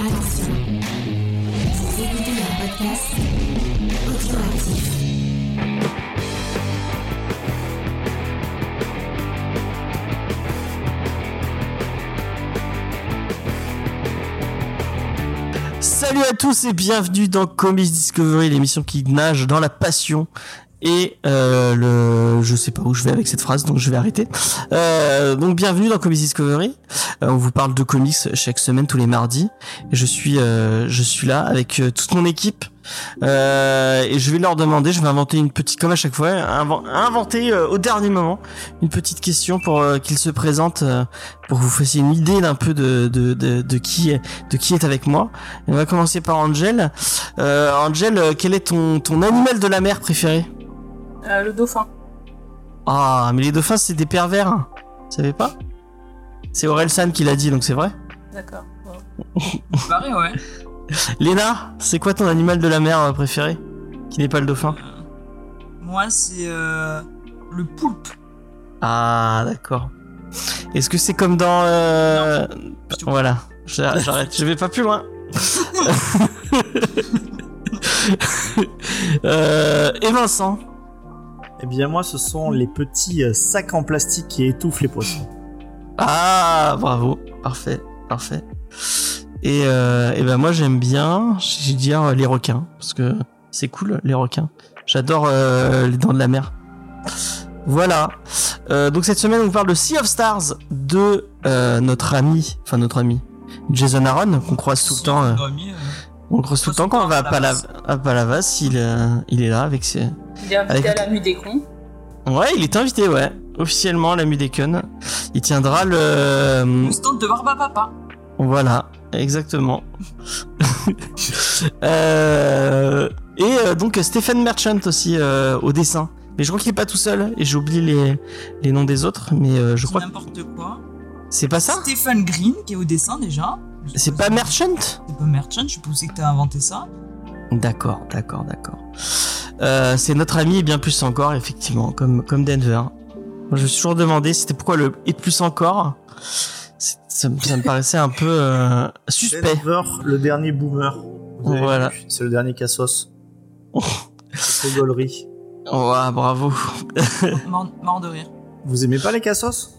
Attention, écoutez un podcast. Salut à tous et bienvenue dans Comics Discovery, l'émission qui nage dans la passion et euh, le je sais pas où je vais avec cette phrase donc je vais arrêter. Euh, donc bienvenue dans Comics Discovery. Euh, on vous parle de comics chaque semaine tous les mardis. Je suis euh, je suis là avec euh, toute mon équipe. Euh, et je vais leur demander, je vais inventer une petite, comme à chaque fois, inven- inventer au dernier moment une petite question pour qu'ils se présentent, pour que vous fassiez une idée d'un peu de, de, de, qui est, de qui est avec moi. On va commencer par Angel. Angel, quel est ton, ton animal de la mer préféré? Euh, le dauphin. Ah, mais les dauphins c'est des pervers. hein. Vous savez pas? C'est Aurel San qui l'a dit, donc c'est vrai. D'accord. Pareil, ouais. Léna, c'est quoi ton animal de la mer euh, préféré? Qui n'est pas le dauphin? Moi, c'est euh, le poulpe. Ah, d'accord. Est-ce que c'est comme dans... Euh... Voilà, J'arrête, j'arrête, je vais pas plus loin. euh, et Vincent Eh bien, moi, ce sont les petits euh, sacs en plastique qui étouffent les poissons. Ah, bravo, parfait, parfait. Et, euh, et ben moi j'aime bien, je vais dire euh, les requins parce que c'est cool les requins. J'adore euh, les dents de la mer. Voilà. Euh, donc cette semaine on vous parle de Sea of Stars de euh, notre ami, enfin notre ami Jason Aaron qu'on croise tout le temps. euh, Euh, croise tout le temps quand on va à, Palav à Palavas, il, euh, il est là avec ses. Il est invité Avec- à la nuit des cons. Ouais, il est invité, ouais, officiellement à la. Il tiendra le. le stand de Barba Papa. Voilà, exactement. Euh, et euh, donc Stephen Merchant aussi euh, au dessin. Mais je crois qu'il est pas tout seul et j'ai oublié les, les noms des autres, mais euh, je C'est crois n'importe quoi. c'est pas ça? Stéphane Green qui est au dessin déjà. C'est pas Merchant C'est pas Merchant, je suppose que t'as inventé ça. D'accord, d'accord, d'accord. Euh, c'est notre ami et bien plus encore, effectivement, comme comme Denver. Moi, je me suis toujours demandé c'était pourquoi le et plus encore. C'est- Ça, me- ça me paraissait un peu euh, suspect. Denver, le dernier boomer. Voilà. C'est le dernier Cassos. C'est rigolerie. Ouais, bravo. Mort, mort de rire. Vous aimez pas les Cassos?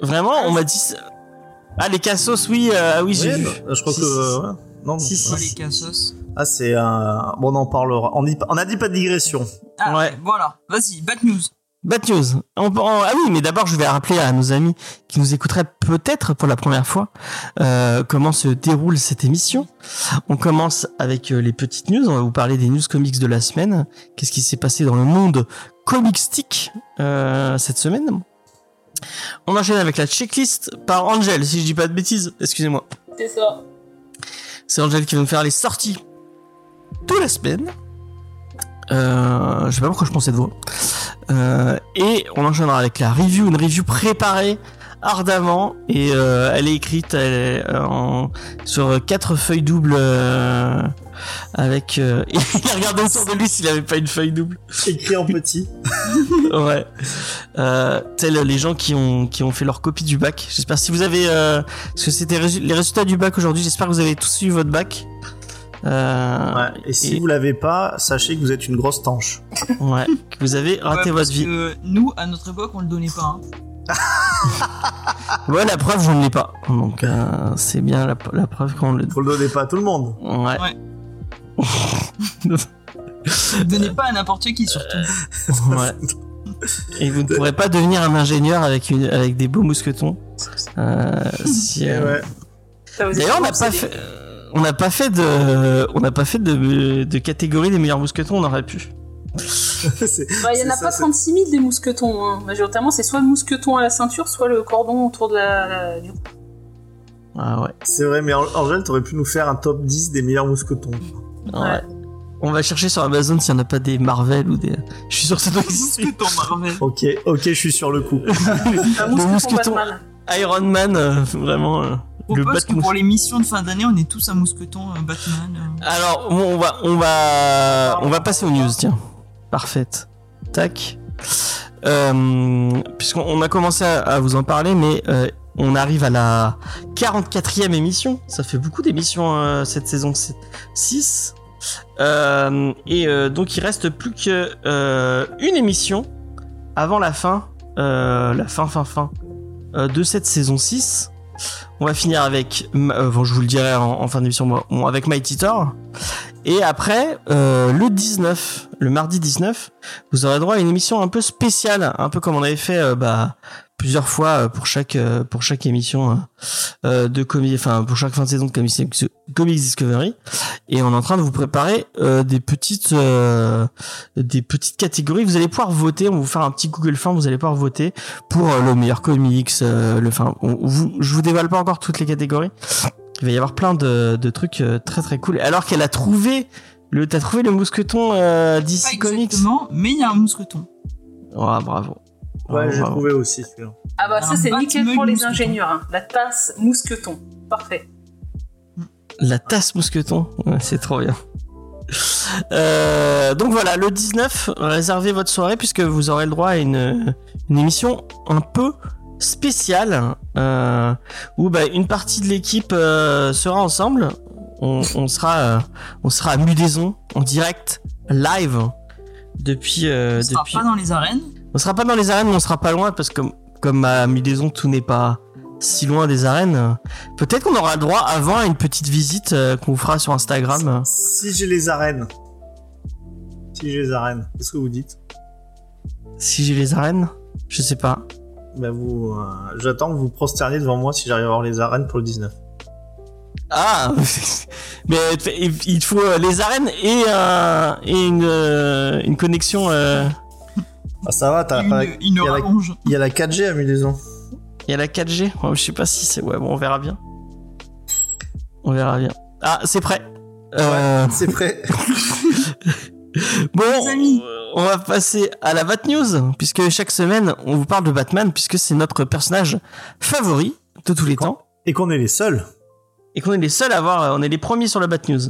Vraiment, on m'a dit. Ah, les cassos, oui, euh, ah oui, j'ai vu. bah, Je crois Si, que. si, euh, si. ouais. Non, Si, les cassos. Ah, c'est un. Bon, on en parlera. On, dit... on a dit pas de digression. Ah, Ouais. voilà. Vas-y, bad news. Bad news. On- on- ah oui, mais d'abord, je vais rappeler à nos amis qui nous écouteraient peut-être pour la première fois euh, comment se déroule cette émission. On commence avec euh, les petites news. On va vous parler des news comics de la semaine. Qu'est-ce qui s'est passé dans le monde comicstique euh, cette semaine? On enchaîne avec la checklist par Angel, si je dis pas de bêtises. Excusez-moi. C'est ça. C'est Angel qui va nous faire les sorties de la semaine. Euh, je sais pas pourquoi je prends cette voix. Euh, et on enchaînera avec la review, une review préparée ardemment et euh, elle est écrite elle est, euh, en, sur quatre feuilles doubles euh, avec. euh, il a regardé autour de lui s'il avait pas une feuille double. Écrit en petit. Ouais. Euh, tels les gens qui ont qui ont fait leur copie du bac. J'espère si vous avez euh, parce que c'était les résultats du bac aujourd'hui. J'espère que vous avez tous eu votre bac. Euh, Ouais. Et si et- vous l'avez pas, sachez que vous êtes une grosse tanche. ouais, que vous avez raté Ouais, votre vie. que nous, à notre époque, on le donnait pas. hein. Ouais, la preuve, je ne l'ai pas. Donc, euh, c'est bien la, la preuve qu'on le. Faut le donner pas à tout le monde. Ouais. Ouais. Donnait pas à n'importe qui, surtout. ouais. Et vous ne pourrez pas devenir un ingénieur avec, une, avec des beaux mousquetons. Euh, si, euh, Ouais. Vous D'ailleurs, on n'a pas fait. euh, On n'a pas fait de, on n'a pas fait de, de catégorie des meilleurs mousquetons, on aurait pu. Bah, Il y en a c'est pas ça, 36 000 des mousquetons. Hein. Majoritairement, c'est soit le mousqueton à la ceinture, soit le cordon autour de la, la- du cou. Ah ouais. C'est vrai, mais Ang- Angèle, t'aurais pu nous faire un top 10 des meilleurs mousquetons. ouais. On va chercher sur Amazon s'il n'y en a pas des Marvel ou des. Je suis sûr que ça doit exister. Mousqueton Marvel. Ok, ok, je suis sur le coup. Un mousqueton, mousqueton. Batman. Iron Man, euh, vraiment. euh, le que pour les missions de fin d'année, on est tous un mousqueton euh, Batman. euh. Alors, on on va, on va, on va passer aux news, tiens. Parfaite. Tac. Euh, Puisqu'on on a commencé à, vous en parler, mais euh, on arrive à la 44e émission. Ça fait beaucoup d'émissions euh, cette saison 6. Euh, et donc il reste plus que euh, une émission avant la fin, la fin fin fin de cette saison 6. On va finir avec, je vous le dirai en, fin d'émission, avec Mighty Thor. Et après, euh, le 19, le mardi 19, vous aurez droit à une émission un peu spéciale, un peu comme on avait fait euh, bah, plusieurs fois euh, pour chaque euh, pour chaque émission de comics, enfin pour chaque fin de saison de Comics, Comics Discovery. Et on est en train de vous préparer des petites des petites catégories. Vous allez pouvoir voter. On va vous faire un petit Google Form. Vous allez pouvoir voter pour le meilleur comics. le, enfin, on- vous, je vous dévoile pas encore toutes les catégories. Il va y avoir plein de, de trucs euh, très très cool. Alors qu'elle a trouvé le, t'as trouvé le mousqueton euh, DC Comics. exactement, mais il y a un mousqueton. Oh, bravo. Ouais, j'ai trouvé aussi celui-là. Ah bah ça c'est nickel pour les mousqueton. ingénieurs. hein. La tasse mousqueton. Parfait. La tasse mousqueton, Ouais, c'est trop bien. Euh, donc voilà, le 19, réservez votre soirée puisque vous aurez le droit à une, une émission un peu spéciale euh, où bah, une partie de l'équipe euh, sera ensemble. On, on sera, euh, on sera à Mudaison en direct, live depuis. euh, On sera depuis... pas dans les arènes. On sera pas dans les arènes, mais on sera pas loin parce que comme, comme à Mudaison tout n'est pas si loin des arènes. Peut-être qu'on aura le droit avant à une petite visite euh, qu'on vous fera sur Instagram. Si j'ai les arènes. Si j'ai les arènes, qu'est-ce que vous dites? Si j'ai les arènes, je sais pas. Bah vous, euh, j'attends que vous prosterniez devant moi si j'arrive à avoir les arènes pour le 19. Ah, mais il faut euh, les arènes et un et une euh, une connexion. euh, Ah ça va, t'as Une, il y a la- rallonge. il y a la 4G à Mudaison. Il y a la 4G. Ouais, je sais pas si c'est ouais. Bon, on verra bien. On verra bien. Ah, c'est prêt. Euh, C'est prêt. Bon, on va passer à la Bat News, puisque chaque semaine, on vous parle de Batman, puisque c'est notre personnage favori de tous les temps, Et qu'on est les seuls. et qu'on est les seuls à avoir, euh, on est les premiers sur la Bat News.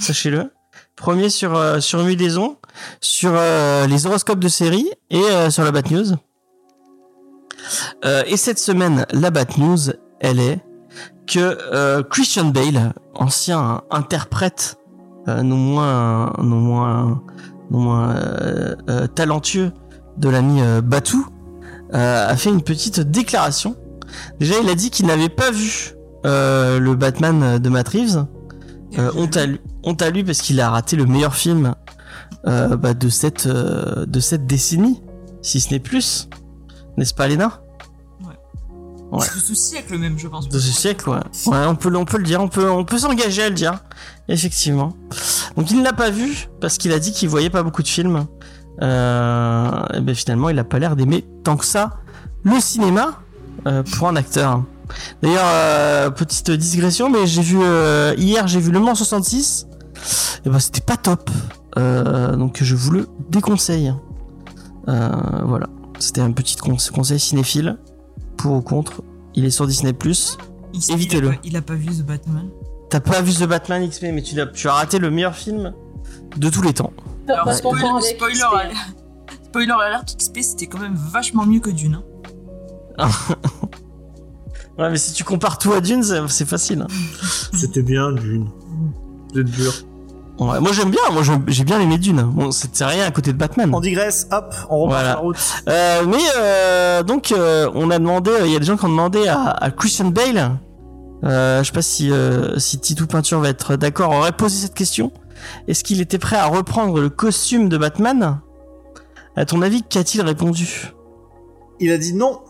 Sachez-le. Premier sur, euh, sur Mudaison, sur euh, les horoscopes de série, et euh, sur la Bat News. Euh, et cette semaine, la Bat News, elle est que euh, Christian Bale, ancien interprète non moins non moins non moins euh, euh, talentueux de l'ami euh, Batou, euh, a fait une petite déclaration. Déjà, il a dit qu'il n'avait pas vu euh, le Batman de Matt Reeves. Euh, honte, à lui, honte à lui parce qu'il a raté le meilleur film euh, bah, de cette euh, de cette décennie, si ce n'est plus, n'est-ce pas, Léna? Ouais. De ce siècle même, je pense. De ce siècle, ouais. Ouais, on peut, on peut le dire, on peut, on peut s'engager à le dire, effectivement. Donc il ne l'a pas vu parce qu'il a dit qu'il voyait pas beaucoup de films. Euh, et ben finalement, il a pas l'air d'aimer tant que ça le cinéma euh, pour un acteur. D'ailleurs, euh, petite digression, mais j'ai vu euh, hier, j'ai vu Le Mans 66. Et ben c'était pas top. Euh, donc je vous le déconseille. Euh, voilà, c'était un petit con- conseil cinéphile pour ou contre. Il est sur Disney+. A évitez-le. Il a pas vu The Batman. T'as pas vu The Batman XP, mais tu, l'as- tu as raté le meilleur film de tous les temps. Alors, spoiler, spoiler, XP. alert- spoiler alert, XP c'était quand même vachement mieux que Dune. hein. Ouais, mais si tu compares tout à Dune, c'est c'est facile. hein. C'était bien, Dune. Vous êtes dur. Ouais, moi j'aime bien, moi j'aime- j'ai bien aimé Dune. Bon, c'est c'est rien à côté de Batman. On digresse, hop, on repart Voilà. sur la route. Euh, mais euh, donc euh, on a demandé, il y a des gens qui ont demandé à, à Christian Bale. Euh, je sais pas si euh, si Titou Peinture va être d'accord, aurait posé cette question. Est-ce qu'il était prêt à reprendre le costume de Batman? À ton avis, qu'a-t-il répondu? Il a dit non.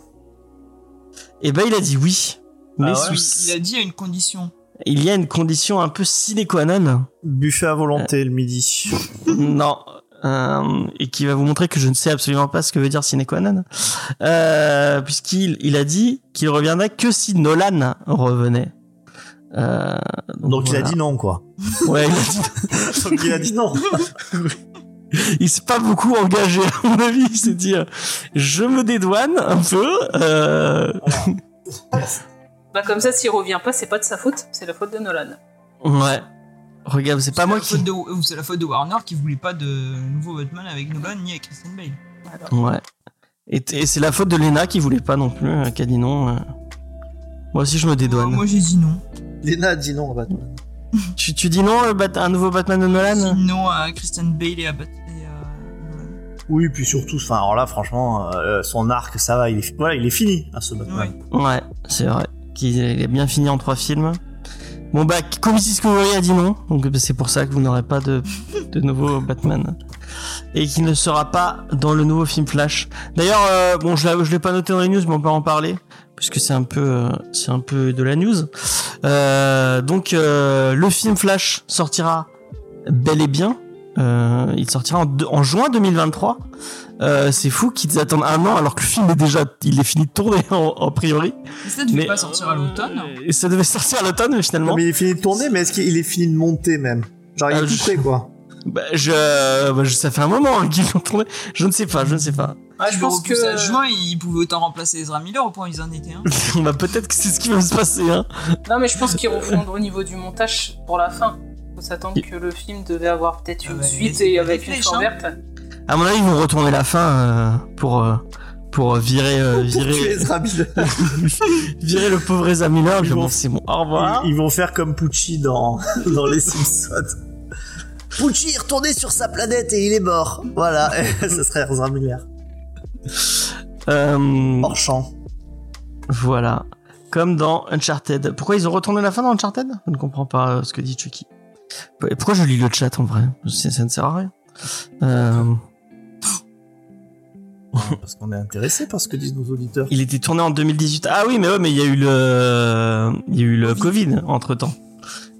Eh ben, il a dit oui. Mais Ah ouais sous- Il a dit à une condition. Il y a une condition un peu sine qua non. Buffet à volonté le midi. non. Euh, et qui va vous montrer que je ne sais absolument pas ce que veut dire sine qua non. Euh, Puisqu'il il a dit qu'il reviendrait que si Nolan revenait. Euh, Donc il a dit non, quoi. Ouais, il a dit- Donc il a dit non. il s'est pas beaucoup engagé à mon avis. Il s'est dit, euh, je me dédouane un peu. Euh, Bah comme ça, s'il revient pas, c'est pas de sa faute, c'est la faute de Nolan. ouais. Regarde, c'est pas moi la qui. de- c'est la faute de Warner qui voulait pas de nouveau Batman avec Nolan ni avec Christian Bale. Alors, Ouais. Et, et c'est la faute de Lena qui voulait pas non plus, euh, qui a dit non. euh. Moi aussi, je me dédouane. Moi, j'ai dit non. Lena dit non à Batman. Tu, tu dis non, le Bat- un nouveau Batman de Nolan dit non à Christian Bale et à Bat- et à Nolan. Oui, puis surtout, enfin, alors là, franchement, euh, son arc, ça va, il est, voilà, il est fini à ce Batman. Ouais. Ouais, c'est vrai. Qu'il il a bien fini en trois films. Bon bah, Comics Discovery a dit non, donc bah, c'est pour ça que vous n'aurez pas de, nouveau Batman. Et qui ne sera pas dans le nouveau film Flash. D'ailleurs, euh, bon, je je l'ai pas noté dans les news, mais on peut en parler, puisque c'est un peu, euh, c'est un peu de la news. Euh, donc, euh, le film Flash sortira bel et bien. Il sortira en juin 2023. Euh, c'est fou qu'ils attendent un an alors que le film est déjà, il est fini de tourner en, en priori. Mais ça devait Mais- pas sortir à l'automne. Et ça devait sortir à l'automne, mais finalement. Non, mais il est fini de tourner, mais est-ce qu'il est fini de monter même? Genre, il est tout je- prêt, quoi. Bah, je, bah, je- ça fait un moment hein, qu'ils l'ont tourné. Je ne sais pas, je ne sais pas. Ah, je Tu pense repousses à que. juin, ils pouvaient autant remplacer Ezra Miller au point où ils en étaient. Hein. bah, peut-être que c'est ce qui va se passer, hein. Non, mais je pense qu'ils refont au niveau du montage pour la fin. Faut s'attendre que le film devait avoir peut-être Ah une bah, suite et avec une fin hein. verte. À mon avis, ils vont retourner la fin euh, pour euh, pour virer euh, Pour tuer virer Ezra Miller. virer le pauvre Ezra Miller. Ils Je vont- c'est bon. Au revoir. Ils, ils vont faire comme Pucci dans, dans Les Simpsons. Pucci est retourné sur sa planète et il est mort. Voilà, ce serait Ezra Miller. Euh, Hors champ. voilà. Comme dans Uncharted. Pourquoi ils ont retourné la fin dans Uncharted? Je ne comprends pas euh, ce que dit Chucky. Pourquoi je lis le chat en vrai? Ça, ça ne sert à rien. Euh, Parce qu'on est intéressé par ce que disent nos auditeurs. Il était tourné en 2018. Ah oui, mais ouais, mais il y a eu le, il y a eu le Covid entre temps.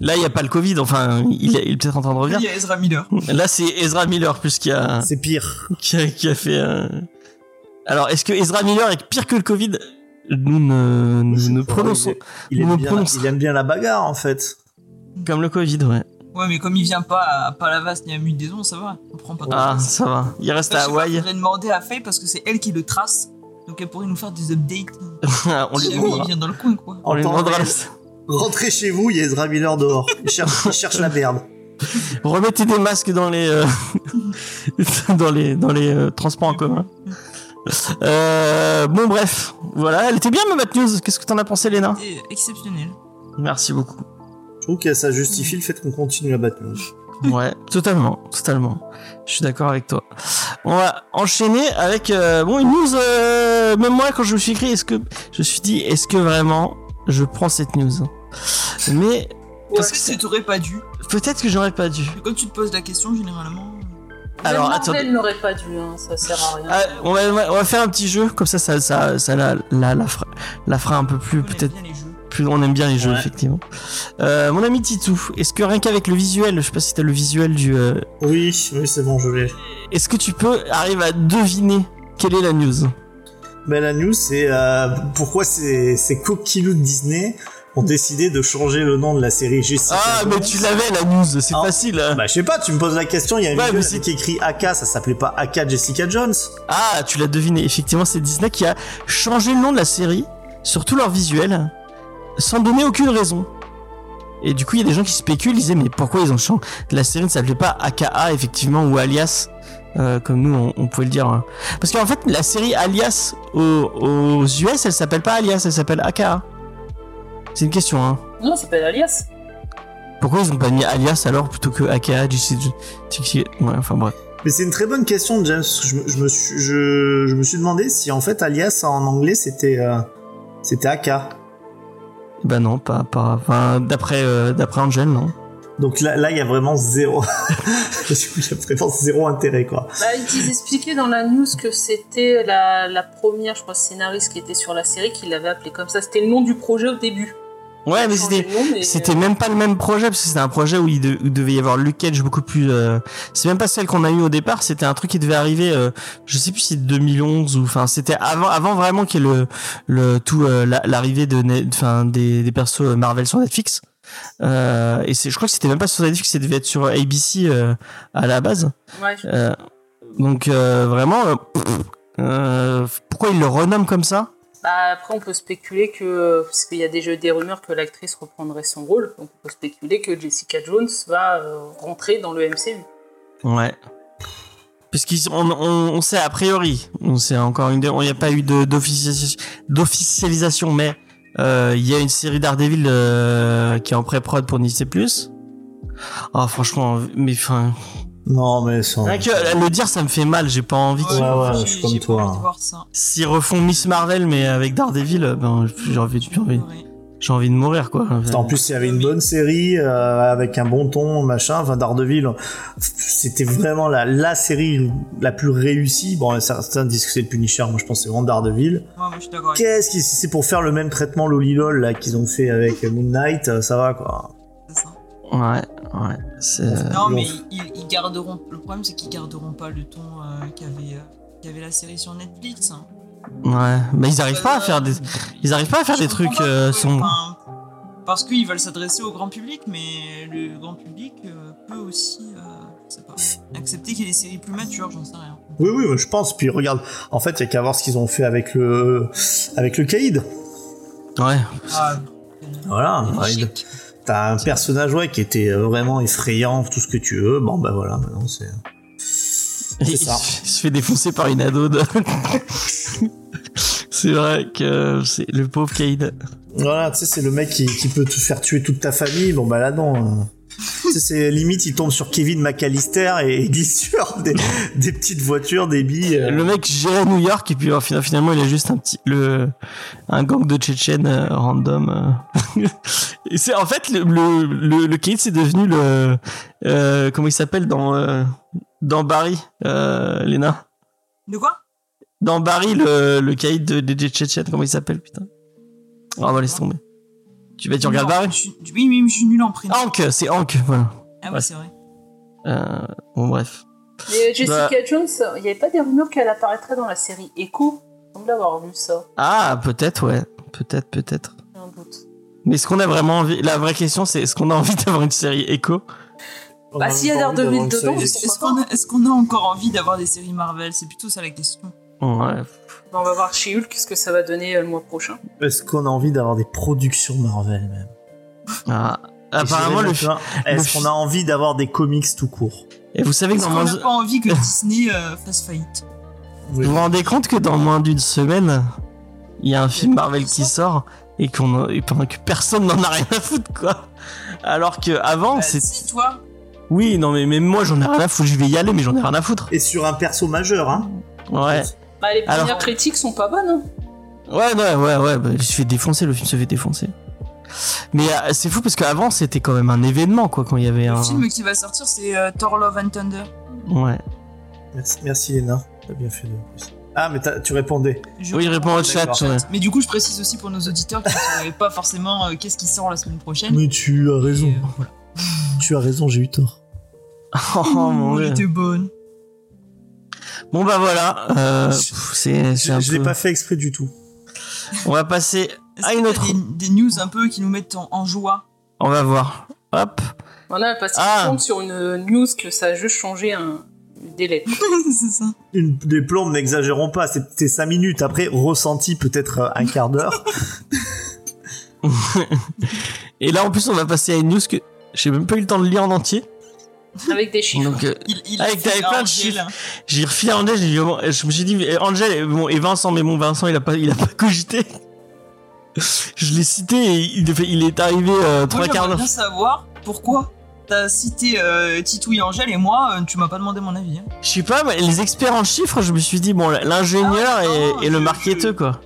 Là, il y a pas le Covid. Enfin, il est, il est peut-être en train de Il revenir. y a Ezra Miller. Là, c'est Ezra Miller plus qui a, C'est pire. qui a, qui a fait. euh, Alors, est-ce que Ezra Miller est pire que le Covid? Nous ne, nous ne prononçons Il Nous aime, nous bien, prononçons. il aime bien la bagarre en fait. comme le Covid, ouais. Ouais, mais comme il vient pas à Palavas ni à Mudaison, ça va. On prend pas de Ah, ça va. Il reste Je à Hawaï. faudrait demander à Faye parce que c'est elle qui le trace. Donc elle pourrait nous faire des updates. On lui jamais il demandera. vient dans le coin, quoi. On lui demandera. Rentrez chez vous, il y a Ezra Miller dehors. Il cherche, il cherche la merde. Remettez des masques dans les euh, dans les dans les euh, transports en commun. Euh, bon bref, voilà, elle était bien ma Bad News. Qu'est-ce que t'en as pensé, Léna? Exceptionnel. Merci beaucoup. Je trouve que ça justifie le fait qu'on continue à battre nous. Ouais, totalement, totalement. Je suis d'accord avec toi. On va enchaîner avec euh, bon une news. euh, même moi, quand je me suis écrit, est-ce que je me suis dit, est-ce que vraiment je prends cette news? Mais Parce que tu t'aurais pas dû? peut-être que j'aurais pas dû. Quand tu te poses la question, généralement. Alors, Même attendez. Marvel n'aurait pas dû, hein, ça sert à rien. Ah, on, va, on va faire un petit jeu, comme ça, ça, ça, ça la, la, la, fera, la fera un peu plus, peut-être bien les jeux. Plus. On aime bien les jeux, Ouais. effectivement. Euh, mon ami Titou, est-ce que rien qu'avec le visuel, je sais pas si t'as le visuel du. euh, Oui, oui, c'est bon, je l'ai. est-ce que tu peux arriver à deviner quelle est la news? Ben, la news, c'est euh, pourquoi ces, ces coquilous de Disney ont décidé de changer le nom de la série Jessica. Ah, mais tu l'avais la news, c'est Ah. facile. hein. Bah, je sais pas, tu me poses la question, il y a une Ouais, vidéo qui écrit AK, ça s'appelait pas AK Jessica Jones. Ah, tu l'as deviné. Effectivement, c'est Disney qui a changé le nom de la série sur tout leur visuel sans donner aucune raison. Et du coup, il y a des gens qui spéculent, ils disaient mais pourquoi ils ont changé La série ne s'appelait pas AKA effectivement ou Alias euh, comme nous on, on pouvait le dire. hein. Parce qu'en fait, la série Alias aux, aux US, elle s'appelle pas Alias, elle s'appelle AKA. C'est une question, hein. Non, c'est pas Alias. Pourquoi ils ont pas mis Alias alors plutôt que AKA JC Ouais, enfin bref. Mais c'est une très bonne question, James. Je, me- je me suis, je, je me suis demandé si en fait alias en anglais c'était euh, c'était AK. Bah non, pas, pas. Enfin, d'après, euh, d'après Angel, non. Donc là, là, il y a vraiment zéro. il y a vraiment zéro intérêt, quoi. Bah, ils expliquaient dans la news que c'était la, la première, je crois, scénariste qui était sur la série qui l'avait appelé comme ça. C'était le nom du projet au début. Ouais, mais c'était. C'était même pas le même projet parce que c'était un projet où il, de- où devait y avoir Luke Cage beaucoup plus. euh, C'est même pas celle qu'on a eu au départ. C'était un truc qui devait arriver. euh, Je sais plus si c'est 2011 ou enfin c'était avant avant vraiment qu'il y ait le le tout euh, la- l'arrivée de enfin des des persos Marvel sur Netflix. Euh, et c'est je crois que c'était même pas sur Netflix, ça devait être sur ABC euh, à la base. Ouais, je- Euh, donc euh, vraiment. pourquoi ils le renomment comme ça? Bah, après, on peut spéculer que, parce qu'il y a déjà des rumeurs que l'actrice reprendrait son rôle, donc on peut spéculer que Jessica Jones va euh, rentrer dans le MCU. Ouais. Puisqu'on on, on sait a priori, on sait encore une, il n'y a pas eu d'officialisation, mais Euh, Il y a une série Daredevil euh, qui est en pré-prod pour Disney+. Ah franchement, mais enfin, Non, mais sans. rien que le dire, ça me fait mal. J'ai pas envie. qu'ils- Ouais, ouais, je suis comme toi. S'ils refont Miss Marvel mais avec Daredevil, euh, ben j'ai envie, j'ai envie, Ouais. j'ai envie de mourir quoi. En plus, il y avait une bonne série euh, avec un bon ton, machin. Enfin, Daredevil, c'était vraiment la, la série la plus réussie. Bon, certains disent que c'est le Punisher. Moi, je pense que c'est vraiment Daredevil. Ouais, Qu'est-ce qui, si c'est pour faire le même traitement lolilol là qu'ils ont fait avec Moon Knight, euh, ça va quoi. Ouais, ouais. C'est. Non, mais ils, ils garderont. Le problème, c'est qu'ils garderont pas le ton euh, qu'avait euh, qu'avait la série sur Netflix. hein. Ouais, mais ils arrivent pas à faire des, ils arrivent pas à faire des trucs euh, pourquoi, sombres. enfin, parce qu'ils veulent s'adresser au grand public, mais le grand public euh, peut aussi, euh, je sais pas, accepter qu'il y ait des séries plus matures, j'en sais rien. Oui, oui, je pense. Puis regarde, en fait, il y a qu'à voir ce qu'ils ont fait avec le, avec le Caïd. Ouais. Ah, Voilà. T'as un personnage ouais qui était euh, vraiment effrayant, tout ce que tu veux. Bon bah voilà, maintenant c'est. Il, ça. il se fait défoncer par une ado. de- c'est vrai que c'est le pauvre Cade. Voilà, tu sais, c'est le mec qui, qui peut te faire tuer toute ta famille. Bon bah là non. Euh. c'est limite, il tombe sur Kevin McAllister et il glisse sur des, des petites voitures, des billes. euh. Le mec gère à New York et puis euh, fina- finalement il est juste un petit le un gang de Tchétchènes euh, random. euh. Et c'est en fait le le le, le c'est devenu le euh, comment il s'appelle dans euh, dans Barry euh, Lena? De quoi? Dans Barry, le, le caïd de, des Tchétchènes, comment il s'appelle, putain? Ah, bah, laisse tomber. Tu vas, je suis- Oui, oui, mais je suis nul en prénom. Hank, c'est Hank, voilà. Ah oui, ouais. c'est vrai. Euh, bon, bref. Mais Jessica Bah. Jones, il n'y avait pas des rumeurs qu'elle apparaîtrait dans la série Echo? Il semble avoir lu ça, Ah, peut-être, ouais. Peut-être, peut-être. j'ai un doute. Mais est-ce qu'on a vraiment envie La vraie question, c'est est-ce qu'on a envie d'avoir une série Echo? Bah, s'il y a d'avoir une dedans, qu'on a, est-ce qu'on a encore envie d'avoir des séries Marvel? C'est plutôt ça la question. Ouais. Bah, on va voir chez Hulk ce que ça va donner euh, le mois prochain. Est-ce qu'on a envie d'avoir des productions Marvel même? Ah. Apparemment, le. loin, Est-ce qu'on a envie d'avoir des comics tout court? Et vous savez que Est-ce dans qu'on moins. n'a pas envie que Disney euh, fasse faillite? Oui. Vous vous rendez compte que dans moins d'une semaine, il y a un film Marvel qui sort et qu'on a- et pendant que personne n'en a rien à foutre, quoi. Alors que avant, Bah, c'est. Si, toi Oui, non, mais même moi, j'en ai rien à foutre. Je vais y aller, mais j'en ai rien à foutre. Et sur un perso majeur, hein Ouais. Bah, les Alors- premières critiques sont pas bonnes. Hein. Ouais, ouais, ouais, ouais. Bah, il se fait défoncer, le film se fait défoncer. Mais euh, c'est fou parce qu'avant, c'était quand même un événement, quoi, quand il y avait Le un. film qui va sortir, c'est euh, Thor Love and Thunder. Ouais. Merci, merci Léna, t'as bien fait de plus. Ah, mais tu répondais. Je Oui, il comprends. répond au chat. Ouais. Mais du coup, je précise aussi pour nos auditeurs qui ne savaient pas forcément euh, qu'est-ce qui sort la semaine prochaine. Mais tu as raison. euh, voilà. Tu as raison, j'ai eu tort. Oh, mon dieu. était bonne. Bon, bah voilà. Euh, c'est, Je, je l'ai pas fait exprès du tout. On va passer à une autre. Des, des news un peu qui nous mettent en, en joie. On va voir. Hop. On a passé Ah. compte sur une news que ça a juste changé un délai. c'est ça. Une, des plombes, n'exagérons pas, c'était 5 minutes. Après, ressenti peut-être un quart d'heure. Et là, en plus, on va passer à une news que j'ai même pas eu le temps de lire en entier. Avec des chiffres. Donc, euh, Il, il Avec- avec plein de chiffres. j'ai refilé à Angel, j'ai dit, bon, je me suis dit, Angel et, bon, et Vincent, mais bon, Vincent, il a pas, il a pas cogité. Je l'ai cité et il, est- il est arrivé euh, trois quarts d'heure. bien savoir pourquoi t'as cité euh, Titou et Angèle et moi, euh, tu m'as pas demandé mon avis. hein. Je sais pas, mais les experts en chiffres, je me suis dit, bon, l'ingénieur Ah ouais, et, non, et le marketeur, je- quoi.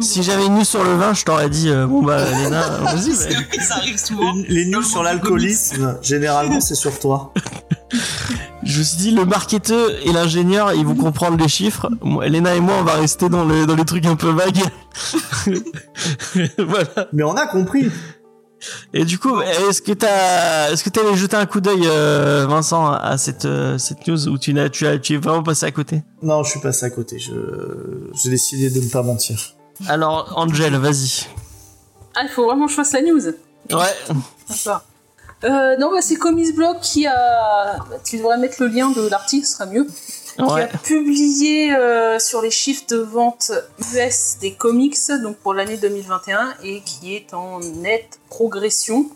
Si j'avais une news sur le vin, je t'aurais dit, euh, bon, bah, Léna, vas-y, C'est mais- vrai que ça arrive souvent. Les, news sur l'alcoolisme, généralement, c'est sur toi. Je me suis dit, le marketeur et l'ingénieur, ils vont comprendre les chiffres. Moi, Léna et moi, on va rester dans, le, dans les trucs un peu vagues. voilà. Mais on a compris. Et du coup, est-ce que t'as, est-ce que t'allais jeter un coup d'œil, euh, Vincent, à cette, euh, cette news où tu n'as, tu as, tu es vraiment passé à côté? Non, je suis passé à côté. Je, j'ai décidé de ne pas mentir. Alors, Angel, vas-y. Ah, il faut vraiment que je fasse la news. Ouais. D'accord. Euh, non, bah, c'est Comics Blog qui a. bah, Tu devrais mettre le lien de l'article, ce sera mieux. Qui a publié euh, sur les chiffres de vente US des comics, donc pour l'année 2021, et qui est en nette progression.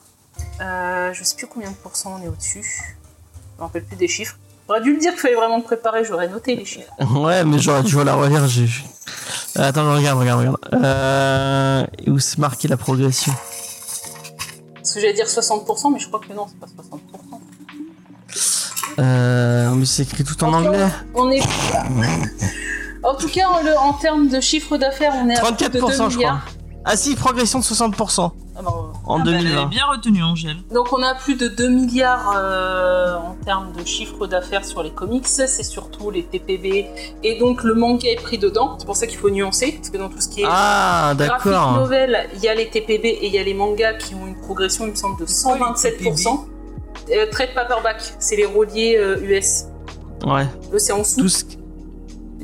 Euh, je sais plus combien de pourcents on est au-dessus. Je me rappelle plus des chiffres. J'aurais dû le dire qu'il fallait vraiment me préparer, j'aurais noté les chiffres. Ouais, mais j'aurais dû la relire. J'ai... Euh, Attends, je regarde, regarde, regarde. Euh, où c'est marqué la progression Parce que j'allais dire 60%, mais je crois que non, c'est pas 60%. euh, Mais c'est écrit tout en anglais. On est. En tout cas, en, le- en termes de chiffre d'affaires, on est à plus de 2 34%, je crois. Ah si, progression de 60% Ah bah, en Ah, bah, elle avait 2020. bien retenu, Angèle. Donc on a plus de 2 milliards euh, en termes de chiffre d'affaires sur les comics, c'est surtout les TPB et donc le manga est pris dedans, c'est pour ça qu'il faut nuancer, parce que dans tout ce qui est Ah, graphique d'accord. novel, il y a les TPB et il y a les mangas qui ont une progression, il me semble, de 127%. Euh, trade paperback, c'est les reliés euh, US. Ouais. Eux c'est en dessous. Tout ce, et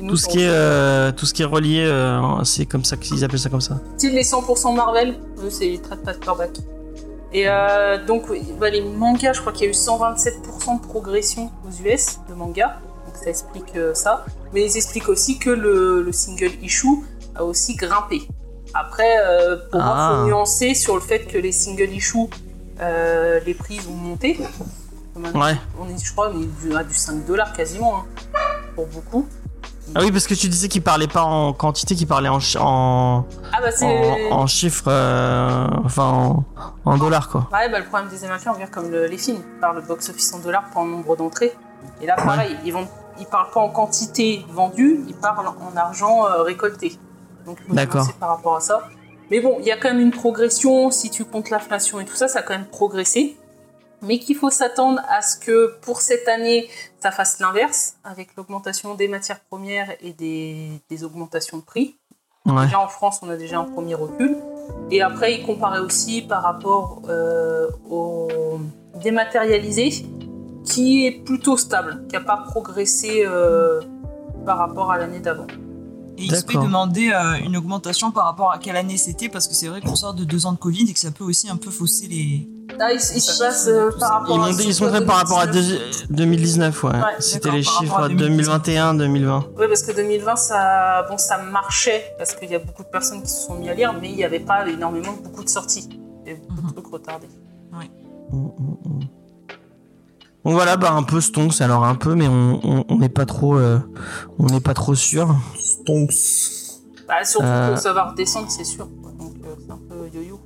nous, tout ce c'est qui est, dessous. euh, tout ce qui est relié, euh, c'est comme ça qu'ils appellent ça comme ça. Style les 100% Marvel, eux c'est les trade paperback. Et euh, donc oui, bah, les mangas, je crois qu'il y a eu 127% de progression aux US de manga, donc ça explique euh, ça. Mais ils expliquent aussi que le, le single issue a aussi grimpé. Après, euh, pour moi, Ah. faut nuancer sur le fait que les single issues, euh, les prix ont monté. Ouais. On est, je crois, on est du- à du 5 dollars quasiment, hein, pour beaucoup. Ah oui, parce que tu disais qu'ils parlaient pas en quantité, qu'ils parlaient en, Ah bah en, en chiffres, euh, enfin en, en dollars quoi. Ouais, bah, le problème des Américains, on vient comme le- les films, ils parlent box-office en dollars, pas en nombre d'entrées. Et là, pareil, ils vont, ils parlent pas en quantité vendue, ils parlent en argent euh, récolté. Donc, D'accord. par rapport à ça. Mais bon, il y a quand même une progression, si tu comptes l'inflation et tout ça, ça a quand même progressé. Mais qu'il faut s'attendre à ce que pour cette année, ça fasse l'inverse, avec l'augmentation des matières premières et des, des augmentations de prix. Ouais. Déjà en France, on a déjà un premier recul. Et après, il comparait aussi par rapport euh, au dématérialisé, qui est plutôt stable, qui n'a pas progressé euh, par rapport à l'année d'avant. Et il se peut D'accord. demander euh, une augmentation par rapport à quelle année c'était, parce que c'est vrai qu'on sort de deux ans de Covid et que ça peut aussi un peu fausser les. Là, euh, par rapport Ils, à... sont très par rapport à 2019. deux- 2019, ouais. Ouais, C'était les chiffres à 2019. 2021-2020. Oui, parce que 2020, ça, bon, ça marchait, parce qu'il y a beaucoup de personnes qui se sont mis à lire, mais il n'y avait pas énormément beaucoup de sorties. Il y avait beaucoup de Mhm. trucs retardés. Mm, mm, mm. Donc voilà, bah un peu stonks, alors un peu, mais on on- on n'est pas trop, euh, on n'est pas trop sûr. Donc, Bah, surtout Euh. que ça va redescendre, c'est sûr. Donc, euh, c'est un peu yo-yo.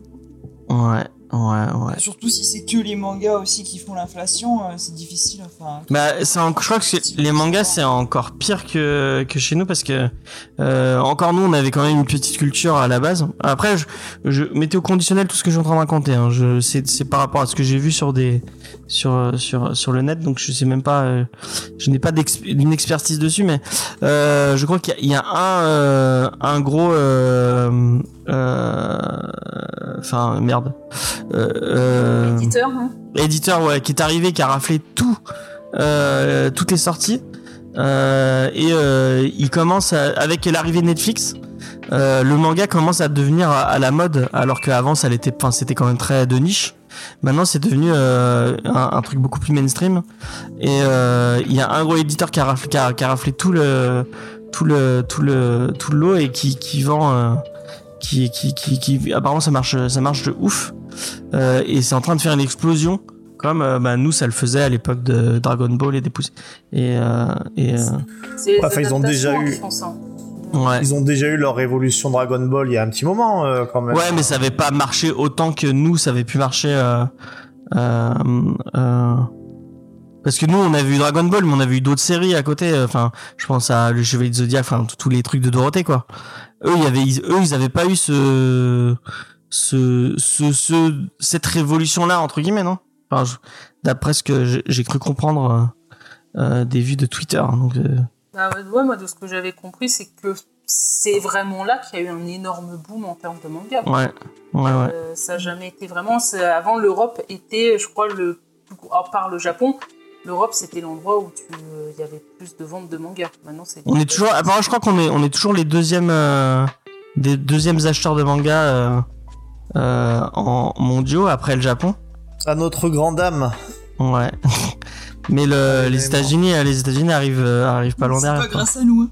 Ouais, ouais, ouais. Surtout si c'est que les mangas aussi qui font l'inflation, euh, c'est difficile. Enfin, Bah, c'est en- je crois que les mangas c'est encore pire que que chez nous parce que euh, encore nous on avait quand même une petite culture à la base. Après, je, je mettais au conditionnel tout ce que je suis en train de raconter. Hein. Je c'est c'est par rapport à ce que j'ai vu sur des sur sur sur le net, donc je sais même pas. euh, je n'ai pas d'une expertise dessus, mais euh, je crois qu'il y y a un euh, un gros euh, enfin merde. Euh, euh, Éditeur, hein éditeur ouais, qui est arrivé, qui a raflé tout, euh, toutes les sorties. Euh, et euh, il commence à- avec l'arrivée de Netflix. euh, le manga commence à devenir à, à la mode, alors qu'avant ça l'était, enfin c'était quand même très de niche. Maintenant c'est devenu euh, un, un truc beaucoup plus mainstream. Et euh, il y a un gros éditeur qui a raflé, qui a, qui a raflé tout le tout le tout le tout le lot et qui qui vend, euh, qui, qui qui qui apparemment ça marche ça marche de ouf. Euh, et c'est en train de faire une explosion comme euh, bah, nous ça le faisait à l'époque de Dragon Ball et des pouces et euh, et euh, Enfin, ils ont déjà eu- ouais ils ont déjà eu leur révolution Dragon Ball il y a un petit moment, euh, quand même. ouais mais ça avait pas marché autant que nous ça avait pu marcher euh, euh, euh, parce que nous on a vu Dragon Ball mais on a vu d'autres séries à côté enfin je pense à le Chevalier de Zodiac enfin tous les trucs de Dorothée quoi eux y avait ils, eux ils avaient pas eu ce ce ce, ce cette révolution là entre guillemets non? Enfin, d'après ce que j'ai- cru comprendre euh, euh, des vues de Twitter hein, donc euh, Bah, ouais, moi, de ce que j'avais compris, c'est que c'est vraiment là qu'il y a eu un énorme boom en termes de manga. ouais ouais ouais ça n'a jamais été vraiment. Avant, l'Europe était, je crois, le à part le Japon, l'Europe c'était l'endroit où tu- euh, il y avait plus de ventes de mangas. Maintenant, c'est. On est toujours, apparemment, je crois qu'on est, on est toujours les deuxièmes, euh, des deuxièmes acheteurs de manga euh, euh, en mondiaux après le Japon. À notre grande dame. Ouais. Mais le, les États-Unis, les États-Unis arrivent, euh, arrivent pas loin c'est derrière. pas quoi. grâce à nous. hein.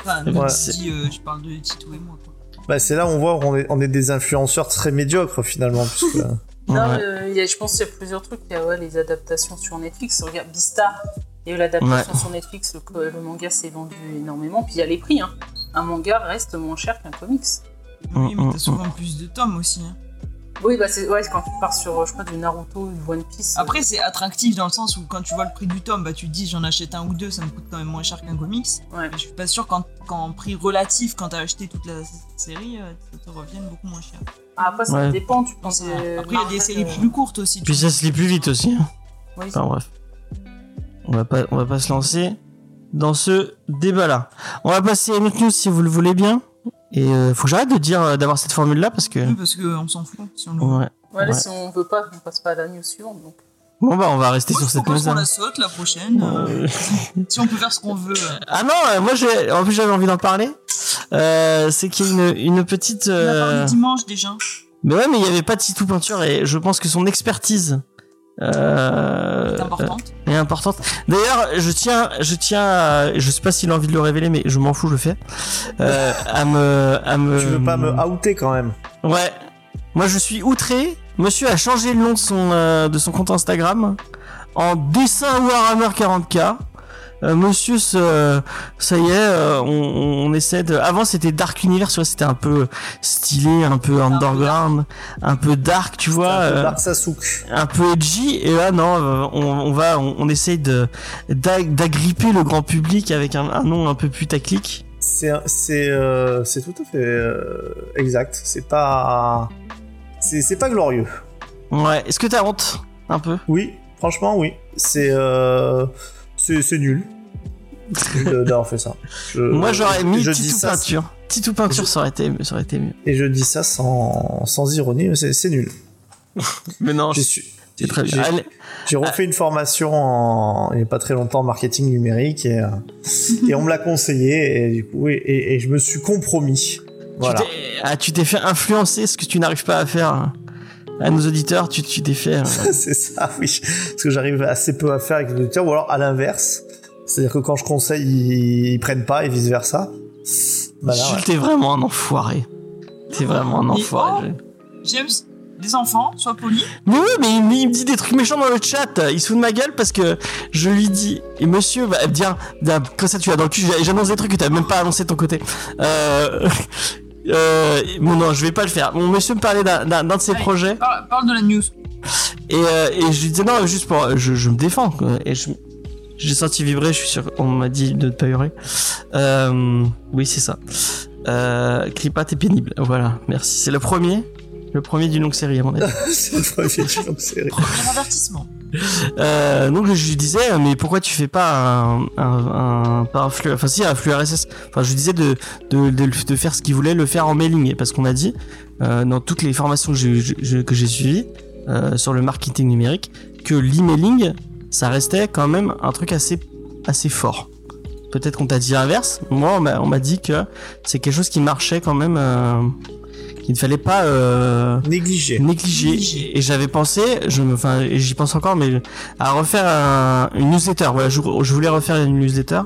Enfin, nous, Ouais. je euh, parle de Tito et moi. Quoi. Bah, c'est là où on voit qu'on est, on est des influenceurs très médiocres, finalement. puisque- Non, Ouais. euh, il y a- je pense qu'il y a plusieurs trucs. Il y a ouais, les adaptations sur Netflix. Regarde, Beastar, Il y a eu l'adaptation sur Netflix, le, le manga s'est vendu énormément. Puis il y a les prix. Hein. Un manga reste moins cher qu'un comics. Oui, mais Mm, t'as souvent plus de tomes aussi. hein. Oui, bah c'est ouais, quand tu pars sur, je crois, du Naruto, du One Piece. euh, Après, c'est attractif dans le sens où quand tu vois le prix du tome, bah tu te dis j'en achète un ou deux, ça me coûte quand même moins cher qu'un comics. Ouais. Mais je suis pas sûr qu'en qu'en prix relatif, quand t'as acheté toute la série, euh, ça te revienne beaucoup moins cher. Ah, après, ça Ouais. dépend. Tu penses. Après, il y a des séries plus courtes aussi. Puis ça se lit plus vite aussi. hein. Oui, Enfin bref. On va pas, on va pas se lancer dans ce débat-là. On va passer à une autre news si vous le voulez bien. Et euh, faut que j'arrête de dire euh, d'avoir cette formule-là parce que. Oui, parce qu'on s'en fout. Si on le Ouais. Ouais, Ouais. si on veut pas, on passe pas à la news suivante. Donc. Bon bah on va rester Moi, sur je cette news. qu'on la saute la prochaine. euh, si on peut faire ce qu'on veut. euh. Ah non, euh, moi j'ai, en plus j'avais envie d'en parler. Euh, c'est qu'il y a une, une petite. On a euh, parlé dimanche déjà. Mais ouais, mais il y avait pas de Titou peinture et je pense que son expertise euh, C'est importante. est importante. D'ailleurs, je tiens, je tiens, à, je sais pas s'il a envie de le révéler, mais je m'en fous, je le fais. Euh, à me, à me. Tu veux pas me outer quand même Ouais. Moi, je suis outré. Monsieur a changé le nom de son, euh, de son compte Instagram en dessin Warhammer 40k. Euh, monsieur, ce- ça y est, euh, on, on essaie de. Avant, c'était Dark Universe, tu vois, c'était un peu stylé, un peu underground, un peu dark, tu vois, Un peu euh, Dark Sasuke. un peu edgy. Et là, non, euh, on, on va, on, on essaye de d'a- d'agripper le grand public avec un, un nom un peu putaclic. C'est c'est euh, c'est tout à fait euh, exact. C'est pas c'est pas glorieux. Ouais. Est-ce que t'as honte un peu? Oui, franchement oui. C'est euh, c'est nul. D'avoir fait ça. Je- Moi, j'aurais mis je Titou ça peinture. Titou peinture, Je- ça aurait été, ça aurait été mieux. et je dis ça sans sans ironie. mais C'est nul. Mais non, J'ai su- c'est très bien. j'ai- refait une formation en, il n'y a pas très longtemps en marketing numérique et, euh, et on me l'a conseillé et du coup et, et- et je me suis compromis. Voilà. tu t'es ah, tu t'es fait influencer ce que tu n'arrives pas à faire hein. à nos auditeurs. Tu tu t'es fait. euh, c'est ça, oui. Parce que j'arrive assez peu à faire avec les auditeurs ou alors à l'inverse. C'est-à-dire que quand je conseille, ils, ils prennent pas et vice versa. Bah là, Jules, ouais. t'es vraiment un enfoiré. T'es vraiment un enfoiré. James, des enfants, sois poli. Mais oui, mais il, me- il me dit des trucs méchants dans le chat. Il se fout de ma gueule parce que je lui dis. Et monsieur dire. bien, Comme ça, tu as dans le cul. J'annonce des trucs que t'as même pas annoncé de ton côté. Euh. Euh, bon non, je vais pas le faire. Mon monsieur me parlait d'un de ses Allez. projets Parle, parle de la news. et, euh, et je lui disais non, juste pour, je, je me défends quoi. et je, j'ai senti vibrer. Je suis sûr, on m'a dit de ne pas hurler. Euh, oui, c'est ça. Euh, t'es pénible. Voilà, merci. C'est le premier, le premier d'une longue série à mon avis. c'est le premier film, donc c'est- Un avertissement. Euh, donc je lui disais mais pourquoi tu fais pas un, un, flux enfin RSS enfin je lui disais de faire ce qu'il voulait le faire en mailing. Parce qu'on a dit euh, dans toutes les formations que j'ai suivies euh, sur le marketing numérique que l'emailing ça restait quand même un truc assez fort. Peut-être qu'on t'a dit l'inverse. Moi on m'a dit que c'est quelque chose qui marchait quand même qu'il ne fallait pas euh, négligé Négligé. et j'avais pensé je me enfin et j'y pense encore mais à refaire un- une newsletter. Voilà je, je voulais refaire une newsletter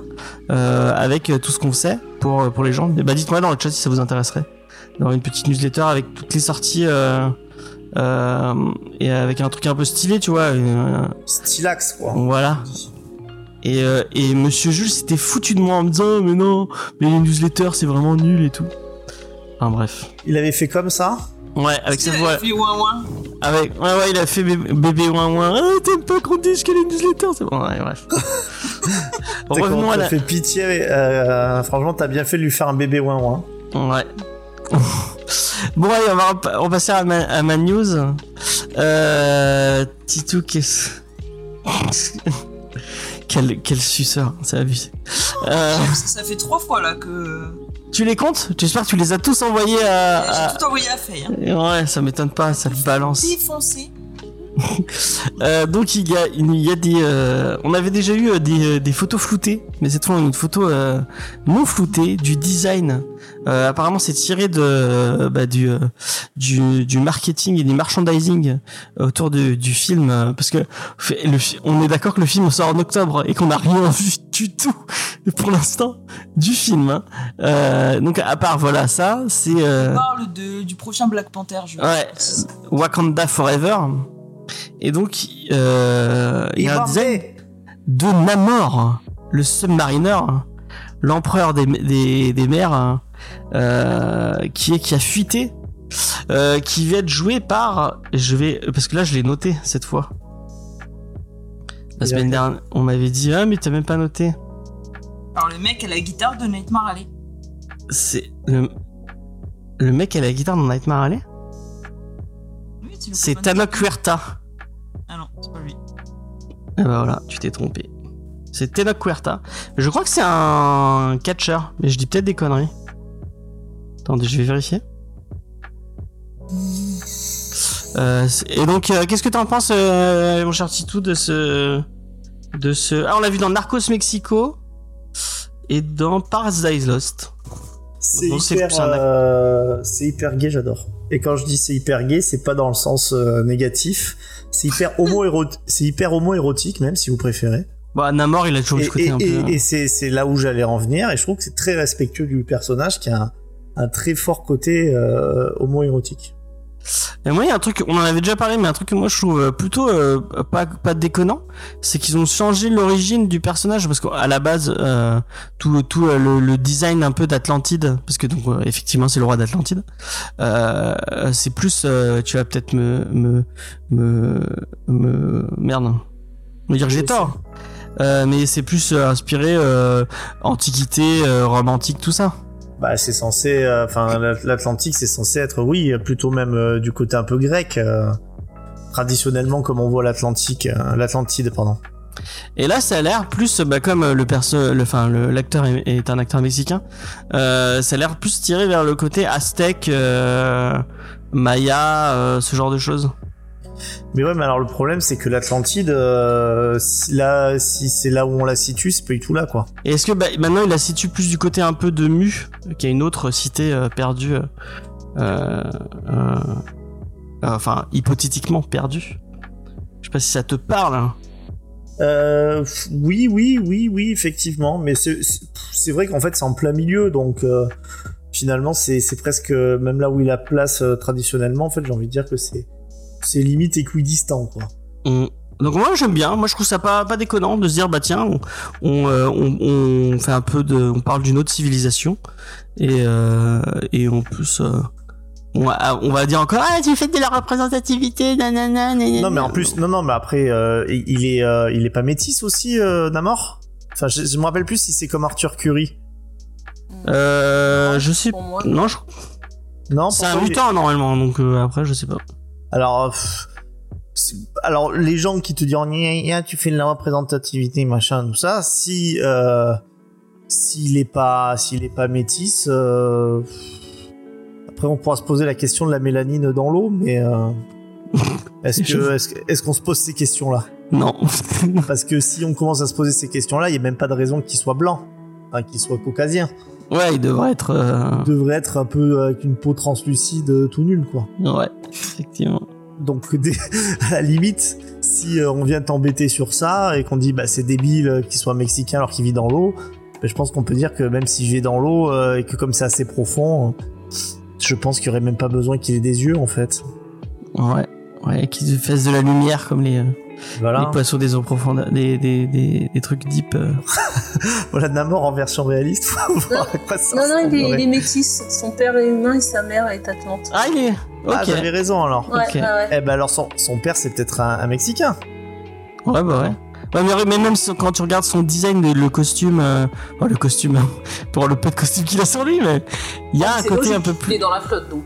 euh, avec tout ce qu'on sait pour pour les gens. Bah dites-moi dans le chat si ça vous intéresserait. D'avoir une petite newsletter avec toutes les sorties euh, euh, et avec un truc un peu stylé tu vois euh, Stylax, quoi. voilà. Et, euh, et Monsieur Jules s'était foutu de moi en me disant mais non mais les newsletters c'est vraiment nul et tout enfin bref Il avait fait comme ça. ouais avec cette voix fait ouin ouin. avec, ouais, ouais, il a fait bébé, bébé ouin ouin. Ah, t'aimes pas qu'on dise qu'elle est newsletter, c'est bon, ouais, bref. Revenons on à la. fait pitié. euh, franchement, t'as bien fait de lui faire un bébé ouin ouin. Ouais. bon, allez, on va rep- on va passer à ma, à ma news. Euh. Titou, qu'est-ce. quel, quel suceur, c'est abusé. Euh, ça fait trois fois là que tu les comptes J'espère que tu les as tous envoyés à. j'ai tout envoyé à Faye. Hein. Ouais, ça m'étonne pas, ça balance. Défoncé. Euh, donc il y a, il y a des, euh, on avait déjà eu euh, des, euh, des photos floutées, mais cette fois une photo euh, non floutée du design. Euh, apparemment c'est tiré de, bah, du, euh, du, du marketing et du merchandising autour de- du film, euh, parce que fait- le, on est d'accord que le film sort en octobre et qu'on n'a rien vu du tout pour l'instant du film. hein. Euh, donc à part voilà ça, c'est euh, On parle de, du prochain Black Panther. Je Ouais, Wakanda Forever. Et donc, euh, il y a un design. De Namor, le submariner, l'empereur des, des, des mers, euh, qui est qui a fuité, euh, qui va être joué par, je vais parce que là je l'ai noté cette fois. La semaine dernière, on m'avait dit ah mais t'as même pas noté. Alors le mec à la guitare de Nightmare Alley. C'est le le mec à la guitare dans Nightmare Alley. Oui, C'est. Tana Huerta. Ah non, c'est pas lui. Ah bah voilà, tu t'es trompé. C'est Tena Huerta. Je crois que c'est un catcher, mais je dis peut-être des conneries. Attendez, je vais vérifier. Euh, et donc, euh, qu'est-ce que t'en penses, euh, mon cher Titou, de ce, de ce Ah, on l'a vu dans Narcos Mexico et dans Paradise Lost. C'est hyper, c'est gay, j'adore. Et quand je dis c'est hyper gay, c'est pas dans le sens négatif. C'est hyper homo c'est hyper homo érotique même si vous préférez. Bah, Namor, il a toujours Et, ce côté et- un et- peu. hein. et c'est c'est là où j'allais en venir. Et je trouve que c'est très respectueux du personnage qui a un, très fort côté euh, homo érotique. Et moi, il y a un truc, on en avait déjà parlé, mais un truc que moi je trouve euh, plutôt euh, pas pas déconnant, c'est qu'ils ont changé l'origine du personnage parce qu'à la base, euh, tout tout euh, le, le design un peu d'Atlantide, parce que donc effectivement c'est le roi d'Atlantide, euh, c'est plus, euh, tu vas peut-être me me me me merde, me dire que j'ai tort, euh, mais c'est plus inspiré euh, antiquité, euh, romantique, tout ça. Bah c'est censé, euh, enfin l'Atlantique c'est censé être oui plutôt même euh, du côté un peu grec. euh, traditionnellement comme on voit l'Atlantique, euh, l'Atlantide pardon. Et là, ça a l'air plus, bah, comme le perso, le, enfin, le- l'acteur est, est un acteur mexicain, euh, ça a l'air plus tiré vers le côté aztèque, euh, maya, euh, ce genre de choses. Mais ouais, mais alors le problème c'est que l'Atlantide, euh, si, là, si c'est là où on la situe, c'est pas du tout là quoi. Et est-ce que bah, maintenant il la situe plus du côté un peu de Mu, qui est une autre cité euh, perdue, euh, enfin hypothétiquement perdue? Je sais pas si ça te parle. hein. Oui, oui, oui, oui, effectivement, mais c'est vrai qu'en fait c'est en plein milieu, donc finalement c'est presque même là où il a place traditionnellement. En fait, j'ai envie de dire que c'est c'est limite équidistant quoi. On- Donc moi j'aime bien, moi je trouve ça pas pas déconnant de se dire bah tiens on on, euh, on, on fait un peu de on parle d'une autre civilisation et euh, et en plus euh, on, va, on va dire encore ah tu fais de la représentativité nanana nanana. Non, mais en plus, non, non, mais après, euh, il est, euh, il est pas métis aussi, euh, Namor? Enfin, je, je me rappelle plus si c'est comme Arthur Curry. euh, je sais Pour moi, non je- Non, c'est un mutant normalement donc euh, après je sais pas. Alors, pff, c'est- alors les gens qui te disent tu fais de la représentativité machin tout ça, si euh, s'il est pas s'il est pas métis, euh, après on pourra se poser la question de la mélanine dans l'eau, mais euh, est-ce que est-ce qu'on se pose ces questions là Non. Parce que si on commence à se poser ces questions là, il y a même pas de raison qu'il soit blanc, qu'il soit caucasien. Ouais il devrait être euh, Il devrait être un peu avec une peau translucide euh, tout nul quoi. ouais effectivement. Donc, des- à la limite, si euh, on vient t'embêter sur ça et qu'on dit bah c'est débile qu'il soit mexicain alors qu'il vit dans l'eau, bah, je pense qu'on peut dire que même s'il vit dans l'eau euh, et que comme c'est assez profond, je pense qu'il y aurait même pas besoin qu'il ait des yeux en fait. Ouais ouais qu'ils fassent de la lumière comme les Voilà. les poissons des eaux profondes des des des, des trucs deep. euh. Voilà Namor en version réaliste. Faut voir à quoi ça Non, non, il est, il est métis. Son père est humain et sa mère est atlante. Ah il est ok. Ah, j'avais raison alors. Ouais. Eh ben alors son, son père c'est peut-être un, un mexicain. Ouais, bah ouais. Ouais, mais, mais même quand tu regardes son design, le, le costume, euh, oh, le costume, pour le peu de costume qu'il a sur lui, mais il y a un côté logique, un peu Il plus. est dans la flotte, donc.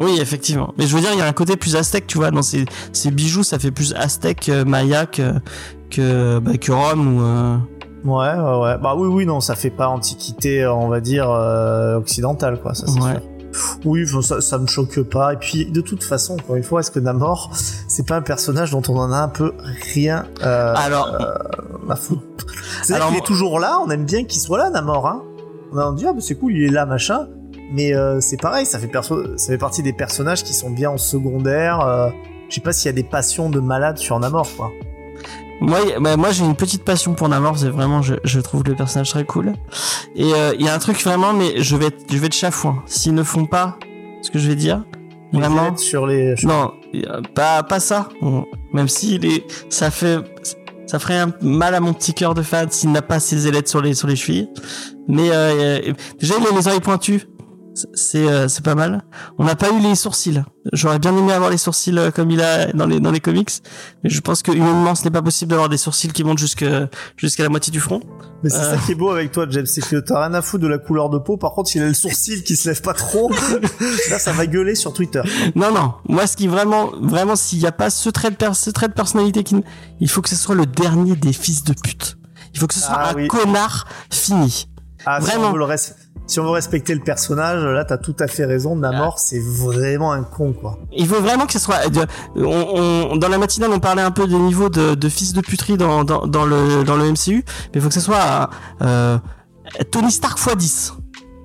Euh, Oui, effectivement. Mais je veux dire, il y a un côté plus aztèque, tu vois, dans ces, ces bijoux, ça fait plus aztèque, euh, maya que, que, bah, que Rome ou. euh, Ouais, ouais, ouais. Bah oui, oui, non, ça fait pas antiquité, on va dire, euh, occidentale, quoi, ça c'est Ouais. Oui, ça, ça me choque pas. Et puis, de toute façon, encore une fois, est-ce que Namor, c'est pas un personnage dont on en a un peu rien euh, Alors, à foutre? C'est Alors, qu'il est toujours là, on aime bien qu'il soit là, Namor, hein. On a dit, ah, bah, c'est cool, il est là, machin. Mais euh, c'est pareil, ça fait, perso ça fait partie des personnages qui sont bien en secondaire. euh, je sais pas s'il y a des passions de malade sur Namor, quoi. Moi, bah, moi j'ai une petite passion pour Namor, c'est vraiment, je, je trouve le personnage très cool. Et euh, il y a un truc vraiment, mais je vais être, je vais être chafouin. S'ils ne font pas ce que je vais dire, Les vraiment. sur les. Non, pas, pas ça. Même si les, ça fait, Ça ferait un mal à mon petit cœur de fan s'il n'a pas ses ailettes sur les sur les chevilles. Mais euh, déjà il a les oreilles pointues. C'est euh, c'est pas mal. On n'a pas eu les sourcils. J'aurais bien aimé avoir les sourcils euh, comme il a dans les dans les comics, mais je pense que humainement ce n'est pas possible d'avoir des sourcils qui montent jusque jusqu'à la moitié du front. Mais c'est Euh. ça qui est beau avec toi, James, c'est que t'as rien à foutre de la couleur de peau. Par contre, il a le sourcil qui se lève pas trop. Là, ça va gueuler sur Twitter. Non, non. Moi, ce qui vraiment, vraiment, s'il n'y a pas ce trait de, per- ce trait de personnalité, qui, il faut que ce soit le dernier des fils de pute. Il faut que ce soit Ah un oui. connard fini. Ah, si Vraiment. on, veut le res- si on veut respecter le personnage, là, t'as tout à fait raison. Namor, c'est vraiment un con, quoi. Il faut vraiment que ce soit. de- on, on- dans la matinale, on parlait un peu des niveaux de, de fils de puterie dans, dans, dans le, dans le MCU, mais il faut que ce soit euh, Tony Stark x 10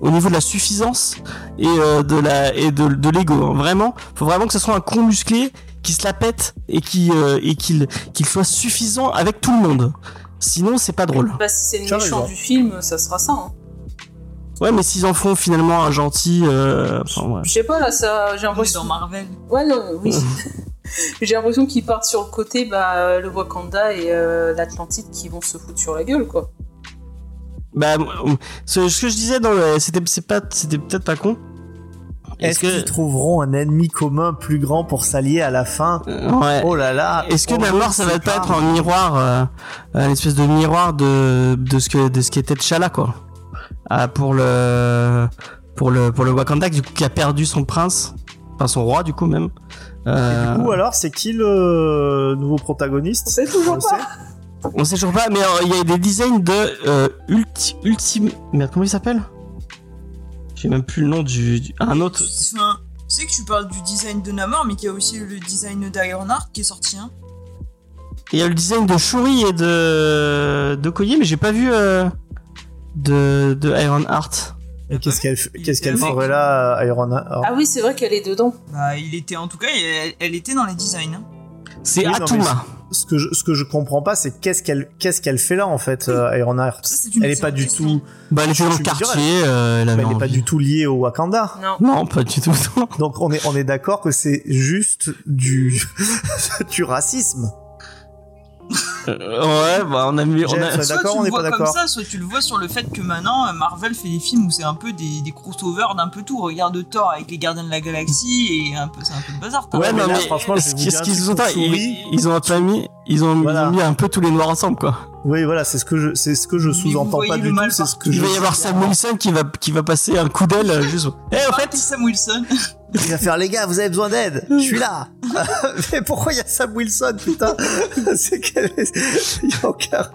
au niveau de la suffisance et euh, de la et de, de l'ego. hein. Vraiment, faut vraiment que ce soit un con musclé qui se la pète et qui euh, et qu'il qu'il soit suffisant avec tout le monde. Sinon, c'est pas drôle. Bah, si c'est le méchant du film, ça sera ça. hein. Ouais, mais s'ils en font finalement un gentil, euh, enfin, ouais. Je sais pas, là, ça, j'ai On est l'impression. dans Marvel. Ouais, non, oui. j'ai l'impression qu'ils partent sur le côté, bah, le Wakanda et euh, l'Atlantide qui vont se foutre sur la gueule, quoi. Bah, euh, ce, ce que je disais dans le, c'était c'est pas, c'était peut-être pas con. Est-ce qu'ils trouveront un ennemi commun plus grand pour s'allier à la fin? Euh, ouais. Oh là là Est-ce que Namor ne ça va pas être un miroir, euh, une espèce de miroir de de ce que de ce qu'était T'Challa quoi, Ah, pour le pour le pour le Wakanda du coup qui a perdu son prince, enfin son roi du coup même. Et Euh, du coup, alors, c'est qui le nouveau protagoniste On sait toujours pas. sait on sait toujours pas, mais euh, il y a des designs de euh, ulti, ultime. Merde, comment il s'appelle? J'ai même plus le nom du, du- un autre. Enfin, tu sais que tu parles du design de Namor, mais qu'il y a aussi le design d'Ironheart qui est sorti. Hein. Il y a le design de Shuri et de de Koye, mais j'ai pas vu euh, de de Ironheart. Et qu'est-ce qu'elle qu'est-ce qu'elle ferait là, Iron Ah oui, c'est vrai qu'elle est dedans. Bah, il était en tout cas, elle, elle était dans les designs. Hein. C'est Oui, Atuma. ce que je, ce que je comprends pas, c'est qu'est-ce qu'elle qu'est-ce qu'elle fait là en fait, euh. Ça, c'est une Elle est pas du question. tout, Bah, elle était dans le quartier, euh, elle avait elle est pas du tout liée au Wakanda. Non. Non, pas du tout. Donc on est on est d'accord que c'est juste du du racisme. Euh, ouais, bah, on a mis, on a, Soit d'accord, tu on le vois comme ça, soit tu le vois sur le fait que maintenant euh, Marvel fait des films où c'est un peu des, des crossovers d'un peu tout. Regarde Thor avec les Gardiens de la Galaxie et un peu, c'est un peu le bazar. ouais, mais là, franchement, ce qu'ils ont, ils, ils ont pas mis, ils ont, Voilà. ils ont mis un peu tous les noirs ensemble, quoi. Oui, voilà, c'est ce que je c'est ce que je sous-entends pas du tout, mal c'est ce que Il je va y avoir Sam Wilson qui va, qui va passer un coup d'aile, euh, juste. Eh, en fait, Sam Wilson. Il va faire les gars, vous avez besoin d'aide, je suis là. Mais pourquoi il y a Sam Wilson, putain C'est qu'elle est- il y a aucun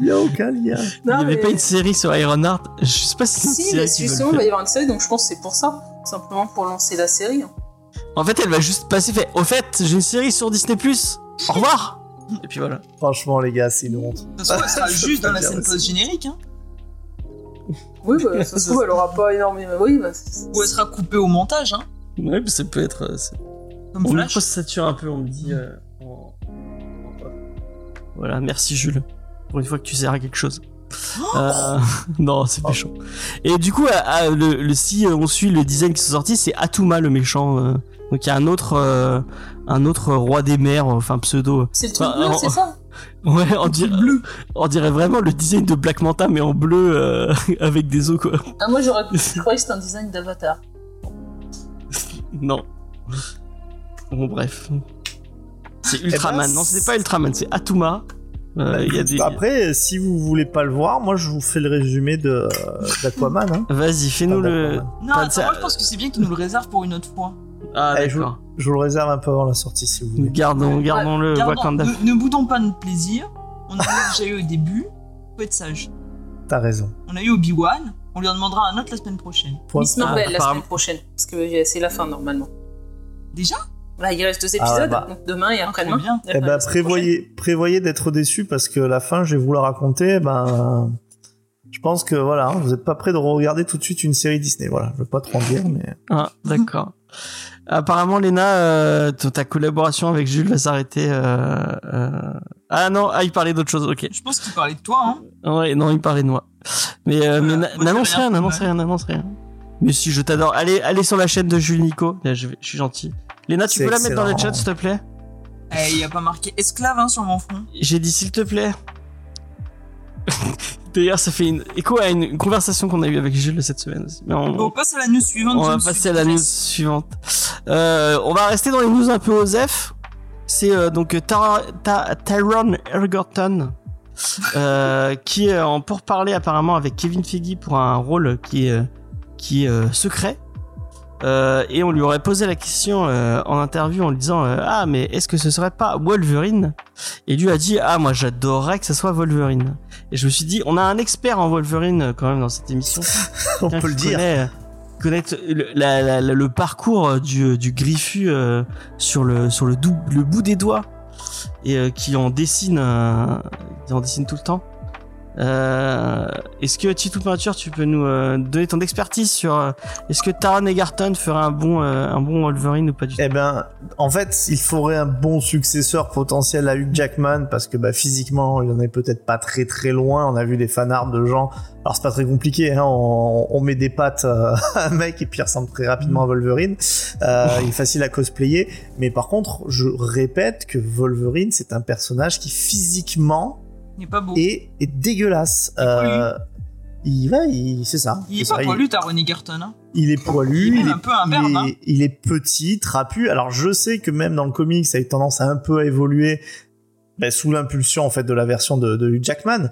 il y a aucun lien. il y Non, avait mais- pas une série sur Ironheart. Je sais pas si Si, mais justement, il va y avoir une série, donc je pense que c'est pour ça. Simplement pour lancer la série. En fait, elle va juste passer, fait, au fait, j'ai une série sur Disney+. Au revoir! Et puis voilà. Franchement les gars, c'est une honte. De toute façon, elle sera juste dans la scène post-générique. Hein. Oui, bah, ça se trouve, elle aura pas énormément. Oui, bah, Ou elle sera coupée au montage. Hein. Ouais, mais ça peut être. euh, Comme On me Flash. sature un peu, on me dit. euh, en- en off. Voilà, merci Jules. Pour une fois que tu sers à quelque chose. Euh, non, c'est méchant. Et du coup, à- à- le, le- si on suit le design qui sont sortis, c'est Atuma le méchant. euh. donc il y a un autre, euh, un autre roi des mers, enfin pseudo. c'est le truc bleu, c'est ça? Ouais, on dirait, on dirait vraiment le design de Black Manta mais en bleu euh, avec des os quoi. Ah, moi, j'aurais je croyais que c'était un design d'avatar. Non. Bon bref. C'est Ultraman. ben, non, c'est pas Ultraman, c'est Atuma. Euh, Il y a des... Après, si vous voulez pas le voir, moi je vous fais le résumé de d'Aquaman. Hein. Vas-y, fais-nous le. Non, attends, ça. moi je pense que c'est bien qu'ils nous le réservent pour une autre fois. Ah Allez, je, vous, d'accord. je vous le réserve un peu avant la sortie si vous voulez. Gardons, gardons le Gardons, Wakanda. ne, ne boudons pas notre plaisir. On a déjà eu au début. Faut être sage. T'as raison. On a eu Obi-Wan. On lui en demandera un autre la semaine prochaine. Point- Miss Marvel, Ah, la apparemment. semaine prochaine. Parce que euh, c'est la fin, normalement. Déjà? Bah, il reste deux Ah épisodes, bah. donc demain et Ah, après-demain. Et Eh ben, semaine prévoyez, prévoyez d'être déçus parce que la fin, je vais vous la raconter. Ben, je pense que voilà, hein, vous n'êtes pas prêt de regarder tout de suite une série Disney. Voilà, je veux pas trop en dire, mais Ah, d'accord. Apparemment, Léna, euh, ta collaboration avec Jules va s'arrêter. Euh, euh... Ah non, ah, il parlait d'autre chose. Ok. Je pense qu'il parlait de toi. Hein. Ouais, non, il parlait de moi. Mais, euh, mais n'annonce rien n'annonce rien, n'annonce rien. Mais si, je t'adore. Allez, allez sur la chaîne de Jules Nico. Là, je, vais- je suis gentil. Léna, tu peux la mettre dans le chat, s'il te plaît? Eh, Il y a pas marqué esclave hein, sur mon front. J'ai dit s'il te plaît. D'ailleurs, ça fait une écho à une conversation qu'on a eue avec Jules cette semaine. aussi. Mais on, passe à la news suivante. on va passer à la news suivante. Euh, on va rester dans les news un peu osef. C'est euh, donc Tara- Ta- Tyrone Egerton euh, qui est en pourparler apparemment avec Kevin Feige pour un rôle qui est qui est secret. Euh, et on lui aurait posé la question euh, en interview en lui disant euh, ah mais est-ce que ce serait pas Wolverine? Et lui a dit ah moi j'adorerais que ce soit Wolverine et je me suis dit on a un expert en Wolverine quand même dans cette émission On peut le dire. connaît, connaître le, la- la- la- le parcours du, du griffu sur le sur le, dou- le bout des doigts et qui en dessine qui en dessine tout le temps. Euh, est-ce que Titou Peinture, tu peux nous euh, donner ton expertise sur euh, est-ce que Taron Egerton ferait un bon euh, un bon Wolverine ou pas du tout? Eh ben, en fait, il faudrait un bon successeur potentiel à Hugh Jackman parce que bah, physiquement, il en est peut-être pas très très loin. On a vu des fanarts de gens. Alors c'est pas très compliqué. Hein, on, on met des pattes euh, à un mec et puis il ressemble très rapidement à Wolverine. Euh, il est facile à cosplayer. Mais par contre, je répète que Wolverine, c'est un personnage qui physiquement Il est pas beau. est, est dégueulasse. Euh, il va, il, c'est ça. Il est c'est pas ça, poilu, t'as Ronnie Gerton. Hein. il est poilu, Il est il est, un peu un il est- hein. il est petit, trapu. Alors je sais que même dans le comics, ça a eu tendance à un peu à évoluer ben, sous l'impulsion en fait de la version de, de Hugh Jackman.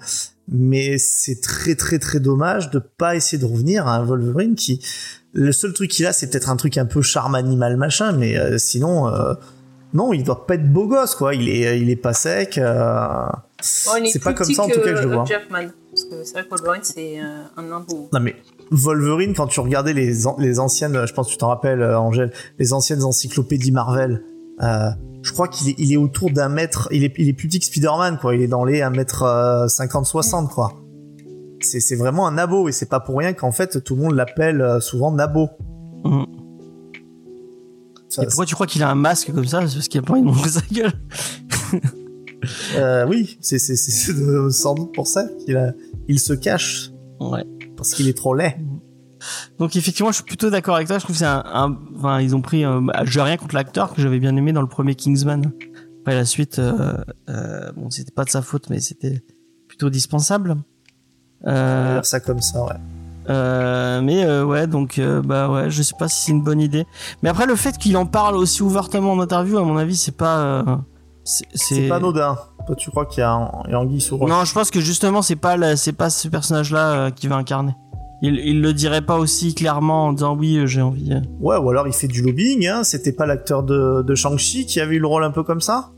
Mais c'est très très très dommage de pas essayer de revenir à un Wolverine qui le seul truc qu'il a, c'est peut-être un truc un peu charme animal machin, mais euh, sinon euh, non, il doit pas être beau gosse quoi. Il est il est pas sec. euh, Bon, c'est pas comme ça en tout cas que je le vois. Jackman. Parce que c'est vrai que Wolverine, c'est euh, un beau. Non mais Wolverine, quand tu regardais les, an- les anciennes, je pense que tu t'en rappelles, euh, Angèle, les anciennes encyclopédies Marvel, euh, je crois qu'il est, il est autour d'un mètre, il est, il est plus petit que Spider-Man, quoi. Il est dans les 1 mètre 50-60, quoi. C'est, c'est vraiment un nabo, et c'est pas pour rien qu'en fait tout le monde l'appelle souvent nabo. Mhm. Ça, Et pourquoi tu crois qu'il a un masque comme ça? C'est parce qu'il a pas envie de montrer sa gueule. euh, oui, c'est, sans doute pour ça qu'il a, il se cache, Ouais. parce qu'il est trop laid. Donc effectivement, je suis plutôt d'accord avec toi. Je trouve que c'est un, un- enfin, ils ont pris. Euh, bah, j'ai rien contre l'acteur que j'avais bien aimé dans le premier Kingsman. Après la suite, euh, euh, bon, c'était pas de sa faute, mais c'était plutôt dispensable. Euh, ça comme ça, ouais. euh, mais euh, ouais, donc euh, bah ouais, je sais pas si c'est une bonne idée. Mais après le fait qu'il en parle aussi ouvertement en interview, à mon avis, c'est pas. C'est pas anodin. Toi, tu crois qu'il y a, un, anguille sous roche Non, je pense que justement, c'est pas c'est pas ce personnage-là euh, qui va incarner. Il, il le dirait pas aussi clairement en disant oui, euh, j'ai envie. euh. Ouais, ou alors il fait du lobbying, hein. C'était pas l'acteur de, de Shang-Chi qui avait eu le rôle un peu comme ça?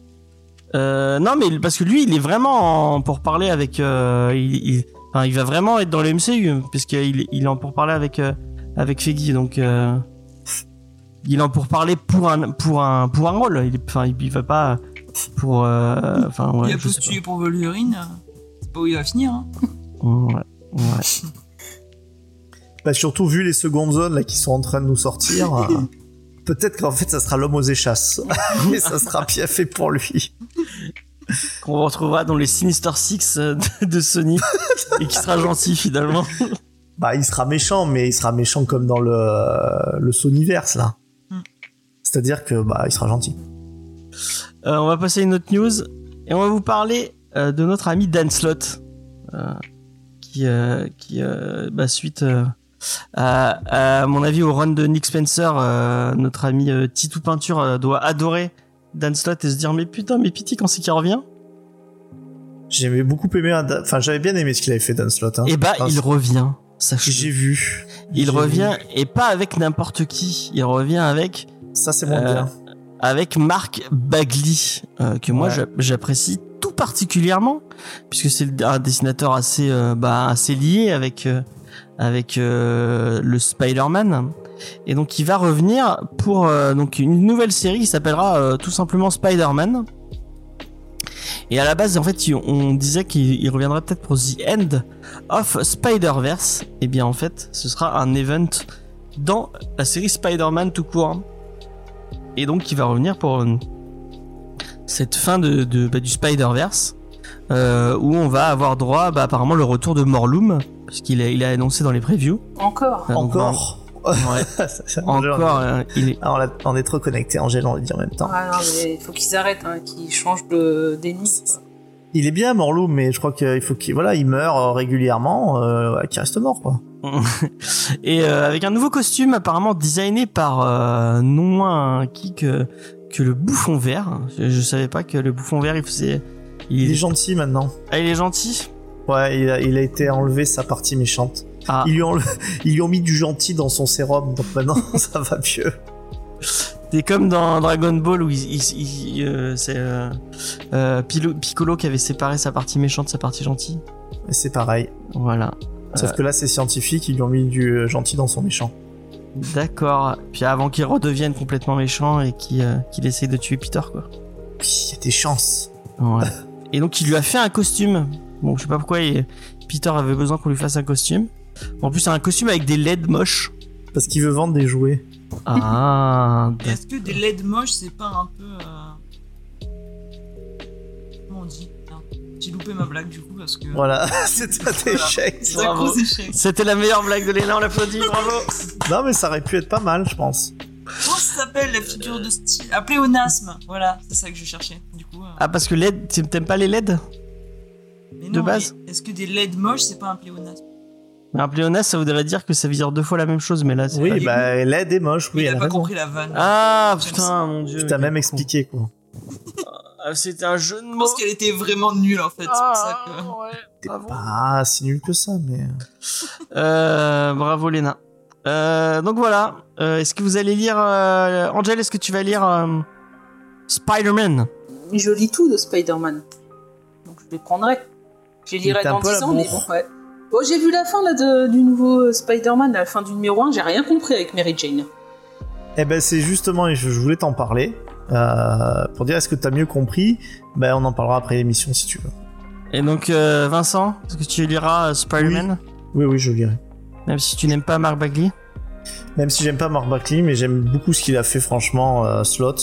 Euh, non, mais parce que lui, il est vraiment en, pour parler avec. Euh, il, il, enfin, il va vraiment être dans le MCU puisqu'il il est en pour parler avec euh, avec Feige, donc il est en pour parler pour un pour un pour un rôle. Il, enfin, il, il va pas pour. euh, Enfin, ouais. il a je sais postulé pour Wolverine. C'est pas où il va finir. Hein. pas. Ouais, ouais. Bah, surtout vu les secondes zones là qui sont en train de nous sortir. euh, Peut-être qu'en fait ça sera l'homme aux échasses. Et ça sera bien fait pour lui. Qu'on retrouvera dans les Sinister Six euh, de, de Sony et qui sera gentil finalement. Bah il sera méchant, mais il sera méchant comme dans le, le Sonyverse là. Hmm. C'est-à-dire que bah il sera gentil. Euh, on va passer à une autre news et on va vous parler euh, de notre ami Dan Slott euh, qui qui bah, suite à, à mon avis au run de Nick Spencer notre ami Titou Peinture doit adorer Dan Slott et se dire mais putain mais pitié quand c'est qu'il revient? J'aimais beaucoup aimé, enfin j'avais bien aimé ce qu'il avait fait Dan Slott. Hein. et bah Enfin, il revient J'ai vu. il revient vu. et pas avec n'importe qui il revient avec Ça c'est moins bien. Avec Mark Bagley, euh, que moi Ouais. j'apprécie tout particulièrement, puisque c'est un dessinateur assez, euh, bah, assez lié avec, euh, avec le Spider-Man. Et donc il va revenir pour donc une nouvelle série qui s'appellera tout simplement Spider-Man. Et à la base, en fait, on disait qu'il il reviendrait peut-être pour The End of Spider-Verse. Et bien, en fait, ce sera un event dans la série Spider-Man tout court. Et donc, il va revenir pour euh, cette fin de, de- bah, du Spider-Verse, euh, où on va avoir droit, bah, apparemment, le retour de Morlum, puisqu'il a, il a annoncé dans les previews. Encore. Donc, Encore. Ouais. Encore, on est- euh, il est. Ah, on, l'a- on est trop connecté, Angèle, on le dit en même temps. Ah non, mais il faut qu'ils arrêtent, hein, qu'ils changent de d'ennemi. Il est bien, Morlou, mais je crois qu'il faut qu'il voilà, il meurt euh, régulièrement, euh, qu'il reste mort, quoi. Et euh, avec un nouveau costume apparemment designé par euh, non moins qui que, que le bouffon vert. Je, je savais pas que le bouffon vert il faisait. Il est gentil maintenant. Ah, il est gentil? Ouais, il a, il a été enlevé sa partie méchante. Ah. Ils, lui ont, ils lui ont mis du gentil dans son sérum, donc maintenant ça va mieux. C'est comme dans Dragon Ball où il, il- il- euh, c'est euh, euh, Piccolo qui avait séparé sa partie méchante de sa partie gentille. Et c'est pareil. Voilà. Sauf que là, c'est scientifique, ils lui ont mis du gentil dans son méchant. D'accord. Puis avant qu'il redevienne complètement méchant et qu'il essaye de tuer Peter quoi. Il y a des chances. Ouais. Et donc il lui a fait un costume. Bon, je sais pas pourquoi il- Peter avait besoin qu'on lui fasse un costume. En plus, c'est un costume avec des LED moches. Parce qu'il veut vendre des jouets. Ah, Et Est-ce que des LED moches, c'est pas un peu. euh, Comment on dit? J'ai loupé ma blague du coup parce que. Voilà, c'est un échec. C'est un gros échec. C'était la meilleure blague de Léna, on l'applaudit, bravo. Non, mais ça aurait pu être pas mal, je pense. Comment ça s'appelle la figure de style? Un pléonasme Voilà, c'est ça que je cherchais. Du coup. euh, Ah, parce que LED, tu- t'aimes pas les LED? Mais de non, base? mais Est-ce que des LED moches, c'est pas un pléonasme? Un pléonasme, ça voudrait dire que ça veut dire deux fois la même chose, mais là, c'est pas- Oui, bah, l'aide est moche, oui, Il elle a pas raison. compris la vanne. Ah, putain, mon dieu. Tu t'as même expliqué, quoi. Ah, C'était un jeu de Je mots. pense qu'elle était vraiment nulle en fait. C'est pour ça Ah, que. ouais. T'es Bravo. pas si nul que ça, mais. Euh, bravo Léna. Euh, donc voilà. Euh, est-ce que vous allez lire euh, Angel, est-ce que tu vas lire euh, Spider-Man? Mais je lis tout de Spider-Man. Donc je les prendrai. Je les lirai dans peu à 10 la ans, mais bon, ouais. Bon, j'ai vu la fin là, de- du nouveau Spider-Man, la fin du numéro 1, j'ai rien compris avec Mary Jane. Eh ben, c'est justement, et je, je voulais t'en parler. euh, pour dire, est-ce que t'as mieux compris? Ben, on en parlera après l'émission si tu veux. Et donc euh, Vincent, est-ce que tu liras euh, Spider-Man? Oui, oui, je lirai. Même si tu n'aimes pas Mark Bagley? Même si j'aime pas Mark Bagley, mais j'aime beaucoup ce qu'il a fait, franchement, euh, Slot.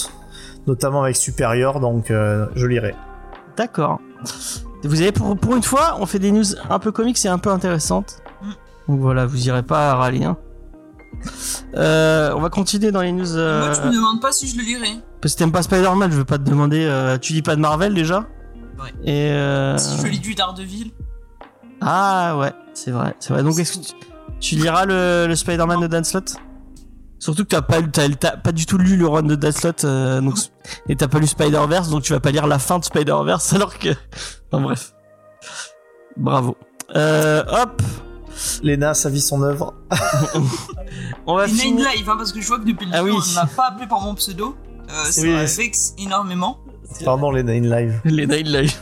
Notamment avec Superior, donc euh, je lirai. D'accord. Vous avez pour, pour une fois, on fait des news un peu comiques et un peu intéressantes. Mm. Donc voilà, vous irez pas râler. Hein. Euh, on va continuer dans les news. euh, Moi, je me demande pas si je le lirai. Parce que t'aimes pas Spider-Man, je veux pas te demander. euh, tu lis pas de Marvel déjà Ouais. Et euh... Si je lis du Daredevil. Ah ouais, c'est vrai, c'est vrai. Donc est-ce que tu, tu liras le, le Spider-Man de Dan Slott? Surtout que t'as pas, lu- t'as, t'as pas du tout lu le run de Dan Slott, euh, donc, et t'as pas lu Spider-Verse, donc tu vas pas lire la fin de Spider-Verse alors que... Enfin bref. Bravo. Euh, hop, Lena, sa vie, son œuvre. on va. Live, hein, parce que je vois que depuis le Ah début, oui. on m'a pas appelé par mon pseudo. Euh, ça Oui. me vexe énormément. Pardon, Lena in live. Les Night Live.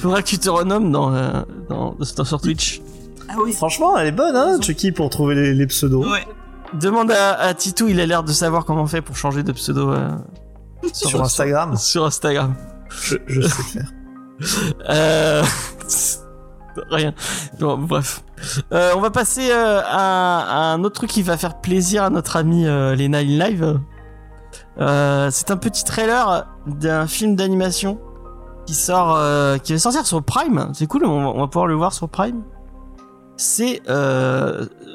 Faudra que tu te renommes dans, euh, dans, dans- sur Twitch. Ah oui. Franchement, elle est bonne, hein. Chucky, pour trouver les, les pseudos. Ouais. Demande à, à Titou, il a l'air de savoir comment on fait pour changer de pseudo euh, Sur Instagram, Sur Instagram. je, je sais faire. Euh... Rien. Bon, bref. Euh, on va passer euh, à, à un autre truc qui va faire plaisir à notre ami Lena in Live. C'est un petit trailer d'un film d'animation qui sort, qui va sortir sur Prime. C'est cool, on va, on va pouvoir le voir sur Prime. C'est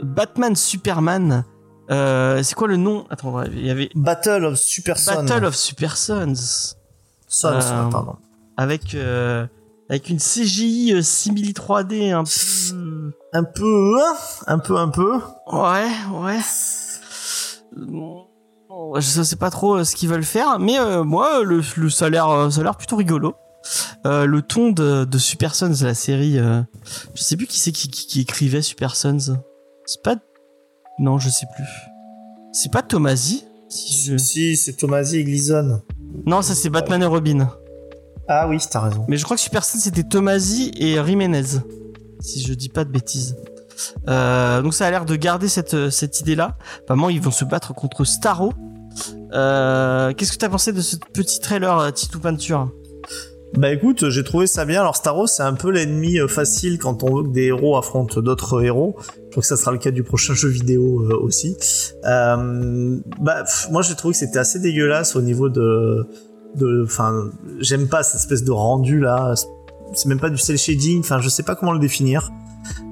Batman Superman. Euh, c'est quoi le nom? Attends, il y avait Battle of Super Son. Battle of Super Sons Sons, Euh, pardon. avec euh, avec une CGI euh, simili 3D un peu Un peu, hein, un peu, un peu. ouais ouais je sais pas trop euh, ce qu'ils veulent faire mais euh, moi le, le ça a l'air ça a l'air plutôt rigolo Euh, le ton de, de Super Sons la série euh, je sais plus qui c'est qui, qui, qui écrivait Super Sons c'est pas non je sais plus c'est pas Tomasi si je... Si, c'est Tomasi et Gleason. non ça c'est Batman et Robin Ah oui, t'as raison. Mais je crois que Super Saiyan c'était Tomasi et Jiménez, si je dis pas de bêtises. Euh, donc ça a l'air de garder cette, cette idée-là. Apparemment, ils vont se battre contre Starro. Euh, Qu'est-ce que t'as pensé de ce petit trailer, euh, Titou Peinture? Bah écoute, j'ai trouvé ça bien. Alors Starro, c'est un peu l'ennemi euh, facile quand on veut que des héros affrontent d'autres héros. Je crois que ça sera le cas du prochain jeu vidéo euh, aussi. Euh, bah moi j'ai trouvé que c'était assez dégueulasse au niveau de, de, enfin, j'aime pas cette espèce de rendu là. C'est même pas du cel shading. Enfin, je sais pas comment le définir.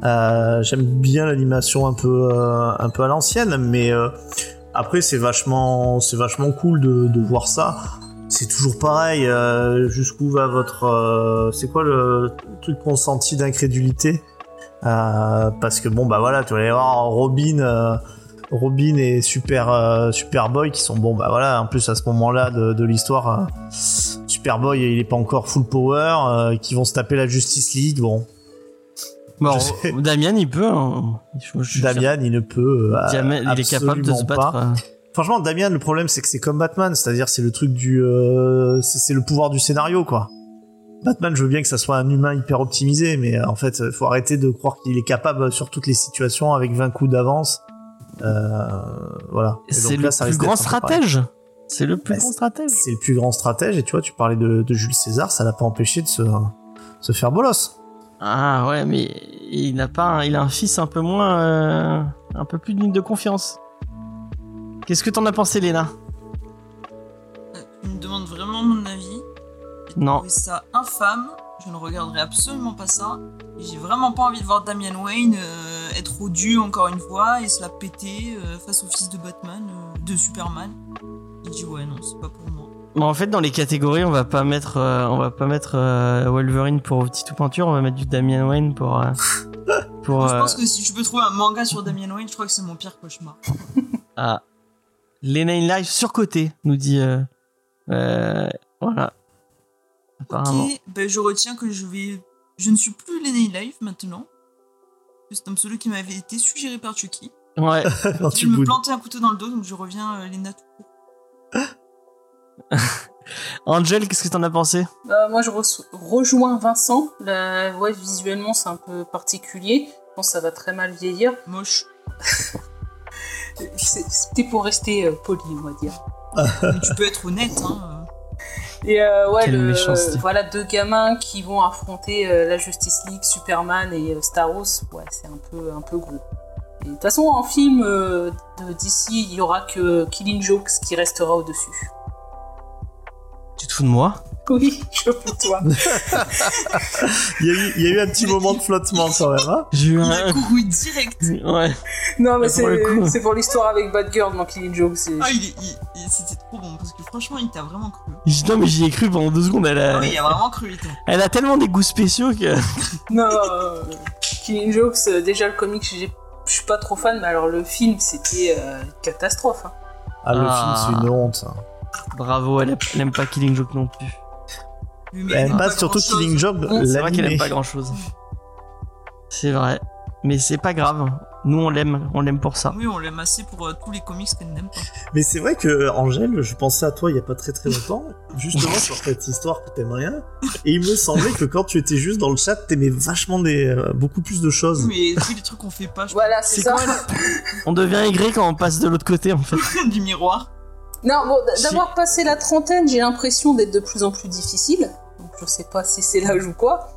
Euh, J'aime bien l'animation un peu euh, un peu à l'ancienne, mais après c'est vachement c'est vachement cool de, de voir ça. C'est toujours pareil. euh, Jusqu'où va votre euh, c'est quoi le truc consenti d'incrédulité? Euh, Parce que bon bah voilà, tu vas aller voir Robin. Robin et Super Superboy qui sont bon bah voilà en plus à ce moment-là de, de l'histoire Superboy il est pas encore full power qui vont se taper la Justice League bon Bon. Damien, il peut. hein. Je- je- Damian il ne peut euh, Damien, il est capable de se battre. pas. Euh. franchement Damian le problème c'est que c'est comme Batman c'est-à-dire c'est le truc du euh, c'est le pouvoir du scénario quoi Batman je veux bien que ça soit un humain hyper optimisé mais euh, en fait euh, faut arrêter de croire qu'il est capable sur toutes les situations avec 20 coups d'avance euh, voilà C'est le ça plus grand stratège. C'est le plus Bah, grand stratège. c'est le plus grand stratège et tu vois tu parlais de, de Jules César ça l'a pas empêché de se, se faire bolos Ah ouais, mais il n'a pas, il a un fils un peu moins, euh, un peu plus digne de confiance. Qu'est-ce que t'en as pensé, Léna Euh, Tu me demandes vraiment mon avis. J'ai Non. trouvé ça infâme. Je ne regarderai absolument pas ça. J'ai vraiment pas envie de voir Damian Wayne euh, être odieux encore une fois et se la péter euh, face au fils de Batman, euh, de Superman. J'ai dit ouais non, c'est pas pour moi. Bon, en fait, dans les catégories, on va pas mettre, on va pas mettre Wolverine pour petit ou peinture, on va mettre du Damian Wayne pour, pour. Je pense que si je peux trouver un manga sur Damian Wayne, je crois que c'est mon pire cauchemar. Ah. Léna in Live surcoté, nous dit. euh, euh, voilà. Apparemment. Ok, ben je retiens que je vais. Je ne suis plus Lenny Live maintenant. C'est un pseudo qui m'avait été suggéré par Chucky. Ouais. Je tu me plantais un couteau dans le dos, donc je reviens euh, Lena tout court. Angel, qu'est-ce que t'en as pensé? Bah, moi, je re- rejoins Vincent. La... Ouais, visuellement, c'est un peu particulier. Je pense que ça va très mal vieillir. Moche. C'est- C'était pour rester euh, poli, on va dire. Mais tu peux être honnête, hein. Et euh, ouais, le- voilà deux gamins qui vont affronter euh, la Justice League, Superman et euh, Staros. Ouais, c'est un peu, un peu gros. De toute façon, en film euh, DC, il y aura que Killing Jokes qui restera au-dessus. Tu te fous de moi Oui, je peux toi. il, y a eu, il y a eu un petit moment de flottement quand même hein J'ai eu un. couru direct. Ouais. Non, mais c'est c'est pour l'histoire avec Batgirl dans Killing Jokes. c'est- Ah, il il- il- c'était trop bon parce que franchement, il t'a vraiment cru. J- Non, mais j'y ai cru pendant deux secondes. Elle a, oui, il a vraiment cru, elle a tellement des goûts spéciaux que. Non, euh, Killing Jokes, déjà le comic, je suis pas trop fan, mais alors le film, c'était euh, une catastrophe. hein. ah le Ah. film c'est une honte hein. Bravo, elle, a- elle aime pas Killing Joke non plus. Mais elle il a passe pas surtout. Killing Job C'est vrai qu'elle aime pas grand chose. C'est vrai. Mais c'est pas grave. Nous, on l'aime. On l'aime pour ça. Oui, on l'aime assez pour euh, tous les comics qu'elle n'aime pas. Mais c'est vrai que Angèle, je pensais à toi il y a pas très très longtemps, justement sur cette histoire que t'aimes rien, et il me semblait que quand tu étais juste dans le chat, t'aimais vachement des euh, beaucoup plus de choses. Oui, mais tous les trucs qu'on fait pas, je Voilà, c'est ça. quoi On devient aigri quand on passe de l'autre côté, en fait. du miroir. Non, bon, Si. d'avoir passé la trentaine, j'ai l'impression d'être de plus en plus difficile. Donc je sais pas si c'est l'âge ou quoi.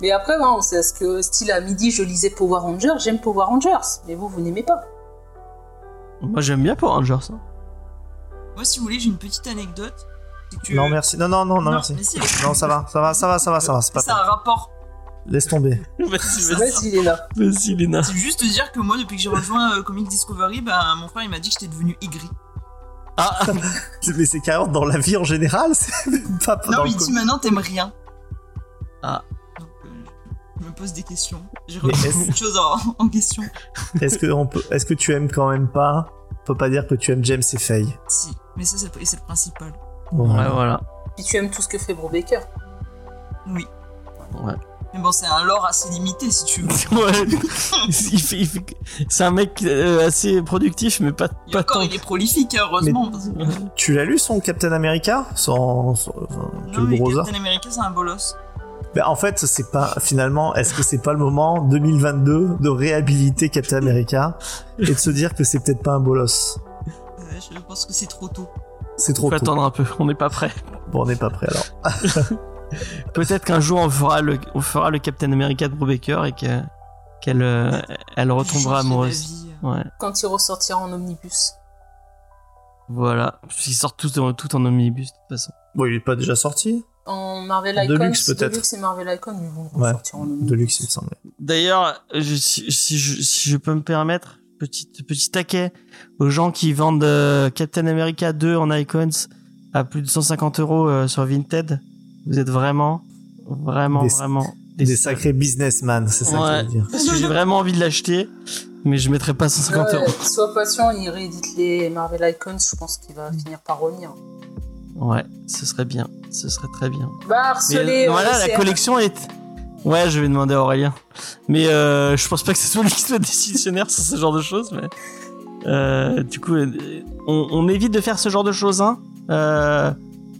Mais après, bon, c'est parce que style à midi, je lisais Power Rangers, j'aime Power Rangers. Mais vous, vous n'aimez pas. Moi, j'aime bien Power Rangers. hein. Moi, si vous voulez, j'ai une petite anecdote. Que... Non merci, non non non non, merci. Non ça va, ça va, ça va, ça va, ça va, c'est pas ça a grave. un rapport. Laisse tomber. Vas-y, vas-y. Vas-y, Léna. Vas-y, Léna. C'est juste dire que moi, depuis que j'ai rejoint euh, Comic Discovery, ben, mon frère il m'a dit que j'étais devenu aigri. Ah, Mais c'est carrément dans la vie en général, c'est même pas Non, il dit maintenant t'aimes rien. Ah. Donc, euh, je me pose des questions. J'ai remis est-ce- beaucoup de choses en, en question. Est-ce que on peut, est-ce que tu aimes quand même pas On peut pas dire que tu aimes James et Faye. Si, mais ça, c'est et c'est le principal. ouais, voilà. Puis tu aimes tout ce que fait Brubaker. Oui. Ouais. Mais bon, c'est un lore assez limité si tu veux. Ouais. Il fait- il fait- C'est un mec euh, assez productif, mais pas, pas encore, tant. il est prolifique, hein, heureusement. parce que- Tu l'as lu son Captain America? Son, son- enfin, Non, mais gros Captain America, c'est un bolos. Ben, en fait, c'est pas finalement. Est-ce que c'est pas le moment 2022 de réhabiliter Captain America et de se dire que c'est peut-être pas un bolos Euh, je pense que c'est trop tôt. C'est trop tôt. attendre un peu, on n'est pas prêt. Bon, on n'est pas prêt alors. Peut-être qu'un jour on fera le, on fera le Captain America de Brubaker et que qu'elle euh, elle retombera amoureuse. euh. Ouais, Quand il ressortira en omnibus. voilà. Ils sortent tout en, tout en omnibus de toute façon. Bon, il est pas déjà sorti En Marvel Icons. Deluxe, peut-être. Deluxe et Marvel Icons, ils vont Ouais, ressortir en omnibus. Deluxe, il me semblait. D'ailleurs, si, si je, si je peux me permettre, petit, petit taquet aux gens qui vendent euh, Captain America 2 en icons à plus de 150 euros euh, sur Vinted. Vous êtes vraiment, vraiment, Des- vraiment Des sacrés businessmen, c'est ça Ouais. que je veux dire. Parce que j'ai vraiment envie de l'acheter, mais je mettrai pas 150 Ouais, euros. sois patient, il réédite les Marvel Icons, je pense qu'il va finir par revenir. Ouais, ce serait bien. Ce serait très bien. Mais harceler. voilà, euh, la CM. collection est. Ouais, je vais demander à Aurélien. Mais euh, je pense pas que ce soit lui qui soit décisionnaire sur ce genre de choses. Mais euh, du coup, euh, on, on évite de faire ce genre de choses. Hein. Euh,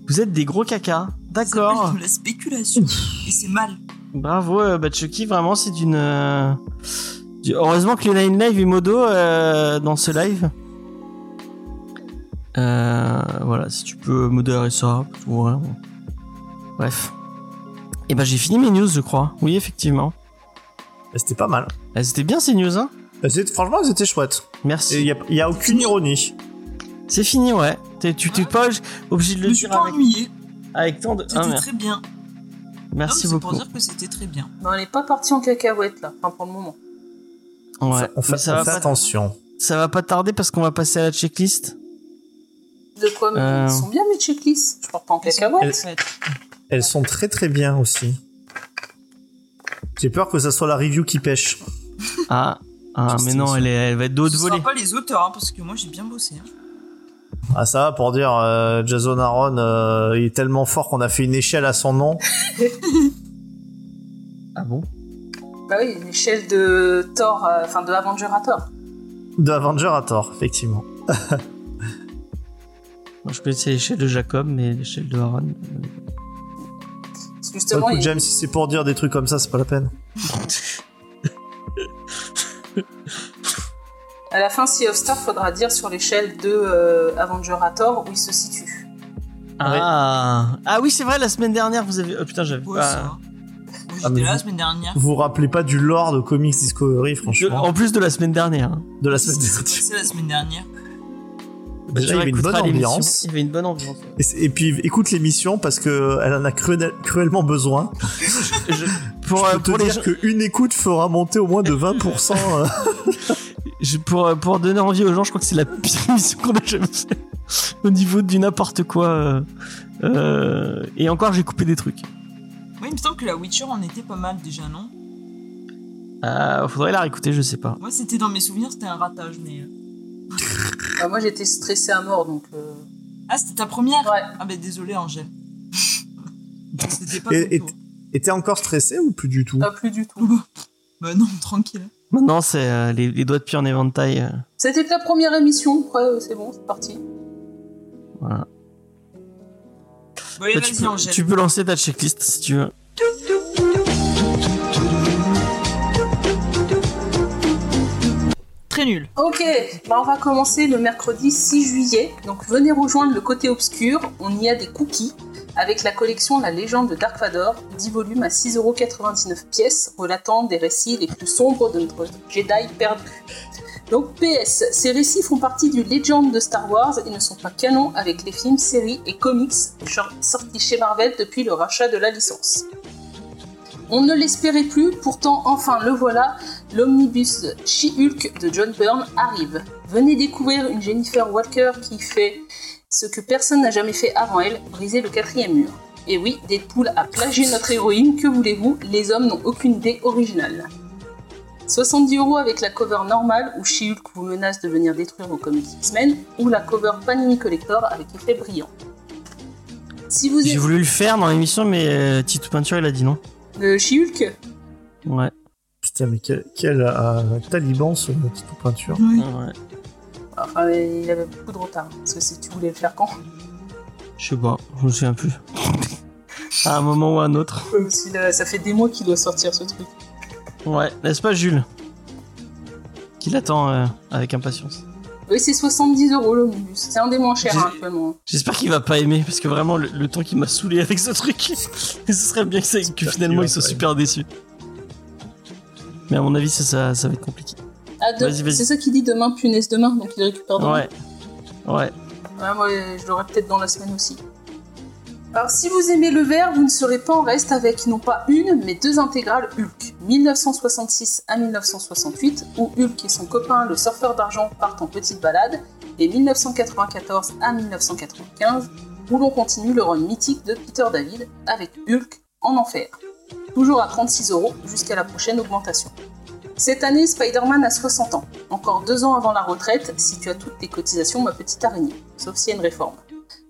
vous êtes des gros caca. D'accord. de la spéculation. Et c'est mal. Bravo, euh, bah, Chucky. Vraiment, c'est d'une. euh, du- Heureusement que les Nine Live et Modo euh, dans ce live. Euh, voilà, si tu peux modérer ça. Ouais. Bref. Et bah j'ai fini mes news, je crois. Oui, effectivement. Et C'était pas mal. Elles étaient bien ces news, hein c'est- Franchement, c'était chouette. Et Merci. il y a, il y a aucune ironie. C'est fini, ouais. T'es- tu t'es pas obligé de Je le me suis dire pas avec, ennuyé. Avec tant de. C'était Ah, très bien. Merci Non, mais C'est beaucoup. pour dire que c'était très bien. Non, elle est pas partie en cacahuète là, enfin pour le moment. Ouais. On fait, Mais ça, on va fait pas, attention. ça va pas tarder parce qu'on va passer à la checklist. De quoi mais Euh. Ils sont bien mes checklists. Je pars pas en cacahuète. Ouais. Elles sont très très bien aussi. J'ai peur que ça soit la review qui pêche. Ah. Ah, mais non, elle, est, elle va être Ce volée. sera pas les auteurs, hein, parce que moi j'ai bien bossé. hein. Ah ça va pour dire euh, Jason Aaron euh, il est tellement fort qu'on a fait une échelle à son nom. Ah bon? Bah oui, l'échelle de Thor, euh, enfin de Avenger à Thor. De Avenger à tort, effectivement. Moi, je connaissais l'échelle de Jacob, mais l'échelle de Aaron. euh, justement, Écoute, il- James, si c'est pour dire des trucs comme ça, c'est pas la peine. à la fin, Sea of Star, faudra dire sur l'échelle de euh, Avenger à Thor où il se situe. Ah. ah oui, c'est vrai, la semaine dernière, vous avez. Oh putain, j'avais Ouais, pas. Moi Ah, j'étais là la vous- semaine dernière. Vous vous rappelez pas du lore de Comics Discovery, franchement, en plus de la semaine dernière. hein. de la semaine dernière. passé la semaine dernière. Déjà, il y avait une bonne l'émission. ambiance. Il y avait une bonne ambiance. Et, c'est- et puis écoute l'émission parce que elle en a cruel- cruellement besoin. Je- pour, Je euh, peux te pour les dire gens- qu'une écoute fera monter au moins de 20%. je- pour, euh, pour donner envie aux gens, je crois que c'est la pire émission qu'on a jamais fait. Au niveau du n'importe quoi. euh, euh, et encore, j'ai coupé des trucs. Oui, il me semble que la Witcher en était pas mal déjà, non? Euh, faudrait la réécouter, je sais pas. Moi c'était dans mes souvenirs, c'était un ratage, mais. Bah, moi, j'étais stressé à mort, donc. euh, Ah, c'était ta première? Ouais. Ah, bah désolé, Angèle. c'était pas Et-. Et t'es encore stressé ou plus du tout? Pas plus du tout. Bah non, tranquille. Maintenant, c'est euh, les, les doigts de pied en éventail. euh, C'était la première émission. Après, euh, c'est bon, c'est parti. voilà. Bon, allez, Bah, tu, vas-y, peux, Angèle. tu peux lancer ta checklist si tu veux. Très nul. Ok, bah on va commencer le mercredi 6 juillet. Donc venez rejoindre le côté obscur. On y a des cookies avec la collection La légende de Dark Vador, 10 volumes à 6,99€ pièces, relatant des récits les plus sombres de notre Jedi perdu. Donc PS, ces récits font partie du Legend de Star Wars et ne sont pas canons avec les films, séries et comics sortis chez Marvel depuis le rachat de la licence. On ne l'espérait plus, pourtant enfin le voilà, l'omnibus She-Hulk de John Byrne arrive. Venez découvrir une Jennifer Walker qui fait ce que personne n'a jamais fait avant elle, briser le quatrième mur. Et oui, Deadpool a plagié notre héroïne, que voulez-vous, les hommes n'ont aucune idée originale. 70 euros avec la cover normale où She-Hulk vous menace de venir détruire vos comics X-Men, ou la cover Panini Collector avec effet brillant. Si vous J'ai voulu le faire dans l'émission, mais euh, Tito Peinture, il a dit non. le She-Hulk, Ouais. Putain, mais quel, quel, euh, taliban ce petit peinture. Oui. ouais. Enfin il avait beaucoup de retard, parce que si tu voulais le faire quand? Je sais pas, je me souviens plus. à un moment ou à un autre. Ouais, parce ça fait des mois qu'il doit sortir ce truc. Ouais, n'est-ce pas Jules? Qui l'attend euh, avec impatience. Oui, c'est 70 euros l'omnibus. C'est un des moins chers hein, actuellement. J'espère qu'il va pas aimer, parce que vraiment, le, le temps qu'il m'a saoulé avec ce truc, ce serait bien que, ça- que finalement il soit super déçu. Mais à mon avis, ça, ça, ça va être compliqué. Ah, de- c'est ça qui dit demain, punaise demain, donc il récupère demain. Ouais. Ouais. Ouais, moi, je l'aurai peut-être dans la semaine aussi. Alors, si vous aimez le vert, vous ne serez pas en reste avec non pas une, mais deux intégrales Hulk. 1966 à 1968, où Hulk et son copain, le surfeur d'argent, partent en petite balade, et 1994 à 1995, où l'on continue le run mythique de Peter David avec Hulk en enfer. Toujours à 36 euros jusqu'à la prochaine augmentation. Cette année, Spider-Man a 60 ans, encore deux ans avant la retraite, si tu as toutes tes cotisations, ma petite araignée, sauf s'il y a une réforme.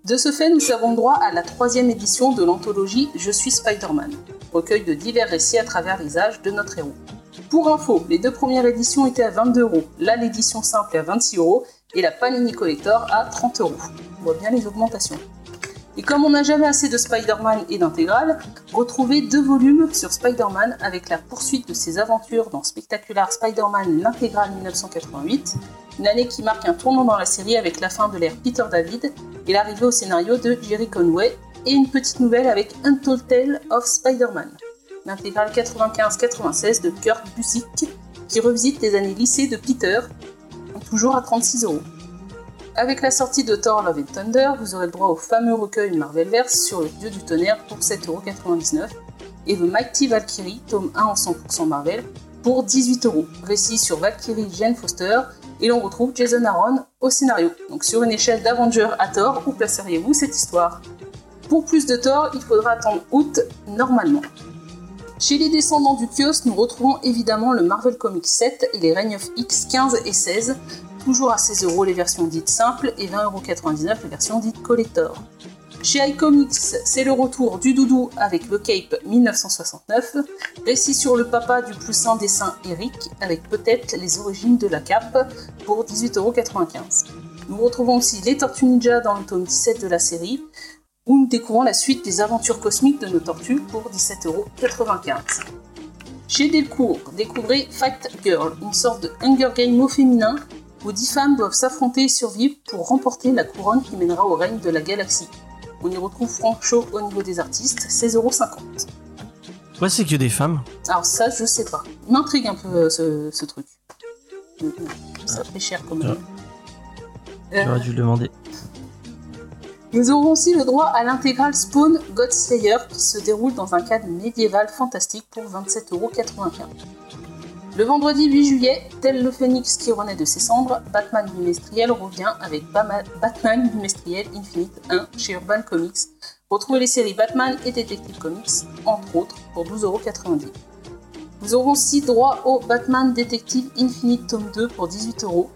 De ce fait, nous avons droit à la troisième édition de l'anthologie Je suis Spider-Man, recueil de divers récits à travers les âges de notre héros. Pour info, les deux premières éditions étaient à 22 euros, là l'édition simple est à 26 euros et la Panini Collector à 30 euros. On voit bien les augmentations. Et comme on n'a jamais assez de Spider-Man et d'intégrales, retrouvez deux volumes sur Spider-Man avec la poursuite de ses aventures dans Spectacular Spider-Man l'intégrale 1988, une année qui marque un tournant dans la série avec la fin de l'ère Peter David et l'arrivée au scénario de Jerry Conway, et une petite nouvelle avec Untold Tale of Spider-Man, l'intégrale 95-96 de Kurt Busiek qui revisite les années lycée de Peter, toujours à 36 euros. Avec la sortie de Thor Love and Thunder, vous aurez le droit au fameux recueil Marvelverse sur le dieu du tonnerre pour 7,99€ et The Mighty Valkyrie, tome 1 en 100% Marvel, pour 18€. Récit sur Valkyrie Jane Foster, et l'on retrouve Jason Aaron au scénario. Donc sur une échelle d'Avenger à Thor, où placeriez-vous cette histoire? Pour plus de Thor, il faudra attendre août normalement. Chez les descendants du kiosque, nous retrouvons évidemment le Marvel Comics 7 et les Reign of X 15 et 16, toujours à 16 euros les versions dites simples et 20,99€ les versions dites collector. Chez iComics, c'est le retour du doudou avec The Cape 1969, récit sur le papa du plus saint dessin Eric, avec peut-être les origines de la cape pour 18,95€. Nous retrouvons aussi les Tortues Ninja dans le tome 17 de la série, où nous découvrons la suite des aventures cosmiques de nos tortues pour 17,95€. Chez Delcourt, découvrez Fight Girl, une sorte de Hunger Game au féminin où dix femmes doivent s'affronter et survivre pour remporter la couronne qui mènera au règne de la galaxie. On y retrouve Frank Shaw au niveau des artistes, 16,50€. Ouais, c'est que des femmes? Alors ça, je sais pas. Il m'intrigue un peu euh, ce, ce truc. Ça fait cher quand même. Euh, J'aurais dû le demander. Nous aurons aussi le droit à l'intégrale Spawn God Slayer qui se déroule dans un cadre médiéval fantastique pour 27,95€. Le vendredi 8 juillet, tel le phénix qui renaît de ses cendres, Batman bimestriel revient avec Batman bimestriel Infinite 1 chez Urban Comics. Retrouvez les séries Batman et Detective Comics, entre autres, pour 12,90€. Nous aurons aussi droit au Batman Detective Infinite tome 2 pour 18€, où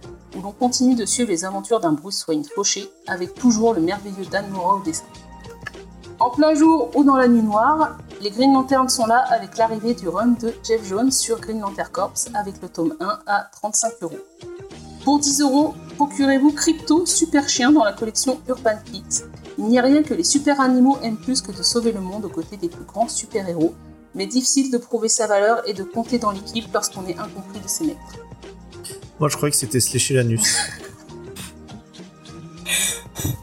l'on continue de suivre les aventures d'un Bruce Wayne fauché, avec toujours le merveilleux Dan Mora au dessin. En plein jour ou dans la nuit noire, les Green Lanterns sont là avec l'arrivée du run de Jeff Jones sur Green Lantern Corps avec le tome 1 à 35 euros. Pour 10 euros, procurez-vous Crypto Super Chien dans la collection Urban Kids. Il n'y a rien que les super animaux aiment plus que de sauver le monde aux côtés des plus grands super-héros, mais difficile de prouver sa valeur et de compter dans l'équipe lorsqu'on est incompris de ses maîtres. Moi, je croyais que c'était se lécher l'anus.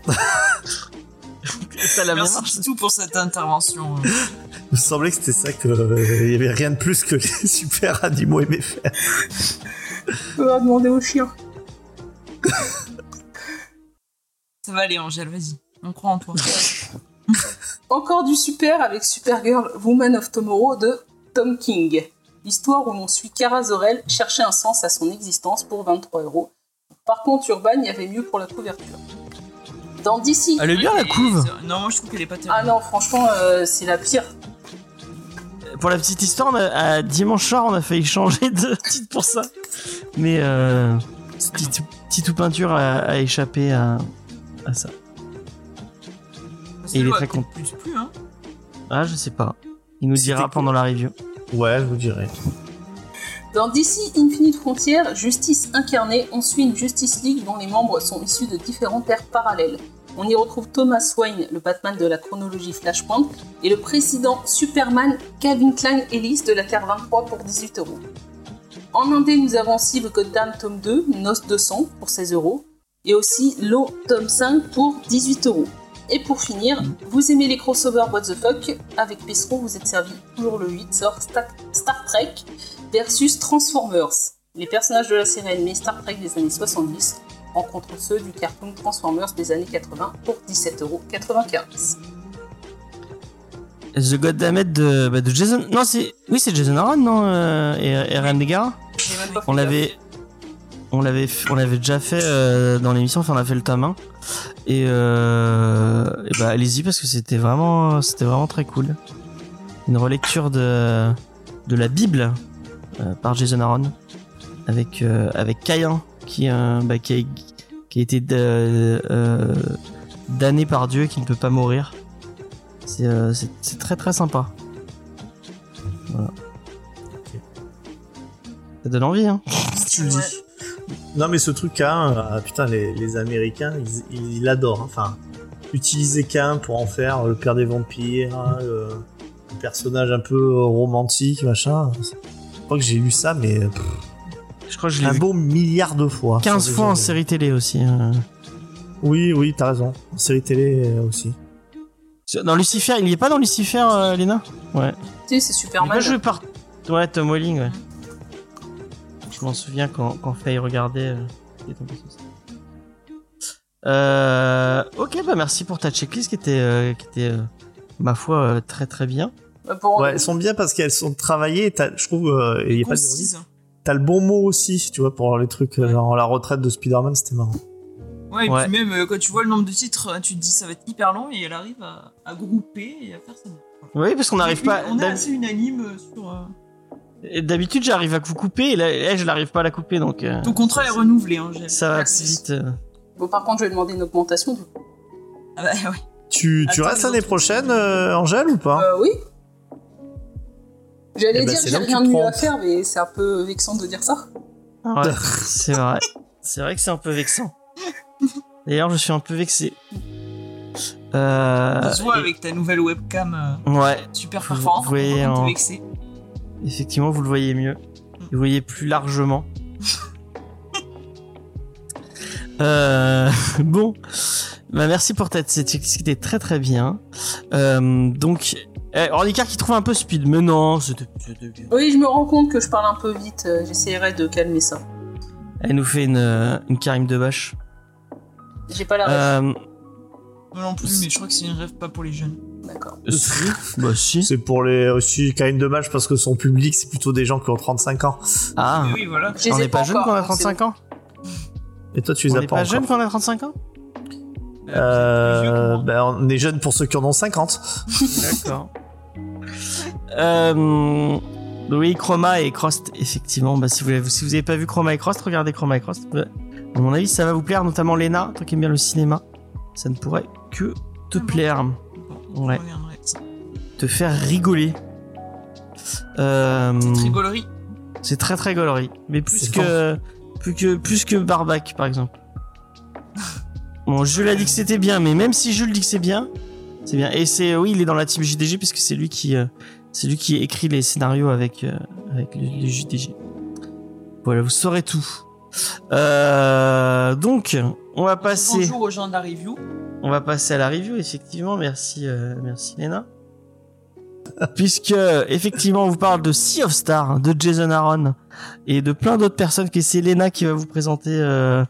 Ça la Merci Pitou pour cette intervention. Il me semblait que c'était ça que euh, il y avait rien de plus que les super animaux aimaient faire. On va demander au chien. Ça va aller Angèle, vas-y. On croit en toi. Encore du super avec Supergirl Woman of Tomorrow de Tom King. L'histoire où l'on suit Kara Zor-El chercher un sens à son existence pour 23 euros. Par contre, Urban, il y avait mieux pour la couverture. Dans DC. Elle est bien la couve. Non, moi je trouve qu'elle est pas terrible. Ah non, franchement, euh, c'est la pire. Pour la petite histoire, on a- à dimanche soir, on a failli changer de titre pour ça. Mais euh, petite, petite peinture a, a échappé à, à ça. Et il est très plus plus, hein. Ah, je sais pas. Il nous dira cool. pendant la review. Ouais, je vous dirais. Dans DC Infinite Frontier, Justice incarnée, on suit une Justice League dont les membres sont issus de différents terres parallèles. On y retrouve Thomas Wayne, le Batman de la chronologie Flashpoint, et le président Superman Calvin Klein Ellis de la Terre 23 pour 18 euros. En Indé, nous avons aussi le Gotham tome 2, Noce de sang pour 16 euros, et aussi Lo tome 5 pour 18 euros. Et pour finir, vous aimez les crossovers What the fuck? Avec Pesseron, vous êtes servi toujours le 8 sort Star Trek versus Transformers. Les personnages de la série animée Star Trek des années 70 rencontrent ceux du cartoon Transformers des années 80 pour 17,95€. The Goddammit de, bah, de Jason. Non, c'est. Oui, c'est Jason Aaron, non euh, Et, et Ryan On l'avait. On l'avait, on l'avait déjà fait euh, dans l'émission, enfin on a fait le 1. Et, euh, et bah allez-y parce que c'était vraiment, c'était vraiment très cool. Une relecture de, de la Bible euh, par Jason Aaron avec avec Caïn qui, euh, bah, qui, a, qui a été euh, euh, damné par Dieu et qui ne peut pas mourir. C'est euh, c'est c'est très très sympa. Voilà. Ça donne envie, hein. tu le dis. Ouais. Non, mais ce truc Cain, euh, putain, les, les Américains, ils, ils l'adorent. hein. Enfin, utiliser Cain pour en faire le père des vampires, hein, le, le personnage un peu romantique, machin. Je crois que j'ai lu ça, mais pff, Je crois que je l'ai un vu beau milliard de fois. 15 sans fois en exagérer. série télé aussi. hein. Oui, oui, t'as raison. En série télé euh, aussi. Dans Lucifer, il y est pas dans Lucifer, euh, Léna? Ouais. Tu sais, c'est Il est Superman. pas joué par. Ouais, Tom Welling, ouais. Je m'en souviens quand, quand Faye regardait. euh, il. Euh, ok, bah merci pour ta checklist qui était, euh, qui était euh, ma foi, euh, très très bien. Bah, pour- Ouais, elles sont bien parce qu'elles sont travaillées. t'as- Je trouve, euh, et il y a pas d'ironie. Concise. T'as le bon mot aussi, tu vois, pour les trucs, euh, Ouais. genre la retraite de Spider-Man, c'était marrant. Ouais, et Ouais. puis même euh, quand tu vois le nombre de titres, euh, tu te dis ça va être hyper long et elle arrive à, à grouper et à faire ça. Oui, parce qu'on n'arrive pas. On est assez unanime euh, sur. euh, et D'habitude, j'arrive à vous couper et là, là, je n'arrive pas à la couper donc. euh, Ton contrat est renouvelé, hein, Angèle. ça va plus vite. Bon, par contre, je vais demander une augmentation. Ah bah ouais. Tu, tu restes l'année prochaine, euh, Angèle, ou pas? Euh, oui. J'allais Eh ben, dire j'ai rien de mieux à faire, mais c'est un peu vexant de dire ça. Ouais, c'est vrai. C'est vrai que c'est un peu vexant. D'ailleurs, je suis un peu vexé. Euh, On se voit et- avec ta nouvelle webcam euh, Ouais, super performante. vous voyez t'est vexé. effectivement, vous le voyez mieux. Vous le voyez plus largement. Euh, bon, bah merci pour ta cette checklist qui était très très bien. Euh, donc, eh, Ornicard qui trouve un peu speed, mais non, c'était c'était bien. Oui, je me rends compte que je parle un peu vite. euh, J'essaierai de calmer ça. Elle nous fait une, euh, une Karim de bâche. J'ai pas la ref. Euh, Moi non plus, mais je crois que c'est une rêve pas pour les jeunes. D'accord. si, bah si. C'est pour les aussi quand même dommage parce que son public c'est plutôt des gens qui ont 35 ans. Ah, Mais oui, voilà. Je les on ai n'est pas jeune encore, quand on a donc c'est 35 ans Et toi tu les On as n'est pas, pas encore. jeune quand on a 35 ans Euh, ben, on est jeune pour ceux qui en ont 50. D'accord. euh, oui, Chroma et Crost, effectivement. Bah, si vous avez, si vous avez pas vu Chroma et Crost, regardez Chroma et Crost. Ouais. À mon avis, ça va vous plaire, notamment Lena, toi qui aimes bien le cinéma. Ça ne pourrait que te Ah bon plaire, Bon, je Ouais. te faire rigoler. Euh, rigolerie. c'est très très gaulerie, mais plus que, plus que plus que Barbac par exemple. Bon, Jules a dit que c'était bien, mais même si Jules dit que c'est bien, c'est bien. Et c'est oui, il est dans la team JDG puisque c'est lui qui euh, c'est lui qui écrit les scénarios avec euh, avec les, les JDG. Voilà, vous saurez tout. Euh, donc, on va passer. Bonjour aux gens de la review. On va passer à la review, effectivement. Merci, euh, merci Léna. Puisque, effectivement, on vous parle de Sea of Stars, de Jason Aaron et de plein d'autres personnes que c'est Léna qui va vous présenter euh,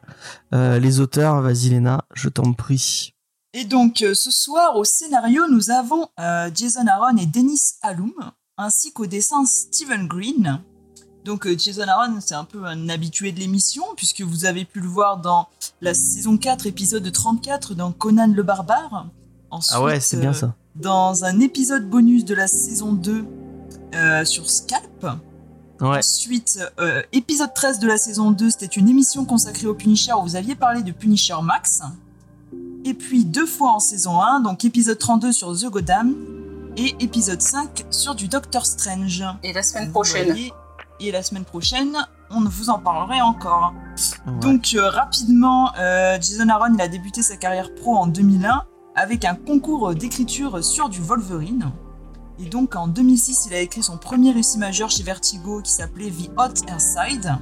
euh, les auteurs. Vas-y Léna, je t'en prie. Et donc, euh, ce soir, au scénario, nous avons euh, Jason Aaron et Dennis Alum, ainsi qu'au dessin Stephen Green. Donc, euh, Jason Aaron, c'est un peu un habitué de l'émission, puisque vous avez pu le voir dans la saison 4, épisode 34, dans Conan le Barbare. Ensuite, Ah ouais, c'est bien euh, ça. Dans un épisode bonus de la saison 2 euh, sur Scalp. Ouais. Ensuite, épisode 13 de la saison 2, c'était une émission consacrée au Punisher où vous aviez parlé de Punisher Max. Et puis deux fois en saison 1, donc épisode 32 sur The Goddam et épisode 5 sur du Doctor Strange. Et la semaine prochaine. voyez, et la semaine prochaine, on vous en parlerait encore. Ouais. Donc euh, rapidement, euh, Jason Aaron il a débuté sa carrière pro en 2001 avec un concours d'écriture sur du Wolverine. Et donc en 2006, il a écrit son premier récit majeur chez Vertigo qui s'appelait The Hot Air Side.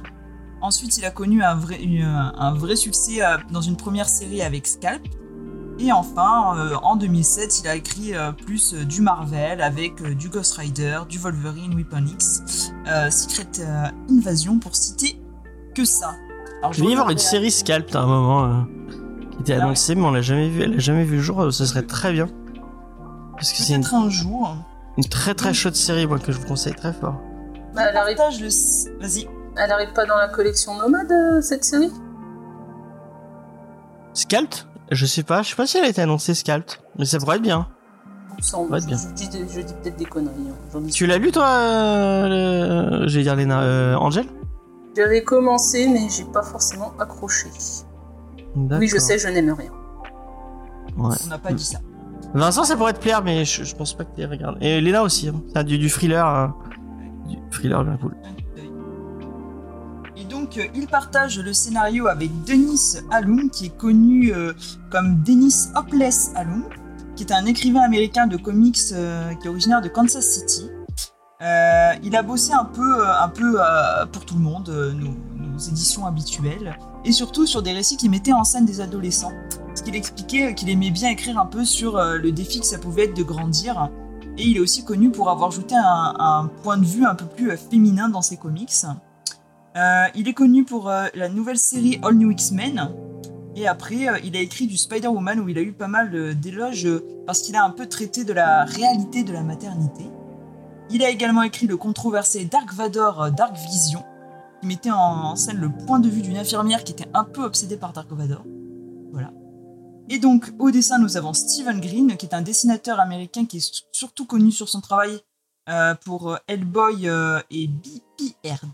Ensuite, il a connu un vrai, une- un vrai succès euh, dans une première série avec Scalp. Et enfin, euh, en 2007, il a écrit euh, plus euh, du Marvel avec euh, du Ghost Rider, du Wolverine, Weapon X, euh, Secret euh, Invasion pour citer que ça. Alors, Il va y avoir une série Scalp à un moment euh, qui était Ah annoncée, mais on l'a jamais vu. Elle a jamais vu le jour. Ça serait très bien. Parce que c'est une. Peut-être un jour. Une très très chaude série, moi, que je vous conseille très fort. Bah, elle, arrive, Partage le. s- Vas-y. elle arrive pas dans la collection Nomade, euh, cette série? Scalt Je sais pas, je sais pas si elle a été annoncée Scalt, mais ça pourrait être bien. Semble. Ouais, je, bien. je dis, des- je dis peut-être des conneries. hein. Tu l'as lu toi, euh, le- je vais dire Léna, euh, Angel? J'avais commencé, mais j'ai pas forcément accroché. Oui, je sais, je n'aime rien. Ouais. On n'a pas dit ça. Vincent, ça pourrait te plaire, mais je, je pense pas que tu regardes. Et Léna aussi, hein. ça a du, du thriller, euh, du thriller bien cool. Donc, euh, il partage le scénario avec Denis Alum, qui est connu euh, comme Dennis Hopeless Alum, qui est un écrivain américain de comics euh, qui est originaire de Kansas City. Il a bossé un peu, un peu pour tout le monde, nos, éditions habituelles, et surtout sur des récits qui mettaient en scène des adolescents. Parce qu'il expliquait qu'il aimait bien écrire un peu sur le défi que ça pouvait être de grandir. Et il est aussi connu pour avoir ajouté un, point de vue un peu plus féminin dans ses comics. Euh, il est connu pour euh, la nouvelle série All New X-Men. Et après, euh, il a écrit du Spider-Woman où il a eu pas mal d'éloges parce qu'il a un peu traité de la réalité de la maternité. Il a également écrit le controversé Dark Vador Dark Vision, qui mettait en, scène le point de vue d'une infirmière qui était un peu obsédée par Dark Vador. Voilà. Et donc, au dessin, nous avons Stephen Green, qui est un dessinateur américain qui est surtout connu sur son travail pour Hellboy euh, et BPRD.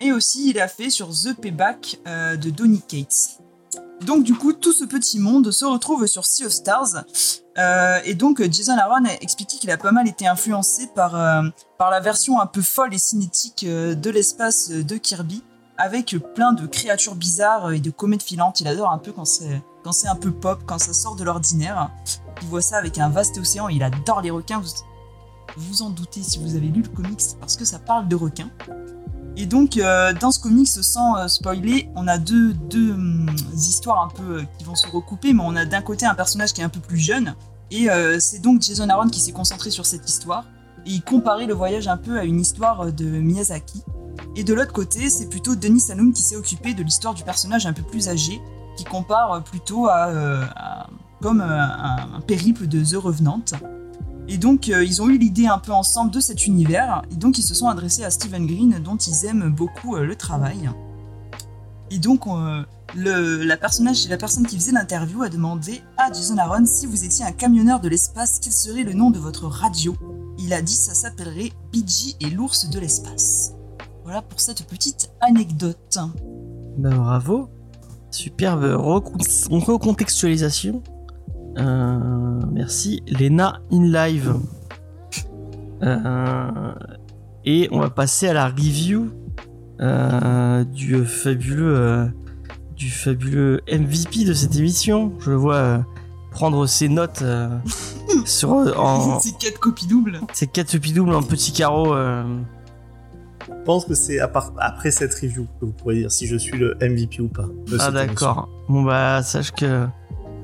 Et aussi, il a fait sur The Payback euh, de Donny Cates. Donc, du coup, tout ce petit monde se retrouve sur Sea of Stars. Euh, et donc, Jason Aaron a expliqué qu'il a pas mal été influencé par, euh, par la version un peu folle et cinétique de l'espace de Kirby, avec plein de créatures bizarres et de comètes filantes. Il adore un peu quand c'est quand c'est un peu pop, quand ça sort de l'ordinaire. Il voit ça avec un vaste océan. Il adore les requins. Vous vous en doutez si vous avez lu le comics, parce que ça parle de requins. Et donc, euh, dans ce comics, sans euh, spoiler, on a deux, deux hum, histoires un peu euh, qui vont se recouper, mais on a d'un côté un personnage qui est un peu plus jeune, et c'est donc Jason Aaron qui s'est concentré sur cette histoire, et il comparait le voyage un peu à une histoire de Miyazaki. Et de l'autre côté, c'est plutôt Denis Anoum qui s'est occupé de l'histoire du personnage un peu plus âgé, qui compare plutôt à, comme un, un périple de The Revenant. Et donc, euh, ils ont eu l'idée un peu ensemble de cet univers, et donc ils se sont adressés à Stephen Green, dont ils aiment beaucoup euh, le travail. Et donc, euh, la, personne qui faisait l'interview a demandé à Jason Aaron si vous étiez un camionneur de l'espace, quel serait le nom de votre radio? Il a dit ça s'appellerait BG et l'ours de l'espace. Voilà pour cette petite anecdote. Bah, bravo. Superbe recon- recontextualisation. Euh, merci. Lena in live. Euh, et on va passer à la review euh, du fabuleux euh, du fabuleux MVP de cette émission. Je le vois euh, prendre ses notes euh, sur en C'est quatre copies doubles. ses quatre doubles en petits carreaux. euh, Je pense que c'est après cette review que vous pourrez dire si je suis le MVP ou pas. Ah d'accord. Bon bah sache que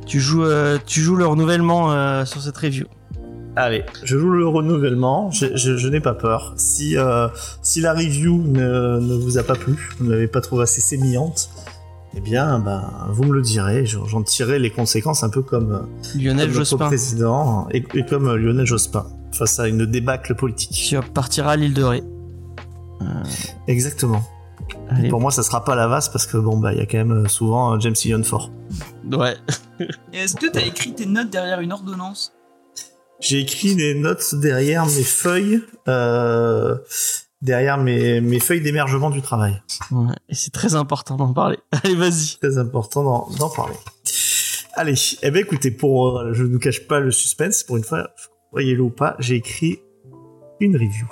tu joues euh, tu joues le renouvellement euh, sur cette review. Allez, je joue le renouvellement. Je, je- je n'ai pas peur. Si euh, si la review ne, ne vous a pas plu, vous ne l'avez pas trouvée assez sémillante, eh bien, ben, vous me le direz. J'en tirerai les conséquences un peu comme, Lionel comme Jospin. président et, et comme Lionel Jospin face à une débâcle politique. Tu partiras à l'île de Ré. Exactement. Allez. Pour moi, ça sera pas la vase parce que bon bah il y a quand même euh, souvent euh, James Ian fort. Ouais. Est-ce que t'as écrit tes notes derrière une ordonnance? J'ai écrit des notes derrière mes feuilles, euh, derrière mes, mes feuilles d'émergement du travail. Ouais. Et c'est très important d'en parler. Allez vas-y. Très important d'en d'en parler. Allez, eh ben écoutez, pour euh, je ne vous cache pas le suspense, pour une fois, voyez-le ou pas, j'ai écrit une review.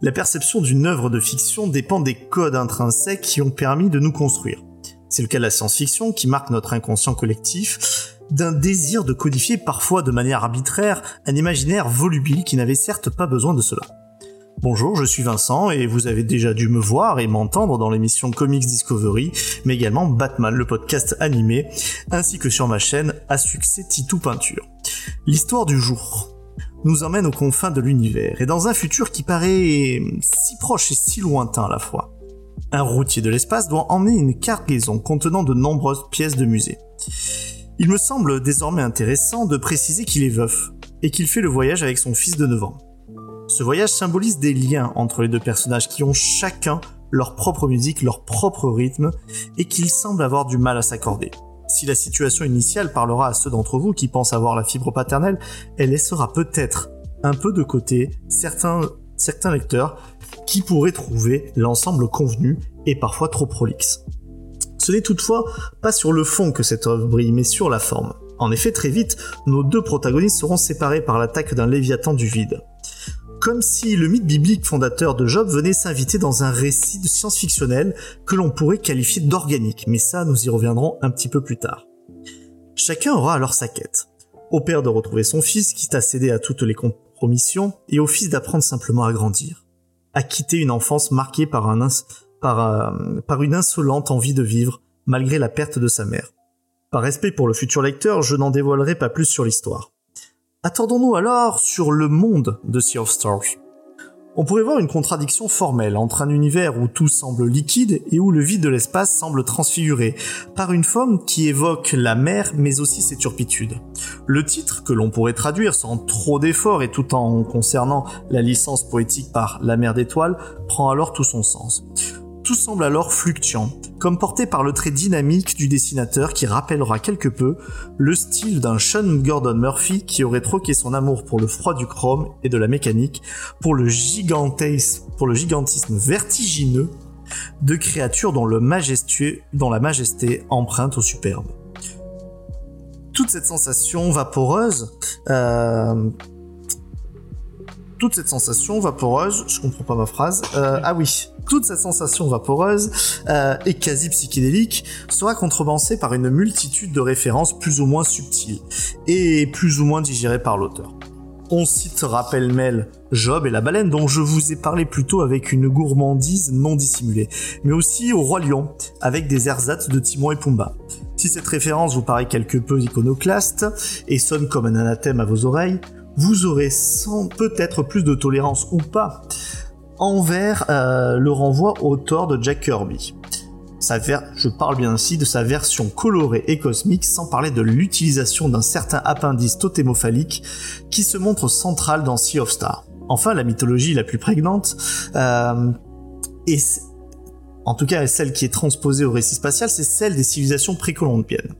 La perception d'une œuvre de fiction dépend des codes intrinsèques qui ont permis de nous construire. C'est le cas de la science-fiction qui marque notre inconscient collectif d'un désir de codifier parfois de manière arbitraire un imaginaire volubile qui n'avait certes pas besoin de cela. Bonjour, je suis Vincent et vous avez déjà dû me voir et m'entendre dans l'émission Comics Discovery, mais également Batman, le podcast animé, ainsi que sur ma chaîne à succès Titou Peinture. L'histoire du jour nous emmène aux confins de l'univers et dans un futur qui paraît si proche et si lointain à la fois. Un routier de l'espace doit emmener une cargaison contenant de nombreuses pièces de musée. Il me semble désormais intéressant de préciser qu'il est veuf. et qu'il fait le voyage avec son fils de 9 ans. Ce voyage symbolise des liens entre les deux personnages qui ont chacun leur propre musique, leur propre rythme, et qu'ils semblent avoir du mal à s'accorder. Si la situation initiale parlera à ceux d'entre vous qui pensent avoir la fibre paternelle, elle laissera peut-être un peu de côté certains, lecteurs qui pourraient trouver l'ensemble convenu et parfois trop prolixe. Ce n'est toutefois pas sur le fond que cette œuvre brille, mais sur la forme. En effet, très vite, nos deux protagonistes seront séparés par l'attaque d'un léviathan du vide. Comme si le mythe biblique fondateur de Job venait s'inviter dans un récit de science-fictionnel que l'on pourrait qualifier d'organique, mais ça nous y reviendrons un petit peu plus tard. Chacun aura alors sa quête. Au père de retrouver son fils, quitte à céder à toutes les compromissions, et au fils d'apprendre simplement à grandir. À quitter une enfance marquée par, euh, par une insolente envie de vivre, malgré la perte de sa mère. Par respect pour le futur lecteur, je n'en dévoilerai pas plus sur l'histoire. Attendons-nous alors sur le monde de Sea of Stars. On pourrait voir une contradiction formelle entre un univers où tout semble liquide et où le vide de l'espace semble transfiguré par une forme qui évoque la mer mais aussi ses turpitudes. Le titre, que l'on pourrait traduire sans trop d'efforts et tout en concernant la licence poétique par La mer d'étoiles, prend alors tout son sens. Tout semble alors fluctuant, comme porté par le trait dynamique du dessinateur qui rappellera quelque peu le style d'un Sean Gordon Murphy qui aurait troqué son amour pour le froid du chrome et de la mécanique pour le, gigantisme, pour le gigantisme vertigineux de créatures dont, le majestueux, dont la majesté emprunte au superbe. Toute cette sensation vaporeuse, euh, toute cette sensation vaporeuse, je comprends pas ma phrase, euh, ah oui, toute cette sensation vaporeuse euh, et quasi psychédélique sera contrebalancée par une multitude de références plus ou moins subtiles et plus ou moins digérées par l'auteur. On citera pêle-mêle Job et la baleine dont je vous ai parlé plus tôt avec une gourmandise non dissimulée, mais aussi au Roi Lion avec des ersatz de Timon et Pumba. Si cette référence vous paraît quelque peu iconoclaste et sonne comme un anathème à vos oreilles, vous aurez peut-être plus de tolérance ou pas envers euh, le renvoi au Thor de Jack Kirby. Sa je parle bien ainsi de sa version colorée et cosmique, sans parler de l'utilisation d'un certain appendice totémophalique qui se montre central dans Sea of Stars. Enfin, la mythologie la plus prégnante, euh, et c- en tout cas celle qui est transposée au récit spatial, c'est celle des civilisations précolombiennes.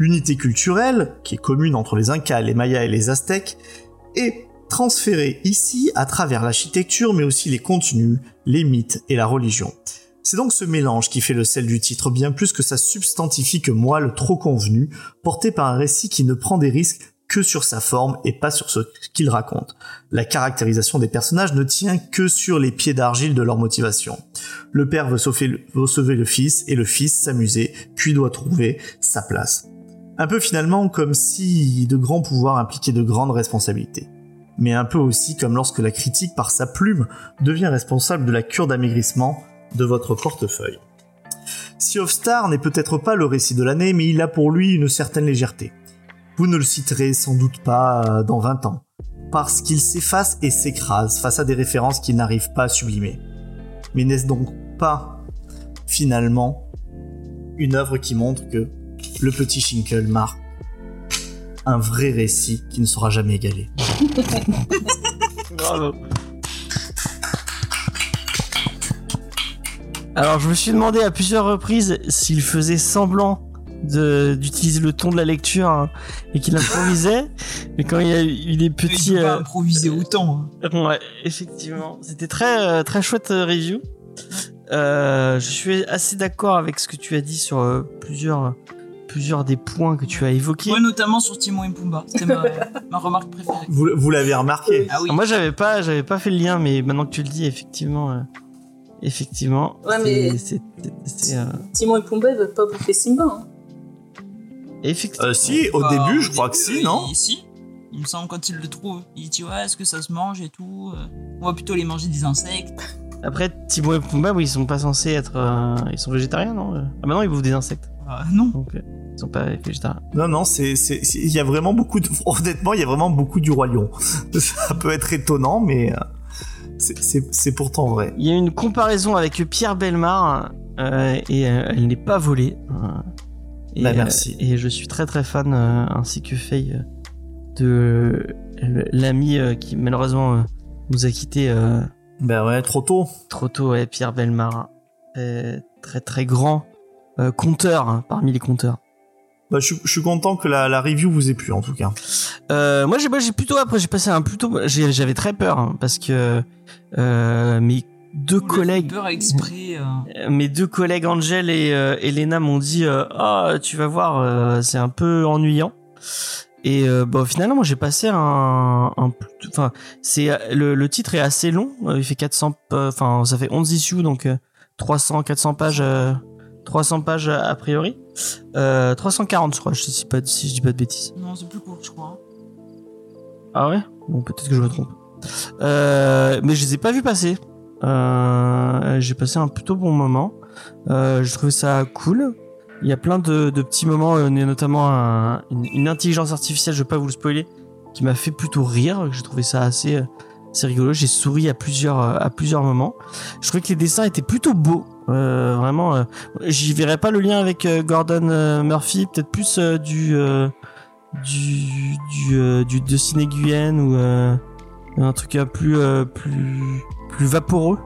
L'unité culturelle, qui est commune entre les Incas, les Mayas et les Aztèques, est transférée ici à travers l'architecture, mais aussi les contenus, les mythes et la religion. C'est donc ce mélange qui fait le sel du titre, bien plus que sa substantifique moelle trop convenue, portée par un récit qui ne prend des risques que sur sa forme et pas sur ce qu'il raconte. La caractérisation des personnages ne tient que sur les pieds d'argile de leur motivation. Le père veut sauver le, veut sauver le fils et le fils s'amuser, puis doit trouver sa place. Un peu finalement comme si de grands pouvoirs impliquaient de grandes responsabilités. Mais un peu aussi comme lorsque la critique par sa plume devient responsable de la cure d'amaigrissement de votre portefeuille. Sea of Star n'est peut-être pas le récit de l'année, mais il a pour lui une certaine légèreté. Vous ne le citerez sans doute pas euh, dans 20 ans, parce qu'il s'efface et s'écrase face à des références qu'il n'arrive pas à sublimer. Mais n'est-ce donc pas, finalement, une œuvre qui montre que le petit Shinkle marque un vrai récit qui ne sera jamais égalé. Bravo. Alors, je me suis demandé à plusieurs reprises s'il faisait semblant d'utiliser le ton de la lecture hein, et qu'il improvisait, mais quand il y a eu des Il petits, peut pas euh, improviser autant. hein. ouais, effectivement, c'était très euh, très chouette euh, review. Euh, je suis assez d'accord avec ce que tu as dit sur euh, plusieurs plusieurs des points que tu as évoqués. Moi, notamment sur Timon et Pumba. C'était ma, ma remarque préférée. Vous, vous l'avez remarqué Ah oui. Moi, j'avais pas, j'avais pas fait le lien, mais maintenant que tu le dis, effectivement, euh, effectivement, Ouais, c'est- mais- c'est, c'est, c'est, euh, Timon et Pumba veulent pas bouffer Simba. Hein. effectivement. Euh, Si, au Bah, début, je crois que si, non il- Si. Il me semble quand il le trouve. Il dit ouais, est-ce que ça se mange et tout. On va plutôt les manger des insectes. Après, Timon et Pumba, oui, ils sont pas censés être, euh, ils sont végétariens, non Ah bah non, ils bouffent des insectes, non. donc euh, ils sont pas végétariens. Non, non, c'est, il y a vraiment beaucoup de, honnêtement, il y a vraiment beaucoup du roi lion. Ça peut être étonnant, mais euh, c'est, c'est, c'est pourtant vrai. Il y a une comparaison avec Pierre Belmar euh, et euh, elle n'est pas volée. euh, et, Bah, merci. euh, et je suis très très fan, euh, ainsi que Faye, de l'ami euh, qui malheureusement euh, nous a quitté euh, Ben ouais, trop tôt. trop tôt, ouais, Pierre Belmar, très très grand euh, conteur hein, parmi les compteurs. Bah, je, suis- je suis content que la, la review vous ait plu en tout cas. Euh, moi j'ai plutôt après j'ai passé un plutôt j'avais très peur hein, parce que euh, mes deux On collègues peur exprès. euh. Mes deux collègues Angel et euh, Elena m'ont dit euh, ah tu vas voir euh, c'est un peu ennuyant et euh, bah finalement moi j'ai passé un, enfin c'est le, le titre est assez long il fait 400 euh, enfin ça fait 11 issues donc euh, 300 400 pages euh, 300 pages a priori euh, 340 je crois je sais pas si je dis pas de bêtises Non, c'est plus court, je crois. ah ouais? Bon, peut-être que je me trompe. Euh, mais je les ai pas vus passer. Euh, j'ai passé un plutôt bon moment. Euh, je trouvais ça cool. Il y a plein de, de petits moments, euh, notamment un- une, une intelligence artificielle, je vais pas vous le spoiler, qui m'a fait plutôt rire. J'ai trouvé ça assez, euh, assez rigolo. J'ai souri à plusieurs, euh, à plusieurs moments. Je trouvais que les dessins étaient plutôt beaux. Euh, vraiment, euh, j'y verrais pas le lien avec euh, Gordon Murphy, peut-être plus du, du, du, du de ou un truc un plus, plus, plus vaporeux.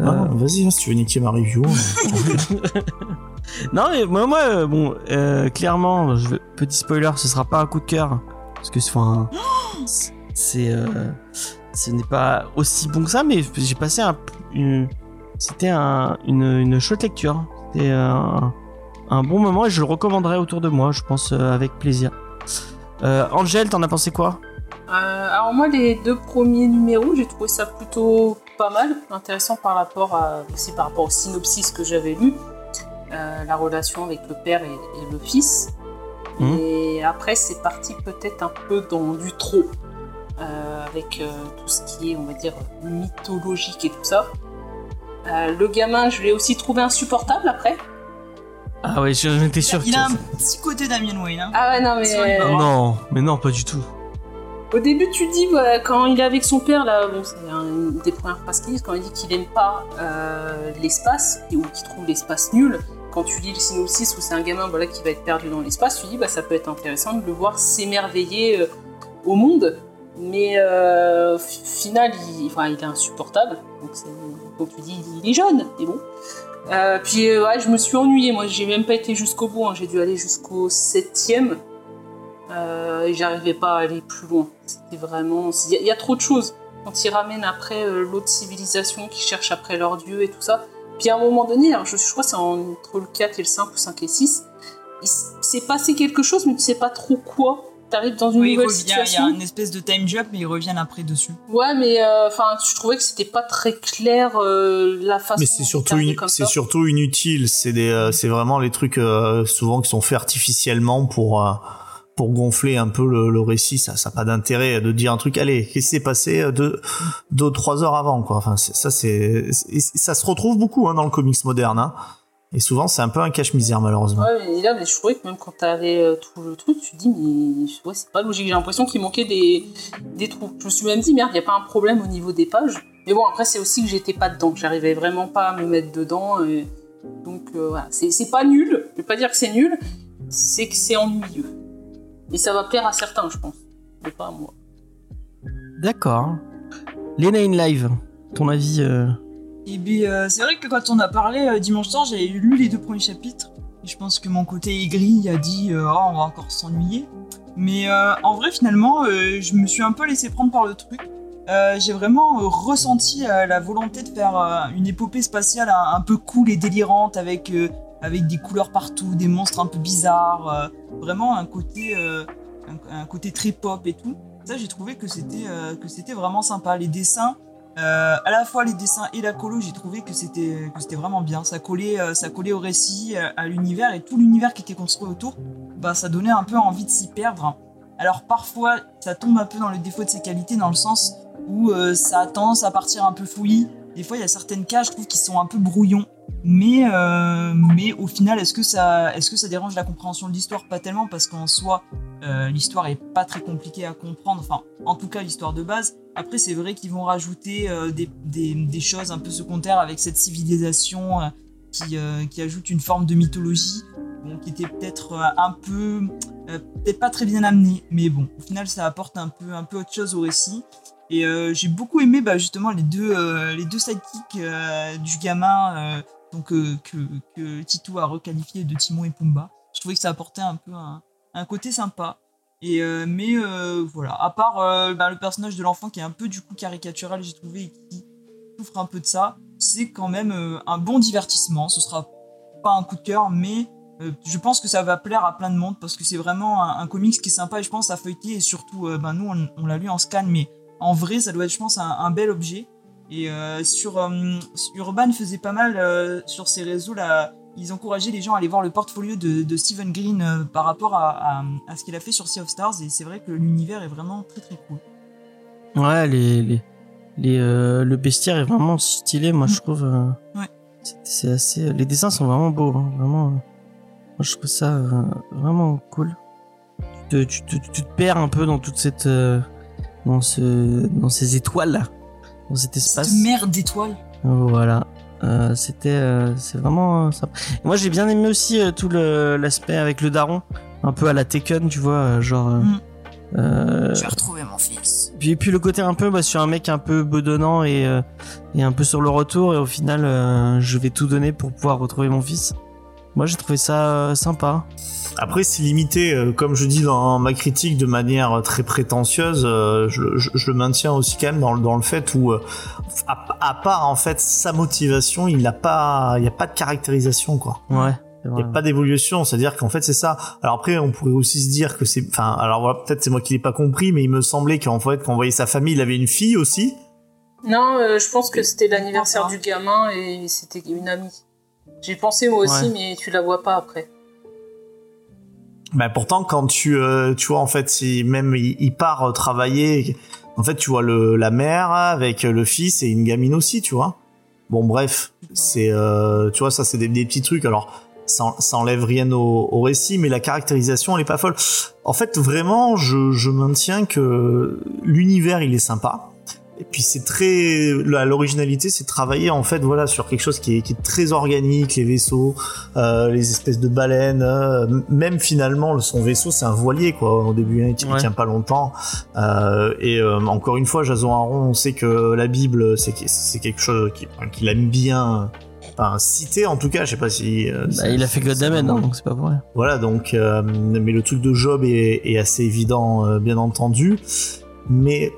Ah, Vas-y, hein, si tu veux niquer ma review. hein. non mais moi, moi bon, euh, clairement, je petit spoiler, ce sera pas un coup de cœur parce que enfin, c'est- c'est, euh, ce n'est pas aussi bon que ça, mais j'ai passé un, une, c'était un, une, une chouette lecture. C'était un, un bon moment et je le recommanderais autour de moi, je pense euh, avec plaisir. Euh, Angel, t'en as pensé quoi? Euh, alors moi, les deux premiers numéros, j'ai trouvé ça plutôt pas mal, intéressant par rapport à, aussi par rapport au synopsis que j'avais lu, euh, la relation avec le père et, et le fils. Mhm. Et après, c'est parti peut-être un peu dans du trop, euh, avec euh, tout ce qui est, on va dire, mythologique et tout ça. Euh, le gamin, je l'ai aussi trouvé insupportable après. Ah ouais, j'en étais sûr Il que a un petit côté Damien Wayne. Hein. Ah ouais, non, mais. Bords. Non, mais non, pas du tout. Au début, tu dis, ouais, quand il est avec son père, là, bon, c'est un- une des premières phrases qu'il dit, quand il dit qu'il aime pas euh, l'espace, ou qu'il trouve l'espace nul, quand tu lis le synopsis où c'est un gamin voilà, qui va être perdu dans l'espace, tu dis, bah, ça peut être intéressant de le voir s'émerveiller euh, au monde. Mais euh, au fi- final, il, enfin, il est insupportable. Donc, c'est- donc tu dis, il est jeune, mais bon. Euh, puis euh, ouais, je me suis ennuyée, moi j'ai même pas été jusqu'au bout, hein. j'ai dû aller jusqu'au septième. Euh, et j'arrivais pas à aller plus loin. C'était vraiment. Il y, a- trop de choses. Quand ils ramènent après euh, l'autre civilisation qui cherche après leur dieu et tout ça. Puis à un moment donné, alors je, je crois que c'est entre le 4 et le 5 ou 5 et 6, il s'est passé quelque chose, mais tu sais pas trop quoi. T'arrives dans une Oui, il nouvelle revient, il y a une espèce de time jump, mais ils reviennent après dessus. Ouais, mais euh, enfin, je trouvais que c'était pas très clair euh, la façon. Mais c'est dont surtout, comme c'est surtout inutile. C'est des, euh, c'est vraiment les trucs euh, souvent qui sont faits artificiellement pour euh, pour gonfler un peu le, le récit. Ça, ça a pas d'intérêt de dire un truc. Allez, qu'est-ce qui s'est passé deux, deux, trois heures avant, quoi. Enfin, ça, c'est, c'est- ça se retrouve beaucoup hein, dans le comics moderne. Hein. Et souvent, c'est un peu un cache-misère, malheureusement. Ouais, mais là, mais je trouvais que même quand t'avais euh, tout le truc, tu te dis, mais ouais, c'est pas logique. J'ai l'impression qu'il manquait des, des trous. Je me suis même dit, merde, y a pas un problème au niveau des pages. Mais bon, après, c'est aussi que j'étais pas dedans. que J'arrivais vraiment pas à me mettre dedans. et Donc, euh, voilà. C'est c'est pas nul. Je vais pas dire que c'est nul. C'est que c'est ennuyeux. Et ça va plaire à certains, je pense. Mais pas à moi. D'accord. Lena in live, ton avis euh, Et bien, euh, c'est vrai que quand on a parlé euh, dimanche soir, j'avais lu les deux premiers chapitres. Je pense que mon côté aigri a dit euh, Oh, on va encore s'ennuyer. Mais en vrai, finalement, je me suis un peu laissé prendre par le truc. J'ai vraiment ressenti la volonté de faire une épopée spatiale un, peu cool et délirante avec, avec des couleurs partout, des monstres un peu bizarres. vraiment un côté, un, côté très pop et tout. Ça, j'ai trouvé que c'était que c'était vraiment sympa. Les dessins, euh, à la fois les dessins et la colo, j'ai trouvé que c'était vraiment bien. Ça collait, euh, ça collait au récit, euh, à l'univers et tout l'univers qui était construit autour. Bah, ça donnait un peu envie de s'y perdre. Alors parfois, ça tombe un peu dans le défaut de ses qualités, dans le sens où euh, ça a tendance à partir un peu fouillis. Des fois, il y a certaines cases, je trouve, qui sont un peu brouillons. Mais, mais au final, est-ce que, ça, est-ce que ça dérange la compréhension de l'histoire? Pas tellement, parce qu'en soi, l'histoire est pas très compliquée à comprendre. Enfin, en tout cas, l'histoire de base. Après, c'est vrai qu'ils vont rajouter euh, des, des, choses un peu secondaires avec cette civilisation euh, qui, euh, qui ajoute une forme de mythologie. bon, qui était peut-être un peu, peut-être pas très bien amené, mais bon, au final, ça apporte un peu, un peu autre chose au récit. Et j'ai beaucoup aimé bah, justement les deux, les deux sidekicks du gamin donc, que, que Tito a requalifié de Timon et Pumba. Je trouvais que ça apportait un peu un, un côté sympa. Euh, mais euh, voilà, à part euh, bah, le personnage de l'enfant qui est un peu du coup caricatural, j'ai trouvé, et qui souffre un peu de ça, c'est quand même un bon divertissement. Ce sera pas un coup de cœur, mais je pense que ça va plaire à plein de monde parce que c'est vraiment un, comics qui est sympa et je pense à feuilleter et surtout, ben, nous on, l'a lu en scan, mais en vrai ça doit être je pense un, bel objet. Et sur Urban faisait pas mal sur ses réseaux là, ils encourageaient les gens à aller voir le portfolio de, de Stephen Green euh, par rapport à, à, à ce qu'il a fait sur Sea of Stars et c'est vrai que l'univers est vraiment très très cool. Ouais, les, les, les, euh, le bestiaire est vraiment stylé, moi, je trouve. euh, Ouais. c'est- assez. Les dessins sont vraiment beaux, hein, vraiment. moi, je trouve ça vraiment cool. Tu te, tu, te, tu te perds un peu dans toute cette. dans, ce, dans ces étoiles là. Dans cet espace. Cette merde d'étoiles. Voilà. Euh, c'était euh, c'est vraiment euh, sympa. Et moi j'ai bien aimé aussi euh, tout le l'aspect avec le daron, un peu à la Tekken, tu vois, euh, genre euh, Mm. euh, J'ai retrouvé mon fils. puis, puis le côté un peu bah, sur un mec un peu bedonnant et, euh, et un peu sur le retour et au final euh, je vais tout donner pour pouvoir retrouver mon fils. Moi j'ai trouvé ça euh, sympa. Après, c'est limité, euh, comme je dis dans ma critique, de manière très prétentieuse. euh, je, je- je le maintiens aussi quand même dans, le- dans le fait où, euh, à, à part en fait sa motivation, il n'a pas, il n'y a pas de caractérisation quoi. Ouais. Il n'y a pas d'évolution, c'est-à-dire qu'en fait c'est ça. Alors après, on pourrait aussi se dire que c'est, enfin, alors voilà, peut-être c'est moi qui l'ai pas compris, mais il me semblait qu'en fait, quand on voyait sa famille, il avait une fille aussi. Non, euh, je pense que c'était l'anniversaire du gamin et c'était une amie. J'ai pensé moi aussi, Ouais. mais tu la vois pas après. Bah pourtant quand tu euh, tu vois en fait si même il, il part euh, travailler en fait tu vois le la mère avec le fils et une gamine aussi tu vois bon bref c'est euh, tu vois ça c'est des, des petits trucs alors ça, ça enlève rien au, au récit mais la caractérisation elle est pas folle en fait vraiment je, je maintiens que l'univers il est sympa et puis c'est très l'originalité c'est travailler en fait voilà sur quelque chose qui est, qui est très organique les vaisseaux euh, les espèces de baleines euh, même finalement le- son vaisseau c'est un voilier quoi au début hein, il, Ouais. tient pas longtemps euh, et encore une fois Jason Aaron on sait que la Bible c'est que- c'est quelque chose qui- qu'il aime bien enfin citer en tout cas je sais pas si euh, Bah, il a fait Goddamen, c'est- hein, donc c'est pas pour rien. voilà, donc, euh, mais le truc de Job est, est assez évident, euh, bien entendu. Mais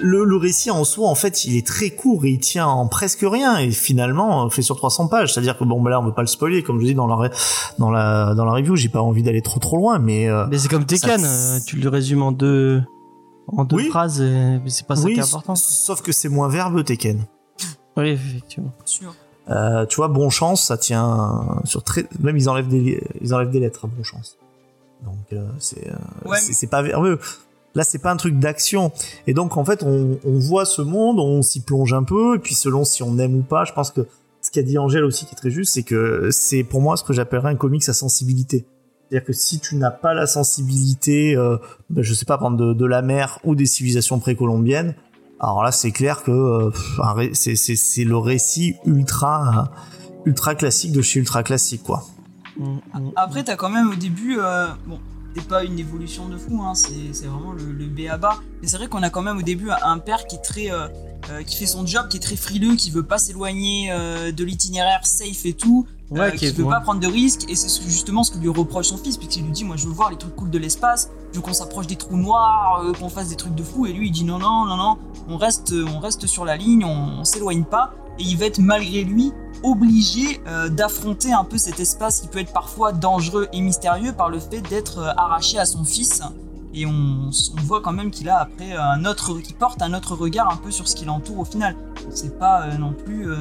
le, le récit en soi, en fait, il est très court et il tient en presque rien. Et finalement, euh, fait sur 300 pages. C'est-à-dire que bon, bah là, on veut pas le spoiler, comme je dis dans la dans la dans la review. J'ai pas envie d'aller trop trop loin, mais euh, Mais c'est comme Tekken, ça- euh, tu le résumes en deux en deux Oui. phrases mais c'est pas ça oui, qui est important. sauf que c'est moins verbeux Tekken. Oui, effectivement. Sûr. Euh, tu vois, bon chance, ça tient sur très. Même ils enlèvent des ils enlèvent des lettres à bon chance. Donc euh, c'est euh, Ouais, c'est pas verbeux. Là, c'est pas un truc d'action. Et donc, en fait, on, on voit ce monde, on s'y plonge un peu, et puis selon si on aime ou pas, je pense que ce qu'a dit Angèle aussi qui est très juste, c'est que c'est pour moi ce que j'appellerais un comics à sensibilité. C'est-à-dire que si tu n'as pas la sensibilité, euh, ben, je sais pas, prendre de, de la mer ou des civilisations précolombiennes, alors là, c'est clair que euh, c'est le récit ultra ultra classique de chez ultra classique, quoi. Mm, mm. Après, t'as quand même au début, euh, bon, c'est pas une évolution de fou, hein, c'est vraiment le, le B à bas. Mais c'est vrai qu'on a quand même au début un père qui est très, euh, euh, qui fait son job, qui est très frileux, qui veut pas s'éloigner euh, de l'itinéraire safe et tout, Ouais, euh, qui est veut loin. pas prendre de risques. Et c'est ce- justement ce que lui reproche son fils, puisqu'il lui dit, moi je veux voir les trucs cool de l'espace, je veux qu'on s'approche des trous noirs, qu'on fasse des trucs de fou. Et lui il dit non non non non, on reste, on reste sur la ligne, on, on s'éloigne pas. Et il va être malgré lui obligé euh, d'affronter un peu cet espace qui peut être parfois dangereux et mystérieux par le fait d'être euh, arraché à son fils. Et on, voit quand même qu'il a après un autre, qu'il porte un autre regard un peu sur ce qui l'entoure au final. C'est pas euh, non plus euh,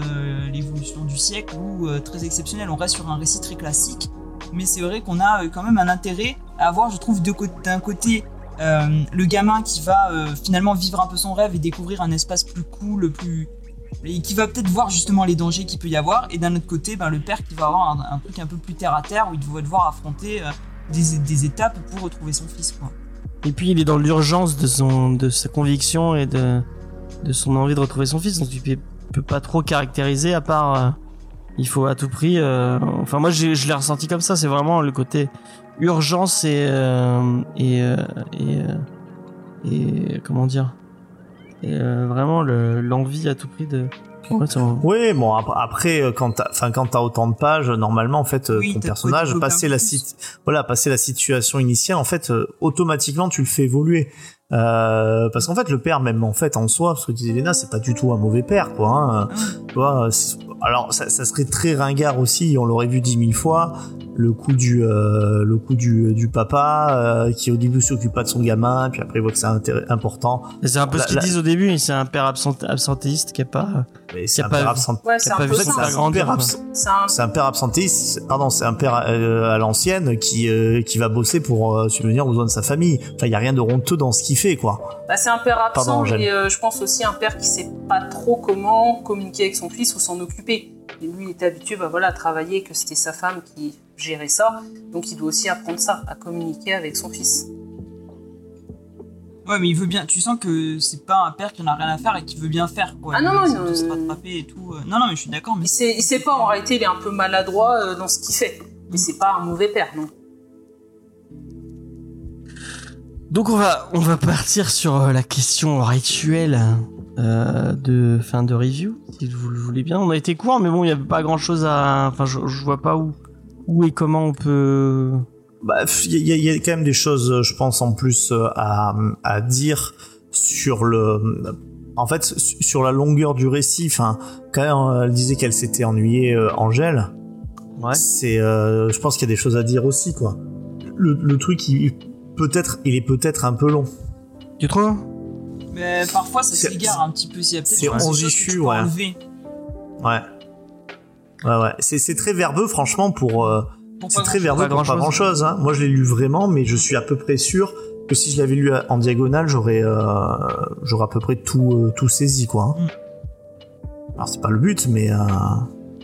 l'évolution du siècle ou euh, très exceptionnel. On reste sur un récit très classique, mais c'est vrai qu'on a euh, quand même un intérêt à avoir, je trouve, d'un côté euh, le gamin qui va euh, finalement vivre un peu son rêve et découvrir un espace plus cool, plus et qui va peut-être voir justement les dangers qu'il peut y avoir, et d'un autre côté, ben, le père qui va avoir un, truc un peu plus terre à terre où il va devoir affronter euh, des, des étapes pour retrouver son fils. Et puis il est dans l'urgence de de sa conviction et de de son envie de retrouver son fils, donc tu peux, peux pas trop caractériser à part euh, Il faut à tout prix. euh, Enfin, moi, je l'ai ressenti comme ça. C'est vraiment le côté urgence et et et comment dire et euh, vraiment le- l'envie à tout prix de. Ouais, c'est un- Oui, bon ap- après euh, quand t'as, enfin quand t'as autant de pages, normalement en fait euh, Oui, ton personnage passer la sit- voilà passer la situation initiale en fait euh, automatiquement tu le fais évoluer. Euh, parce qu'en fait le père même en fait en soi, ce que disait Elena, c'est pas du tout un mauvais père quoi. Hein. Tu vois, alors ça, ça serait très ringard aussi, on l'aurait vu dix mille fois. Le coup du euh, le coup du, du papa euh, qui au début s'occupe pas de son gamin, puis après il voit que c'est intérêt- important. C'est un peu La- ce qu'ils la- disent au début. C'est un père absent- absentéiste qui est pas. Mais c'est a un pas- père absent. Ouais, c'est un un un... C'est un père absentiste, pardon, c'est un père euh, à l'ancienne qui euh, qui va bosser pour euh, subvenir aux besoins de sa famille. Enfin, il y a rien de honteux dans ce qu'il fait, quoi. Bah, c'est un père absent, Pardon, mais euh, je pense aussi un père qui sait pas trop comment communiquer avec son fils ou s'en occuper. Et lui, il était habitué bah, voilà, à travailler, que c'était sa femme qui gérait ça. Donc il doit aussi apprendre ça, à communiquer avec son fils. Ouais, mais il veut bien. Tu sens que c'est pas un père qui en a rien à faire et qui veut bien faire, quoi. Ah non, Il non, non, se euh, rattraper et tout. euh. Non, non, mais je suis d'accord, mais Il sait, il sait pas, en réalité, il est un peu maladroit dans ce qu'il fait. Mais c'est pas un mauvais père, non. Donc on va on va partir sur euh, la question rituelle euh, de fin de review, si vous le voulez bien. On a été court, mais bon, il y avait pas grand chose à. Enfin, je, je vois pas où où et comment on peut. Bah, il y, a- il y a quand même des choses, je pense, en plus euh, à, à dire sur le. En fait, su- sur la longueur du récit. Enfin, quand elle disait qu'elle s'était ennuyée, euh, Angèle. Ouais. C'est, euh, je pense qu'il y a des choses à dire aussi, quoi. Le, le truc, il peut-être, il est peut-être un peu long. Tu trouves? Mais parfois, ça s'égare un petit peu. Il y a peut-être c'est tu peux ouais. enlever Ouais. Ouais, ouais. C'est, très verbeux, franchement, pour. euh, pour c'est très verbeux Pas pour pas grand-chose. grand chose. Hein. Moi, je l'ai lu vraiment, mais je suis à peu près sûr que si je l'avais lu en diagonale, j'aurais, euh, j'aurais à peu près tout, euh, tout saisi, quoi. hein. Mm. Alors, c'est pas le but, mais.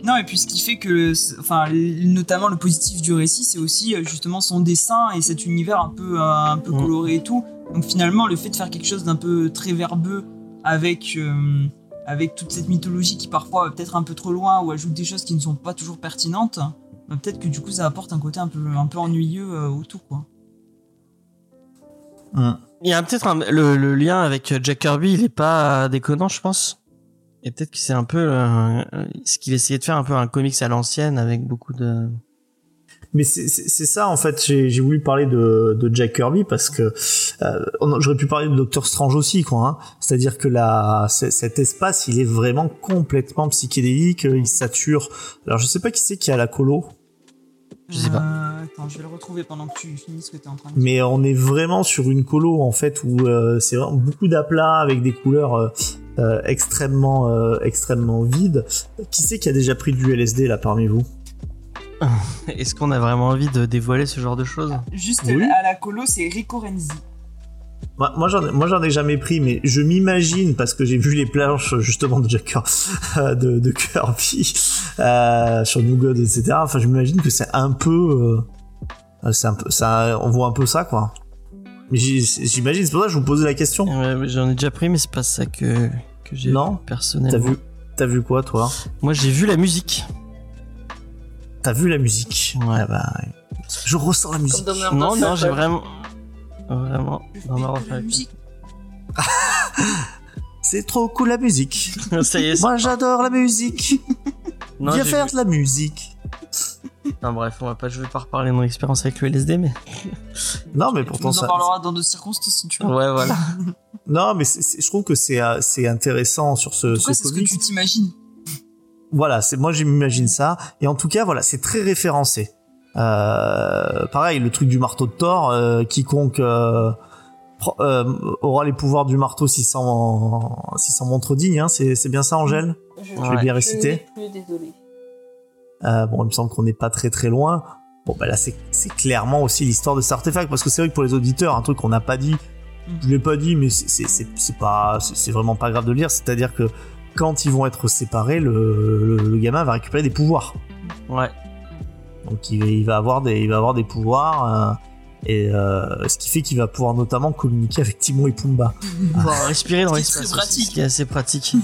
Non, et puis ce qui fait que, enfin, notamment le positif du récit, c'est aussi euh, justement son dessin et cet univers un peu, euh, un peu coloré et tout. Donc finalement, le fait de faire quelque chose d'un peu très verbeux avec, euh, avec toute cette mythologie qui parfois va peut-être un peu trop loin ou ajoute des choses qui ne sont pas toujours pertinentes, bah, peut-être que du coup ça apporte un côté un peu, un peu ennuyeux euh, au tout, quoi. Il y a peut-être le, le lien avec Jack Kirby, il est pas déconnant, je pense. Et peut-être que c'est un peu euh, ce qu'il essayait de faire un peu un comics à l'ancienne avec beaucoup de. Mais c'est, c'est, c'est ça, en fait, j'ai, j'ai voulu parler de, de Jack Kirby parce que euh, j'aurais pu parler de Doctor Strange aussi, quoi. Hein. C'est-à-dire que la, cet espace, il est vraiment complètement psychédélique, il sature. Alors, je sais pas qui c'est qui a la colo. Je sais pas. Euh, attends, je vais le retrouver pendant que tu finis ce que tu es en train de dire. mais on est vraiment sur une colo en fait où euh, c'est vraiment beaucoup d'aplats avec des couleurs euh, euh, extrêmement euh, extrêmement vides. Qui c'est qui a déjà pris du LSD là parmi vous? Est-ce qu'on a vraiment envie de dévoiler ce genre de choses? Juste Oui. à la colo, c'est Rico Renzi. Moi, moi, j'en ai- jamais pris, mais je m'imagine parce que j'ai vu les planches justement de Jack Kir- de, de Kirby euh, sur New God, etc. Enfin, je m'imagine que c'est un peu, euh, c'est un peu, ça, on voit un peu ça quoi. J'imagine, c'est pour ça que je vous posais la question. Ouais, J'en ai déjà pris, mais c'est pas ça que que j'ai vu personnellement. T'as vu, t'as vu quoi toi? Moi, j'ai vu la musique. T'as vu la musique? Ouais. Ah bah, je ressens la musique. Non, non, j'ai vraiment, vraiment. Non, non, la musique. C'est trop cool la musique. Ça y est. Moi j'adore la musique. non, Viens faire vu- de la musique. Non, bref, on va pas, je vais pas reparler de mon expérience avec le LSD, mais. Non mais pourtant nous en ça. parleras dans d'autres circonstances si tu veux. Ouais, voilà. Non mais je trouve que c'est euh, c'est intéressant sur ce, En tout cas, ce c'est ce que tu t'imagines. Voilà, c'est moi j'imagine ça. Et en tout cas voilà, c'est très référencé. Euh, pareil, le truc du marteau de Thor, euh, quiconque euh, pro- euh, aura les pouvoirs du marteau s'il s'en montre digne. Hein, c'est c'est bien ça, Angèle? Je, Je Ouais. l'ai bien je récité. n'ai plus, désolé. Euh, bon, il me semble qu'on n'est pas très très loin. Bon, bah là, c'est c'est clairement aussi l'histoire de cet artefact, parce que c'est vrai que pour les auditeurs, un truc qu'on n'a pas dit, je l'ai pas dit, mais c'est- c'est c'est- c'est pas, c'est c'est vraiment pas grave de le dire. C'est-à-dire que quand ils vont être séparés, le, le, le gamin va récupérer des pouvoirs. Ouais. Donc il, il va avoir des, il va avoir des pouvoirs. euh, et euh, ce qui fait qu'il va pouvoir notamment communiquer avec Timon et Pumba. Pouvoir respirer dans l'espace. aussi, pratique. Ce qui est assez pratique.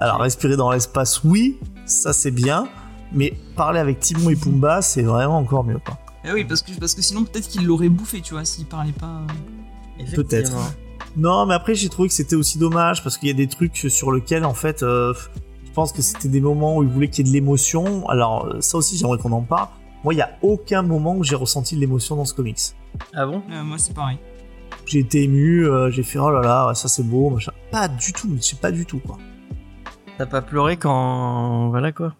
Alors respirer dans l'espace, oui, ça c'est bien, mais parler avec Timon et Pumba, c'est vraiment encore mieux, quoi. Eh oui, parce que, parce que sinon, peut-être qu'il l'aurait bouffé, tu vois, s'il parlait pas. Peut-être. Non, mais après, j'ai trouvé que c'était aussi dommage parce qu'il y a des trucs sur lesquels, en fait, euh, je pense que c'était des moments où il voulait qu'il y ait de l'émotion. Alors, euh, ça aussi, j'aimerais qu'on en parle. Moi, il y a aucun moment où j'ai ressenti de l'émotion dans ce comics. Ah bon? Euh, moi, c'est pareil. J'ai été ému, euh, j'ai fait oh là là, ça c'est beau, machin. Pas du tout, mais c'est pas du tout, quoi. T'as pas pleuré quand. Voilà quoi?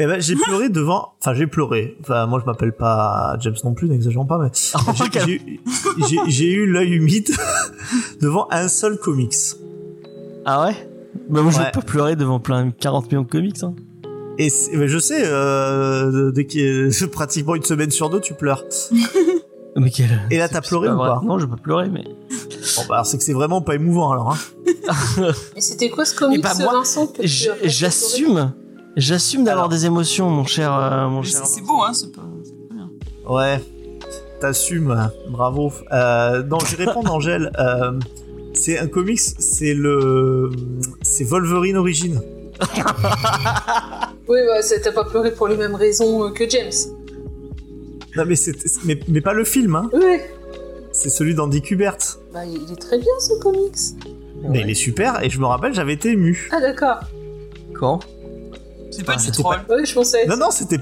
Eh ben, j'ai pleuré devant. Enfin, j'ai pleuré. Enfin, moi, je m'appelle pas James non plus, n'exagérons pas, mais j'ai- j'ai eu- l'œil humide devant un seul comics. Ah ouais? Bah moi je Ouais. vais pas pleurer devant plein 40 millions de comics. Hein. Et mais je sais, euh, dès qu'il y a pratiquement une semaine sur deux, tu pleures. Mais quel... Et là, t'as pleuré pas ou pas? Non, je vais pas pleurer, mais. Bon, bah, alors, c'est que c'est vraiment pas émouvant, alors. Hein. Et c'était quoi ce comics, Eh moi, J- as fait J'assume. J'assume d'avoir des émotions, mon cher. euh, mon cher. C'est beau, hein, c'est pas, bien. Ouais, t'assumes, bravo. Euh, non, je vais répondre, Angèle. Euh, c'est un comics, c'est le. C'est Wolverine Origin. Oui, bah, t'as pas pleuré pour les mêmes raisons euh, que James. Non, mais, mais, mais pas le film, hein. Oui. C'est celui d'Andy Kubert. Bah, il est très bien ce comics. Mais il est super, et je me rappelle, j'avais été ému. Ah, d'accord. Quand? C'est pas Ah, du c'était troll. Je pensais. Non, non, c'était.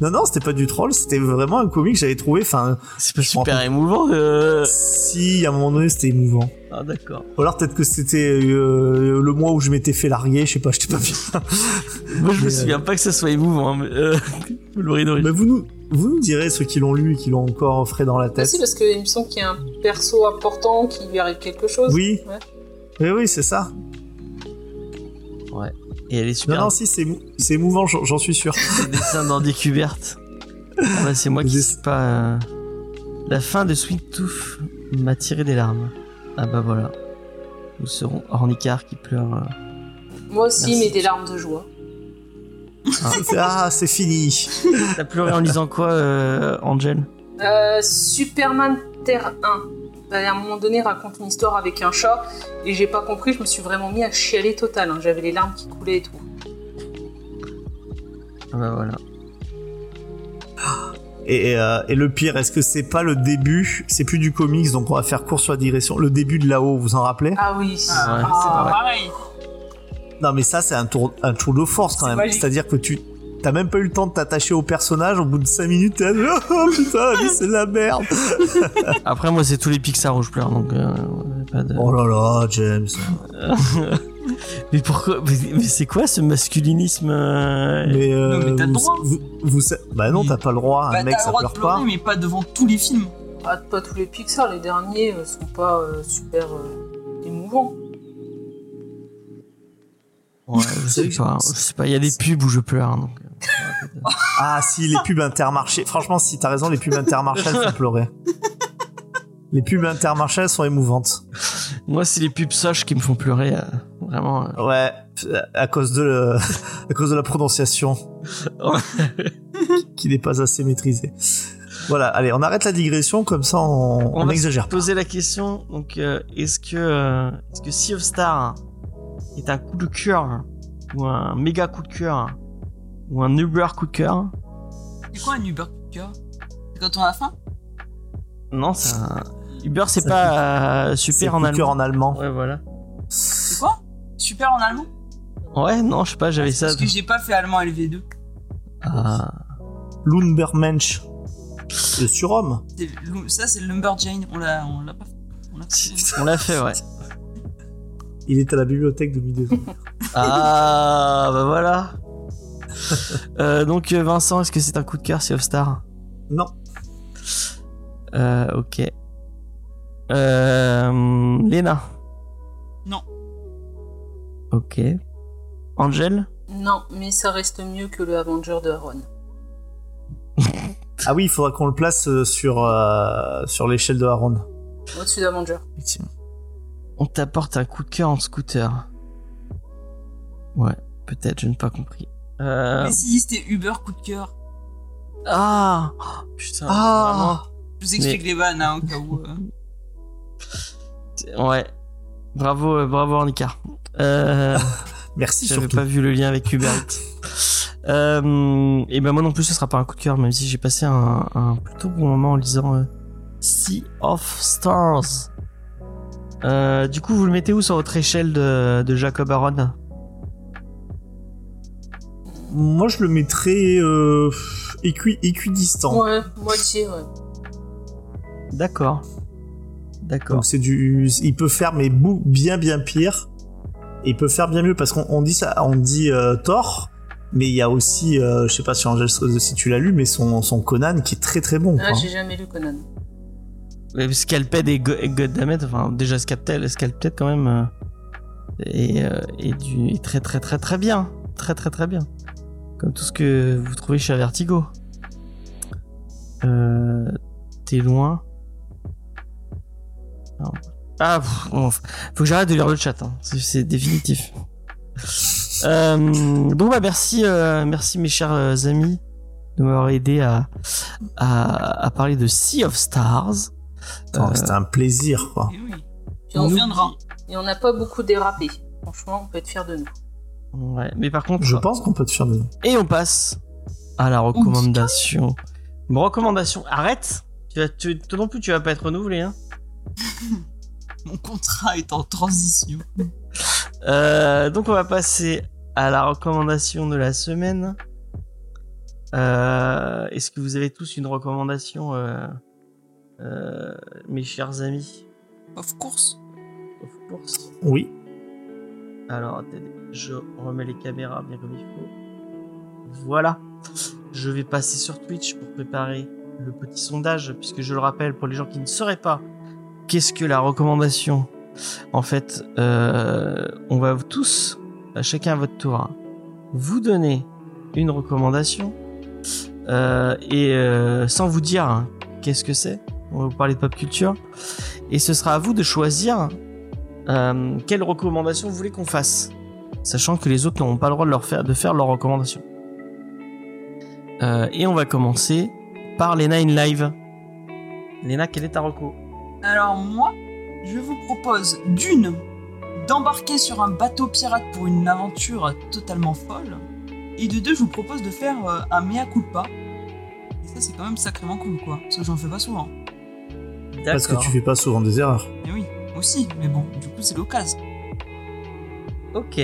Non, non, c'était pas du troll, c'était vraiment un comic que j'avais trouvé. Enfin, C'est pas super émouvant. euh. si, à un moment donné, c'était émouvant. Ah d'accord. Ou alors peut-être que c'était euh, le mois où je m'étais fait larguer, je sais pas, j'étais pas bien. Moi je me Mais, souviens pas que ça soit émouvant. Mais, euh... Origins. Mais vous nous, vous nous direz ceux qui l'ont lu et qui l'ont encore frais dans la Ah, tête. si, parce qu'il me semble qu'il y a un perso important qui lui arrive quelque chose. Oui. Ouais. Oui, oui, c'est ça. Et elle est Non, super. non, si, c'est c'est émouvant, j'en suis sûr. Le dessin d'Andy Kubert. Ah bah, c'est moi qui sais pas. euh, La fin de Sweet Tooth m'a tiré des larmes. Ah bah voilà. Nous serons Ornicar qui pleure. euh. Moi aussi, Merci. mais des larmes de joie. C'est- ah, c'est fini. T'as pleuré en lisant quoi, euh, Angel? Euh, Superman Terre 1. Bah, à un moment donné, raconte une histoire avec un chat, et j'ai pas compris, je me suis vraiment mis à chialer total. hein. J'avais les larmes qui coulaient et tout. Ah bah voilà. Et, euh, et le pire, est-ce que c'est pas le début? C'est plus du comics, donc on va faire court sur la digression. Le début de là-haut, vous en rappelez? Ah oui. Ah, Ouais, c'est Ah. pas pareil. Non, mais ça, c'est un tour, un tour de force quand même. C'est-à-dire que tu. T'as même pas eu le temps de t'attacher au personnage, au bout de 5 minutes, t'es là, oh putain, vie, c'est la merde. Après, moi, c'est tous les Pixar où je pleure, donc. euh, pas de... Oh là là, James. Mais pourquoi Mais, mais c'est quoi ce masculinisme euh, Mais, euh, Non, mais t'as le droit. vous, vous sa- Bah non, t'as pas le droit, un Bah, mec, t'as ça le droit pleure de pleurer, pas. mais pas devant tous les films. Pas, pas tous les Pixar, les derniers euh, sont pas euh, super euh, émouvants. Ouais, je sais pas. Je sais pas. Il y a des pubs où je pleure, donc. Ah si, les pubs intermarchés. Franchement, si t'as raison, les pubs intermarchés, elles font pleurer. Les pubs intermarchés, elles sont émouvantes. Moi, c'est les pubs soches qui me font pleurer, euh, vraiment. euh. Ouais, à cause de, le- à cause de la prononciation. qui n'est pas assez maîtrisée. Voilà, allez, on arrête la digression, comme ça on On on va n'exagère se pas. poser la question. Donc, euh, est-ce que, euh, est-ce que Sea of Star est un coup de cœur ou un méga coup de cœur ou un Uber cœur C'est quoi un Uber cœur C'est quand on a faim? Non, c'est un... Uber, c'est pas euh, super en allemand. en allemand. Ouais, voilà. C'est quoi? Super en allemand? Ouais, non, je sais pas, j'avais ça. Parce que j'ai pas fait allemand LV2. Ah. Lumbermensch. Le surhomme. Ça, c'est le Lumberjane. On l'a on l'a pas fait. On l'a fait. On l'a fait, ouais. Il est à la bibliothèque de Midé. Ah, bah voilà. Euh, donc, euh, Vincent, est-ce que c'est un coup de cœur, Sea of Star Non. Euh, ok. Euh, Léna Non. Ok. Angel Non, mais ça reste mieux que le Avenger de Aaron. Ah oui, il faudra qu'on le place sur, euh, sur l'échelle de Aaron. Au-dessus d'Avenger. Effectivement. On t'apporte un coup de cœur en scooter. Ouais, peut-être, je n'ai pas compris. Euh... Mais si, c'était Uber coup de cœur. Ah Oh, Putain. Ah Je vous explique les vannes, hein, au cas où. euh. Ouais. Bravo, euh, bravo Ornica. Euh... Merci J'avais pas vu le lien avec Uber. Euh, et ben moi non plus, ce sera pas un coup de cœur, même si j'ai passé un, un plutôt bon moment en lisant euh, Sea of Stars. Euh, du coup, vous le mettez où sur votre échelle de, de Jacob Aaron Moi, je le mettrais euh, équi- équidistant. Ouais, moitié, ouais. D'accord. D'accord. Donc c'est du, il peut faire mais bou- bien bien pire. Et il peut faire bien mieux parce qu'on on dit ça, on dit euh, Thor, mais il y a aussi, euh, je sais pas si, Angel, si tu l'as lu, mais son, son Conan qui est très très bon. Ah, j'ai jamais lu Conan. Mais Scalped et, Go et Goddammit, enfin déjà Scalped, Scalped quand même euh, est, euh, est du est très très très très bien, très très très bien, comme tout ce que vous trouvez chez Vertigo. Euh, T'es loin. Non. Ah, pff, bon, faut que j'arrête de lire le chat, hein. c'est- c'est définitif. Euh, donc bah merci, euh, merci mes chers euh, amis de m'avoir aidé à, à, à parler de Sea of Stars. Euh, C'était un plaisir quoi. Et oui. Puis On on, reviendra. et on n'a pas beaucoup dérapé. Franchement, on peut être fier de nous. Ouais, mais par contre, Je pense qu'on peut te faire de et on passe à la recommandation. Bon, recommandation, arrête. Tu vas, tu, toi non plus, tu vas pas être renouvelé, hein. Mon contrat est en transition. Euh, donc on va passer à la recommandation de la semaine. Euh, Est-ce que vous avez tous une recommandation, euh, euh, mes chers amis? Of course. Of course. Oui. Alors, attendez, je remets les caméras bien comme il faut. Voilà. Je vais passer sur Twitch pour préparer le petit sondage, puisque je le rappelle pour les gens qui ne sauraient pas, qu'est-ce que la recommandation? En fait, euh, on va tous, chacun à votre tour, vous donner une recommandation, euh, et euh, sans vous dire hein, qu'est-ce que c'est. On va vous parler de pop culture, et ce sera à vous de choisir euh, quelle recommandation vous voulez qu'on fasse, sachant que les autres n'auront pas le droit de, leur faire, de faire leur recommandation. Euh, et on va commencer par Lena in live. Lena, quelle est ta reco? Alors moi, je vous propose d'une d'embarquer sur un bateau pirate pour une aventure totalement folle, et de deux, je vous propose de faire euh, un mea culpa. Et ça, c'est quand même sacrément cool, quoi, parce que j'en fais pas souvent. Parce que tu fais pas souvent des erreurs. Et oui, aussi, mais bon, du coup, c'est l'occasion. Ok,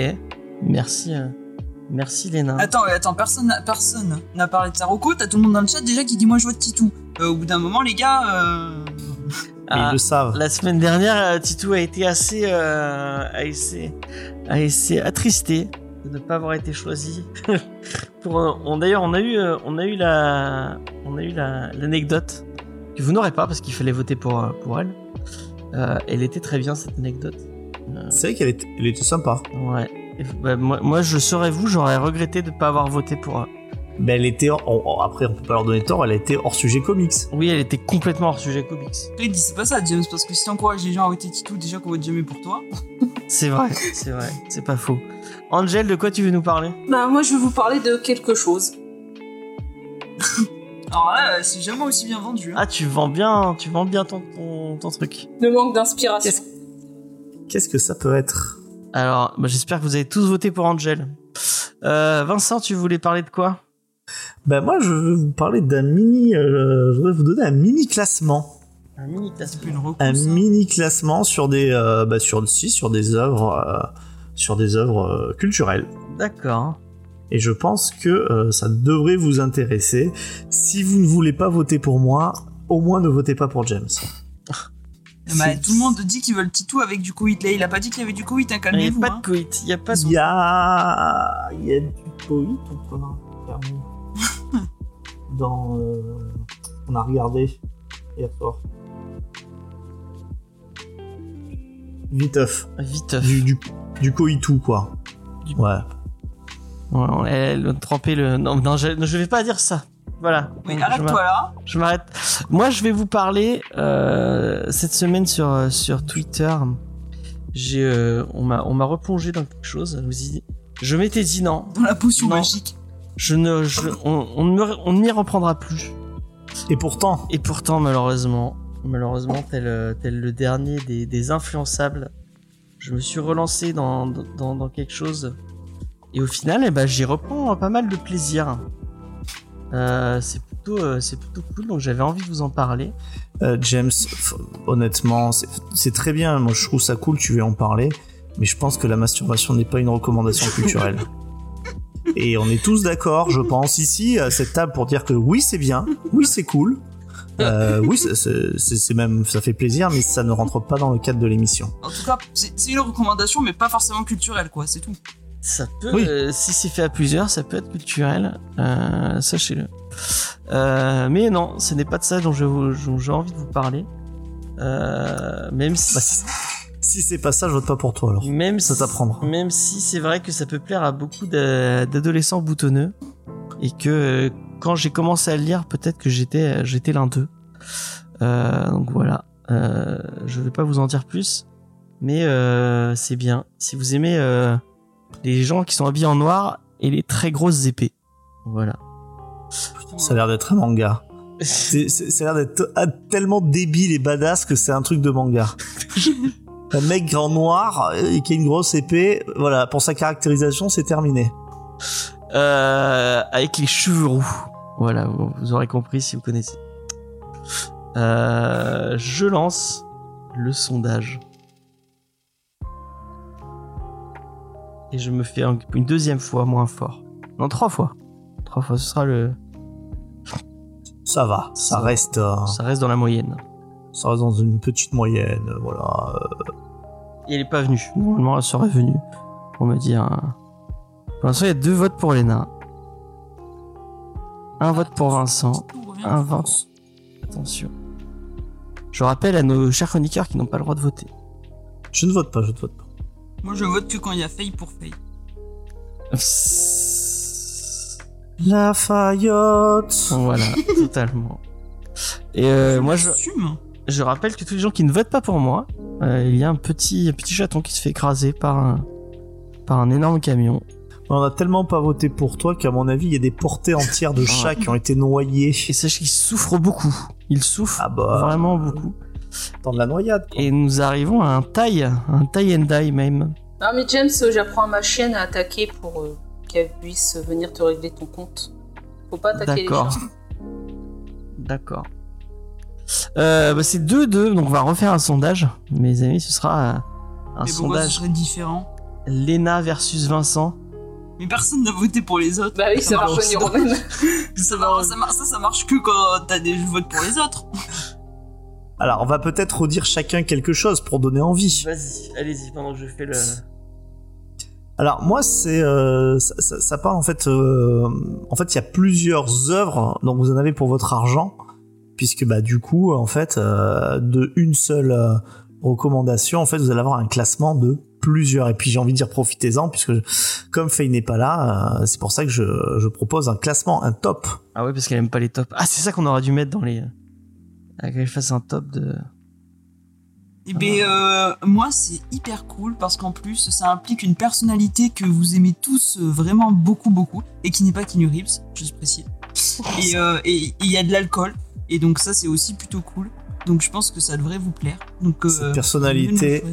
merci, euh, merci Lena. Attends, attends, personne n'a personne n'a parlé de sa reco, t'as tout le monde dans le chat déjà qui dit moi je vote Titou. Euh, au bout d'un moment, les gars, euh... Mais Ah, ils le savent. la semaine dernière, Titou a été assez, euh, assez, assez attristé de ne pas avoir été choisi. Pour, un- on, d'ailleurs, on a eu, on a eu la, on a eu la, l'anecdote que vous n'aurez pas parce qu'il fallait voter pour, pour elle. Euh, elle était très bien cette anecdote. Euh, C'est vrai qu'elle était, elle était sympa. ouais. Bah, moi, moi, je serais vous, j'aurais regretté de ne pas avoir voté pour. euh, Mais elle était. hors- on- après, on peut pas leur donner tort, elle a été hors sujet comics. Oui, elle était complètement hors sujet comics. après, dis c'est pas ça, James, parce que si t'encourages les gens à voter Titou, déjà qu'on vote jamais pour toi. C'est vrai, c'est vrai, c'est pas faux. Angel, de quoi tu veux nous parler? Bah, moi, je vais vous parler de quelque chose. Alors là, c'est jamais aussi bien vendu. Hein. Ah, tu vends bien, tu vends bien ton, ton, ton truc. Le manque d'inspiration. Qu'est-ce Qu'est-ce que ça peut être Alors, bah, j'espère que vous avez tous voté pour Angel. Euh, Vincent, tu voulais parler de quoi Ben moi, je veux vous parler d'un mini. euh, je voudrais vous donner un mini classement. Un mini un classement sur des euh, bah, sur si, sur des œuvres euh, sur des œuvres euh, culturelles D'accord. et je pense que euh, ça devrait vous intéresser si vous ne voulez pas voter pour moi au moins ne votez pas pour James Bah, tout le monde dit qu'ils veulent Titou avec du coït. Là, il a pas dit qu'il y avait du coït, hein, Il n'y a calmez-vous. pas hein. de coït, il n'y a pas de... il y a il y a du poït ou pas dans euh, on a regardé hier soir viteuf Vite. du du, du coïtou quoi Du- ouais Ouais, on- elle trempé le... Non, non, je, je vais pas dire ça. Voilà. Oui, arrête-toi là. Je m'arrête. Moi, je vais vous parler euh, cette semaine sur euh, sur Twitter. J'ai, euh, on m'a on m'a replongé dans quelque chose. Je, m'étais dit non, Dans la potion Non. magique. je ne, je, on, on ne me- on ne m'y reprendra plus. et pourtant Et pourtant, malheureusement, malheureusement, tel, tel le dernier des, des influençables, je me suis relancé dans, dans, dans quelque chose. Et au final, eh ben, j'y reprends pas mal de plaisir. Euh, c'est plutôt, euh, c'est plutôt cool, donc j'avais envie de vous en parler. Euh, James, honnêtement, c'est très bien. Moi, je trouve ça cool. Tu veux en parler, mais je pense que la masturbation n'est pas une recommandation culturelle. Et on est tous d'accord, je pense, ici à cette table pour dire que oui, c'est bien, oui, c'est cool, euh, oui, c'est- même, ça fait plaisir, mais ça ne rentre pas dans le cadre de l'émission. En tout cas, c'est une recommandation, mais pas forcément culturelle, quoi, c'est tout. Ça peut, Oui. euh, si c'est fait à plusieurs, ça peut être culturel, euh, sachez-le. Euh, mais non, ce n'est pas de ça dont j'ai envie de vous parler. Même si, Bah, si si c'est pas ça, je vote pas pour toi alors. même ça si- t'apprendra. Même si c'est vrai que ça peut plaire à beaucoup d'a- d'adolescents boutonneux et que quand j'ai commencé à le lire, peut-être que j'étais j'étais l'un d'eux. Donc voilà, je vais pas vous en dire plus, mais c'est bien. Si vous aimez les gens qui sont habillés en noir et les très grosses épées, voilà. Ça a l'air d'être un manga. C'est- c'est- Ça a l'air d'être ah, tellement débile et badass que c'est un truc de manga. un mec en noir et qui a une grosse épée, voilà, pour sa caractérisation, c'est terminé. Euh, avec les cheveux roux. Voilà, vous, vous aurez compris si vous connaissez. Euh, je lance le sondage. Et je me fais un- une deuxième fois moins fort. Non, trois fois. Trois fois, ce sera le. Ça va, ça Ça- reste, euh, Ça reste dans la moyenne. ça reste dans une petite moyenne, voilà. euh, Et elle est pas venue. Normalement, elle serait venue pour me dire. euh, Pour l'instant, il y a deux votes pour Léna. Un vote pour Vincent. Un. France. Attention. Je rappelle à nos chers chroniqueurs qui n'ont pas le droit de voter. Je ne vote pas, je ne vote pas. Moi, je vote que quand il y a faille pour faille. La Fayotte Voilà, totalement. Et euh, moi, je, J'assume. je rappelle que tous les gens qui ne votent pas pour moi, euh, il y a un petit, un petit chaton qui se fait écraser par un, par un énorme camion. On a tellement pas voté pour toi qu'à mon avis, il y a des portées entières de chats qui ont été noyés. Et sache qu'il souffre beaucoup. Il souffre Ah bah, vraiment beaucoup. Dans de la noyade. quoi. Et nous arrivons à un taille, un taille and die même. Non mais James, j'apprends à ma chienne à attaquer pour euh, qu'elle puisse venir te régler ton compte. Faut pas attaquer les D'accord. chats. D'accord. Euh, bah c'est 2-2, donc on va refaire un sondage. Mes amis, ce sera euh, un Mais pourquoi ce sondage serait différent? Lena versus Vincent. Mais personne n'a voté pour les autres. Bah oui, ça, marche- même. Ça, ça, mar- ça, ça marche que quand t'as des votes pour les autres. Alors, on va peut-être redire chacun quelque chose pour donner envie. Vas-y, allez-y, pendant que je fais le. Alors moi c'est euh, ça, ça- ça parle en fait euh, en fait il y a plusieurs œuvres dont vous en avez pour votre argent puisque bah du coup en fait euh, de une seule euh, recommandation en fait vous allez avoir un classement de plusieurs et puis j'ai envie de dire profitez-en puisque comme Faye n'est pas là euh, c'est pour ça que je, je propose un classement un top Ah ouais, parce qu'elle aime pas les tops. Ah, c'est ça qu'on aurait dû mettre dans les. Ah, Qu'elle fasse un top de. Et ben euh, moi c'est hyper cool parce qu'en plus ça implique une personnalité que vous aimez tous euh, vraiment beaucoup beaucoup et qui n'est pas Keanu Reeves, je précise. Et euh, et- et il y a de l'alcool et donc ça c'est aussi plutôt cool. Donc je pense que ça devrait vous plaire. Donc euh, Cette personnalité.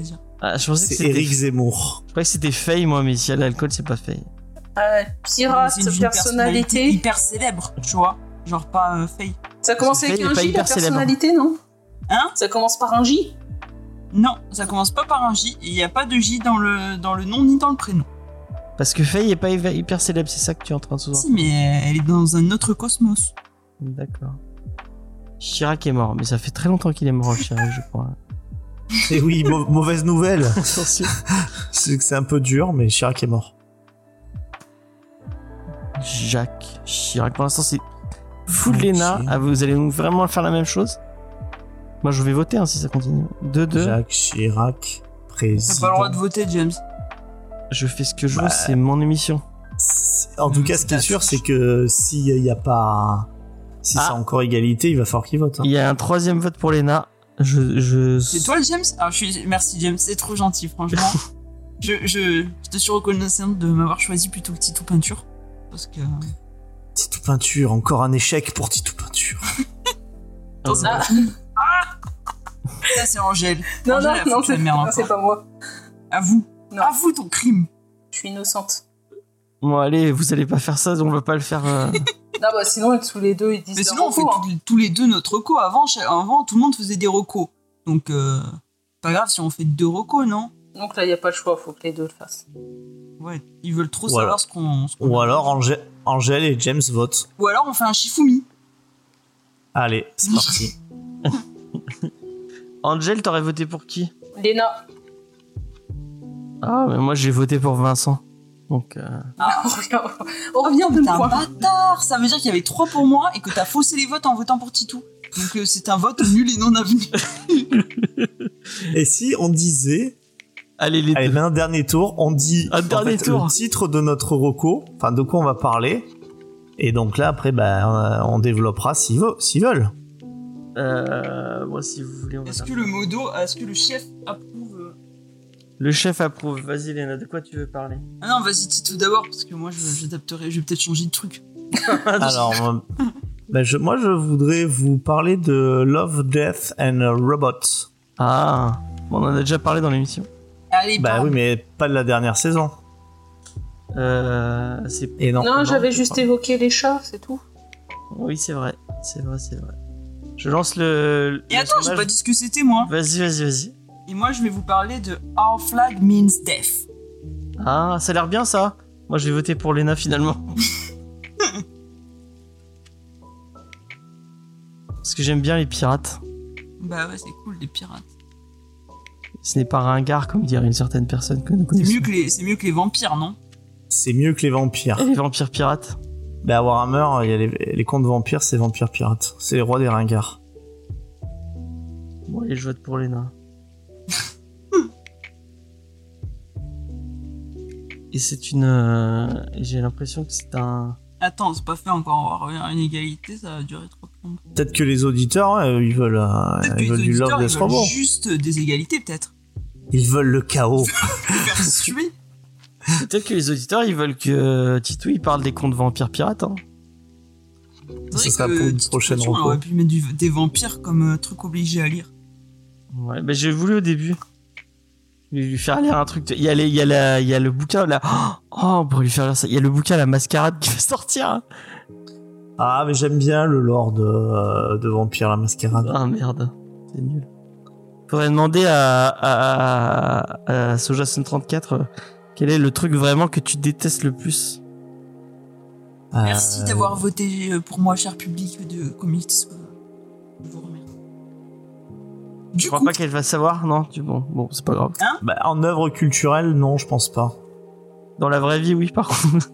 Ah, je pensais que c'est c'était. Eric Zemmour Je croyais que c'était Faye, moi, mais s'il y a de l'alcool, c'est pas Faye. Euh, pirate, C'est une personnalité. hyper célèbre, tu vois. Genre pas euh, Faye. Ça commence avec un J, la célèbre. personnalité, non? Hein? Ça commence par un J? Non, ça commence pas par un J et il n'y a pas de J dans le, dans le nom ni dans le prénom. Parce que Faye est pas hyper célèbre, c'est ça que tu es en train de sous Si, mais elle est dans un autre cosmos. D'accord. Chirac est mort, mais ça fait très longtemps qu'il est mort, Chirac, je crois. et oui mau- mauvaise nouvelle Attention. c'est que c'est un peu dur mais Chirac est mort Jacques Chirac. Pour l'instant, c'est full Ok. Lena. Ah, vous allez donc vraiment faire la même chose Moi, je vais voter hein, si ça continue. 2-2. Jacques Chirac T'as président pas le droit de voter, James. Je fais ce que je Bah, veux, c'est mon émission. En tout Mm, cas, ce qui est sûr, c'est que s'il n'y a pas. Si Ah. c'est encore égalité, il va falloir qu'il vote. hein. Il y a un troisième vote pour Lena. Je, je... C'est toi le James Alors je suis. Merci James, c'est trop gentil, franchement. je, je, je te suis reconnaissante de m'avoir choisi plutôt que Titou Peinture. Parce que. Titou Peinture, encore un échec pour Titou Peinture. Attends, c'est Ah. Ah Ça, c'est Angèle. Non, Angèle non, a non, c'est non, pas moi. Avoue. Non. Avoue ton crime. Je suis innocente. Bon, allez, vous allez pas faire ça, on va pas le faire. euh. Non, bah sinon, tous les deux, ils disent Mais leur sinon, on fait recours, hein. tous- tous les deux notre reco. Avant, cha- avant, tout le monde faisait des recos. Donc, euh, pas grave si on fait deux recos, non? Donc là, il n'y a pas le choix, faut que les deux le fassent. Ouais, ils veulent trop Voilà. savoir ce qu'on. ce qu'on Ou alors Angé- Angèle et James votent. Ou alors on fait un Shifumi. Allez, c'est parti. Angel, t'aurais voté pour qui? Léna. Ah, mais moi j'ai voté pour Vincent. Donc, euh, on revient, on revient de T'es un points. bâtard Ça veut dire qu'il y avait trois pour moi et que t'as faussé les votes en votant pour Titou. Donc euh, c'est un vote nul et non avenu. Et si on disait, allez les allez, deux. maintenant dernier tour, on dit Un en dernier fait, tour. le titre de notre reco, enfin de quoi on va parler. Et donc là, après, bah, on développera s'ils veulent. S'ils veulent. Euh, moi, si vous voulez, on va Est-ce faire- que le modo, est-ce que le chef approuve euh Le chef approuve. Vas-y, Léna, de quoi tu veux parler? Ah non, vas-y Titou d'abord parce que moi je- j'adapterai, je vais peut-être changer de truc. Alors, bah, je- moi, je voudrais vous parler de Love, Death and Robots. Ah, bon, on en a déjà parlé dans l'émission. Allez, Bah oui, mais pas de la dernière saison. Euh, c'est. Et non. Non, j'avais juste évoqué les chats, c'est tout. Oui, c'est vrai. C'est vrai, c'est vrai. Je lance le. Et le attends, j'ai pas dit ce que c'était moi. Vas-y, vas-y, vas-y. Et moi je vais vous parler de Our Flag Means Death. Ah, ça a l'air bien ça. Moi, je vais voter pour Léna finalement. Parce que j'aime bien les pirates. Bah ouais, c'est cool les pirates. Ce n'est pas ringard comme dirait une certaine personne que nous C'est connaissons. mieux que les, c'est mieux que les vampires, non? C'est mieux que les vampires. Et les vampires pirates? Bah, à Warhammer, il y a les, les contes vampires, c'est vampires pirates. C'est les rois des ringards. Bon, allez, je vote pour Léna. Et c'est une. euh, J'ai l'impression que c'est un. Attends, c'est pas fait encore. On va avoir une égalité, ça va durer trois plombes. Peut-être que les auditeurs, ouais, ils veulent, euh, ils veulent du Love, ils Death, veulent Robot. juste des égalités, peut-être. Ils veulent le chaos. Peut-être que les auditeurs ils veulent que Titou il parle des contes vampires pirates. Hein. Vrai sera que, pour une prochaine question, On aurait pu mettre du- des vampires comme euh, truc obligé à lire. Ouais, bah j'ai voulu au début. Je vais lui faire lire un truc. de- Il y a, les- il y a, la, il y a le bouquin là. Oh, pour lui faire lire ça. Il y a le bouquin La Mascarade qui va sortir. hein. Ah, mais j'aime bien le lore de, euh, de Vampire la Mascarade. Ah merde, c'est nul. Faudrait demander à, à, à Soja 34 euh, quel est le truc vraiment que tu détestes le plus. Merci Euh, d'avoir voté pour moi, cher public de Community. Je vous remercie. Je crois coup, pas qu'elle va savoir, non? Tu, Bon, bon c'est pas grave. Bah, en œuvre culturelle, non, je pense pas. Dans la vraie vie, oui, par contre.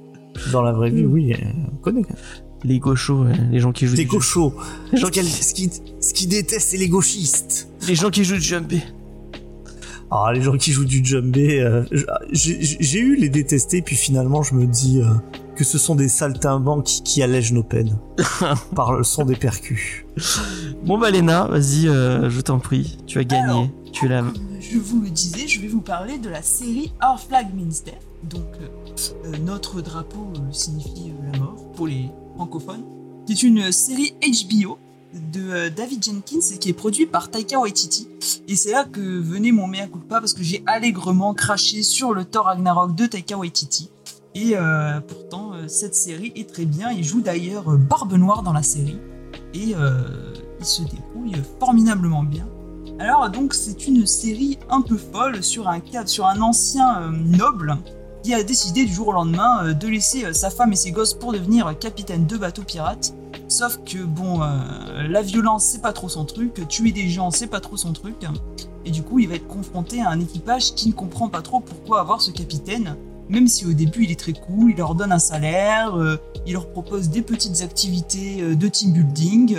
Dans la vraie vie, oui, euh, on connaît. Les gauchos, les gens qui jouent Des du gauchos. Les gens Ce qui, qui, ce qui, ce qui déteste, c'est les gauchistes. les gens qui jouent du jumpé. Ah, les gens qui jouent du jumbé, euh, j'ai eu les détester, puis finalement, je me dis euh, que ce sont des saltimbanques qui, qui allègent nos peines par le son des percus. Bon bah Léna, vas-y, euh, je t'en prie, tu as gagné. Alors. Tu es la... je vous le disais, je vais vous parler de la série Our Flag Means Death. Donc, notre drapeau euh, signifie euh, la mort pour les qui est une série HBO de euh, David Jenkins et qui est produit par Taika Waititi. Et c'est là que venait mon mea culpa parce que j'ai allègrement craché sur le Thor Ragnarok de Taika Waititi. Et euh, pourtant, euh, cette série est très bien. Il joue d'ailleurs Barbe Noire dans la série. Et il se débrouille formidablement bien. Alors donc c'est une série un peu folle sur un sur un ancien noble qui a décidé du jour au lendemain euh, de laisser euh, sa femme et ses gosses pour devenir euh, capitaine de bateau pirate. Sauf que bon, la violence c'est pas trop son truc, tuer des gens c'est pas trop son truc. Et du coup il va être confronté à un équipage qui ne comprend pas trop pourquoi avoir ce capitaine. Même si au début il est très cool, il leur donne un salaire, il leur propose des petites activités de team building,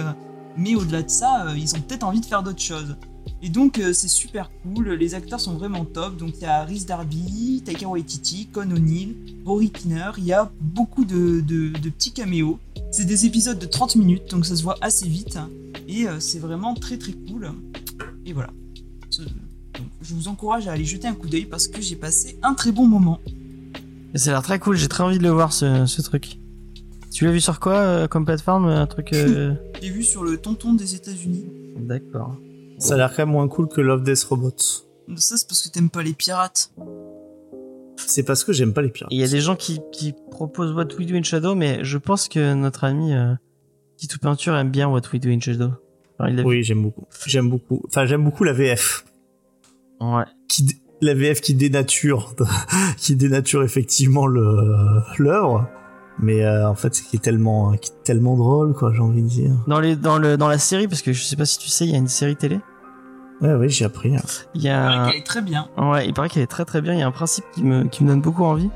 mais au-delà de ça, ils ont peut-être envie de faire d'autres choses. Et donc euh, c'est super cool, les acteurs sont vraiment top. Donc il y a Rhys Darby, Taika Waititi, Con O'Neill, Rory Kinner, il y a beaucoup de, de- de petits caméos. C'est des épisodes de 30 minutes, donc ça se voit assez vite. Et euh, c'est vraiment très très cool. Et voilà. Donc, je vous encourage à aller jeter un coup d'œil parce que j'ai passé un très bon moment. Ça a l'air très cool, j'ai très envie de le voir ce, ce truc. Tu l'as vu sur quoi euh, comme plateforme Un truc. J'ai vu sur le tonton des États-Unis. D'accord. Ça a l'air quand même moins cool que Love Death Robots. Ça c'est parce que t'aimes pas les pirates. C'est parce que j'aime pas les pirates. Il y a des gens qui, qui proposent What We Do in Shadow, mais je pense que notre ami euh, Tito Peinture aime bien What We Do in Shadow. Il. Oui, j'aime beaucoup. J'aime beaucoup. Enfin, j'aime beaucoup la VF. Ouais. Qui, la VF qui dénature, qui dénature effectivement le l'œuvre. Mais euh, en fait, c'est qui est tellement, qui est tellement drôle, quoi. J'ai envie de dire. Dans les dans le dans la série, parce que je sais pas si tu sais, il y a une série télé. Ouais, oui, j'ai appris. hein. Il y a vrai qu'elle est très bien. Ouais, il paraît qu'elle est très très bien. Il y a un principe qui me, qui me donne beaucoup envie.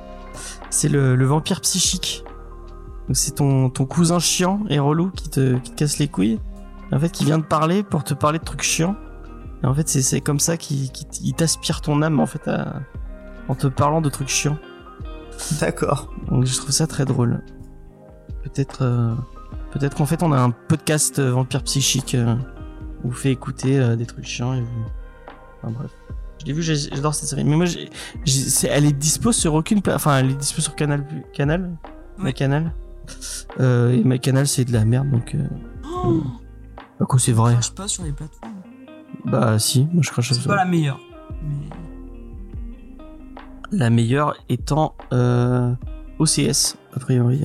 C'est le, le vampire psychique. Donc c'est ton, ton cousin chiant et relou qui te, qui te casse les couilles. En fait, qui vient te parler pour te parler de trucs chiants. Et en fait, c'est, c'est comme ça qu'il, qu'il il t'aspire ton âme en fait à- en te parlant de trucs chiants. D'accord. Donc je trouve ça très drôle. Peut-être, euh, peut-être qu'en fait on a un podcast euh, vampire psychique euh, vous fait écouter euh, des trucs chiants et vous. Enfin bref. Je l'ai vu, j'adore cette série. Mais moi, j'ai, j'ai- c'est- elle est dispo sur aucune, enfin elle est dispo sur Canal, Canal, ma. Canal. Euh, et ma Canal c'est de la merde donc. Euh, Oh, bah quoi c'est vrai? crache pas sur les plateformes. Bah si, moi je crache C'est sur pas la meilleure. Mais La meilleure étant euh, OCS, a priori.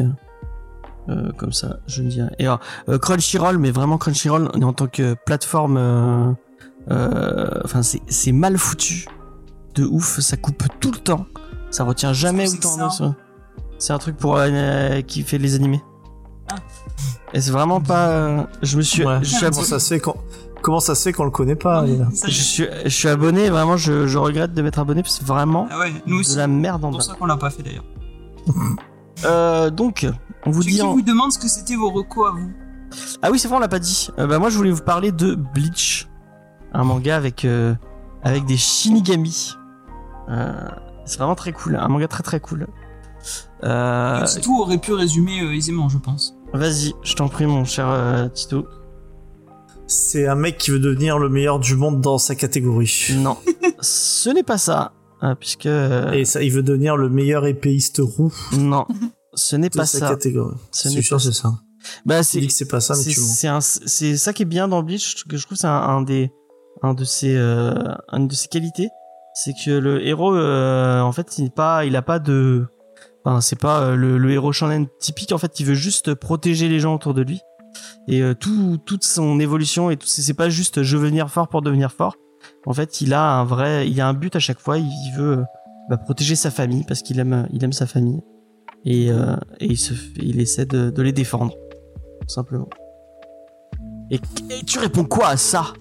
Euh, comme ça, je ne dis rien. Et alors, euh, Crunchyroll, mais vraiment Crunchyroll en tant que plateforme, euh, euh, enfin c'est c'est mal foutu, de ouf, ça coupe tout le temps, ça retient jamais autant. de- C'est un truc pour euh, qui fait les animés. Ah. Et c'est vraiment pas. je me suis, Ouais. je suis Comment ça se fait qu'on, comment ça se fait qu'on le connaît pas, Je suis, je suis abonné, vraiment, je, je regrette de m'être abonné parce que c'est vraiment Ah ouais, nous aussi. de la merde en C'est pour ça qu'on l'a pas fait d'ailleurs. Euh, donc, on vous dit. qui en- vous demande ce que c'était vos recos à vous. Ah oui, c'est vrai, on l'a pas dit. Euh, bah moi, je voulais vous parler de Bleach, un manga avec euh, avec des shinigami. Euh, c'est vraiment très cool, un manga très très cool. Euh, tout aurait pu résumer euh, aisément, je pense. Vas-y, je t'en prie, mon cher euh, Tito. C'est un mec qui veut devenir le meilleur du monde dans sa catégorie. Non, ce n'est pas ça, puisque Et ça, il veut devenir le meilleur épéiste roux non, ce n'est pas ça. Ce Ce n'est sûr, c'est ça. Bah c'est que c'est pas ça, mais tu mens. c'est ça qui est bien dans Bleach que je trouve c'est un, un des un de ses euh, une de ses qualités. C'est que le héros euh, en fait il n'est pas il a pas de enfin c'est pas euh, le, le héros shonen typique en fait il veut juste protéger les gens autour de lui. Et euh, tout toute son évolution et tout c'est pas juste je veux devenir fort pour devenir fort. En fait il a un vrai il a un but à chaque fois. Il, veut bah, protéger sa famille parce qu'il aime il aime sa famille et, euh, et il se il essaie de, de les défendre tout simplement. Et, et tu réponds quoi à ça,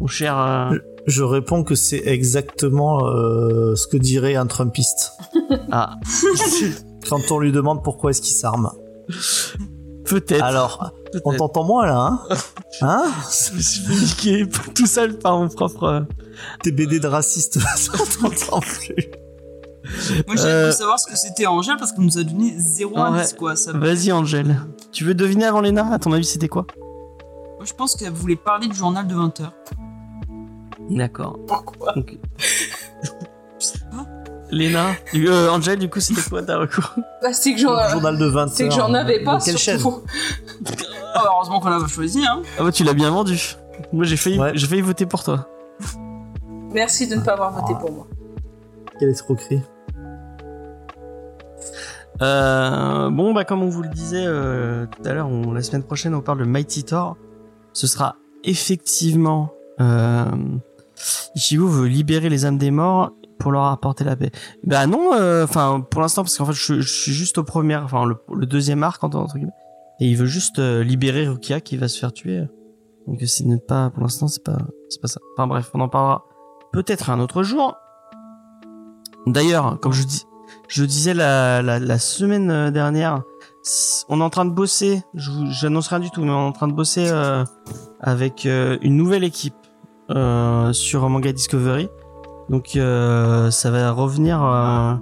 mon cher euh, Je réponds que c'est exactement euh, ce que dirait un Trumpiste Ah, quand on lui demande pourquoi est-ce qu'il s'arme. peut-être. Alors, on t'entend moins là, hein Hein Je me suis fait niquer tout seul par mon propre. euh, Tes BD de racistes, on t'entend plus. Moi, j'ai Euh, savoir ce que c'était Angèle parce qu'elle nous a donné zéro Ouais. indice, quoi. Ça... Vas-y, Angèle. Tu veux deviner avant Léna À ton avis, c'était quoi Moi, je pense qu'elle voulait parler du journal de 20h. D'accord. Pourquoi pas. Léna, euh, Angèle, du coup, c'était quoi ta recours Bah, c'est que j'en Le journal de 20 c'est que j'en avais pas. De quelle chaîne surtout. Oh, heureusement qu'on l'a pas choisi, hein. Ah bah, tu l'as bien vendu. Moi, j'ai failli, Ouais. j'ai failli voter pour toi. Merci de ne pas avoir voté pour moi. Quelle escroquerie. Euh, bon, bah, comme on vous le disait euh, tout à l'heure, la semaine prochaine, on parle de Mighty Thor. Ce sera effectivement euh, Ichigo veut libérer les âmes des morts pour leur apporter la paix. Bah non, euh, enfin pour l'instant parce qu'en fait je, suis juste au premier, enfin le, le deuxième arc entre, guillemets, et il veut juste euh, libérer Rukia qui va se faire tuer. Donc c'est pas pour l'instant c'est pas c'est pas ça. Enfin bref, on en parlera peut-être un autre jour. D'ailleurs, comme je dis, je disais la, la, la semaine euh, dernière, on est en train de bosser. Je j'annonce rien du tout, mais on est en train de bosser euh, avec euh, une nouvelle équipe euh, sur Manga Discovery. Donc euh, ça va revenir, euh,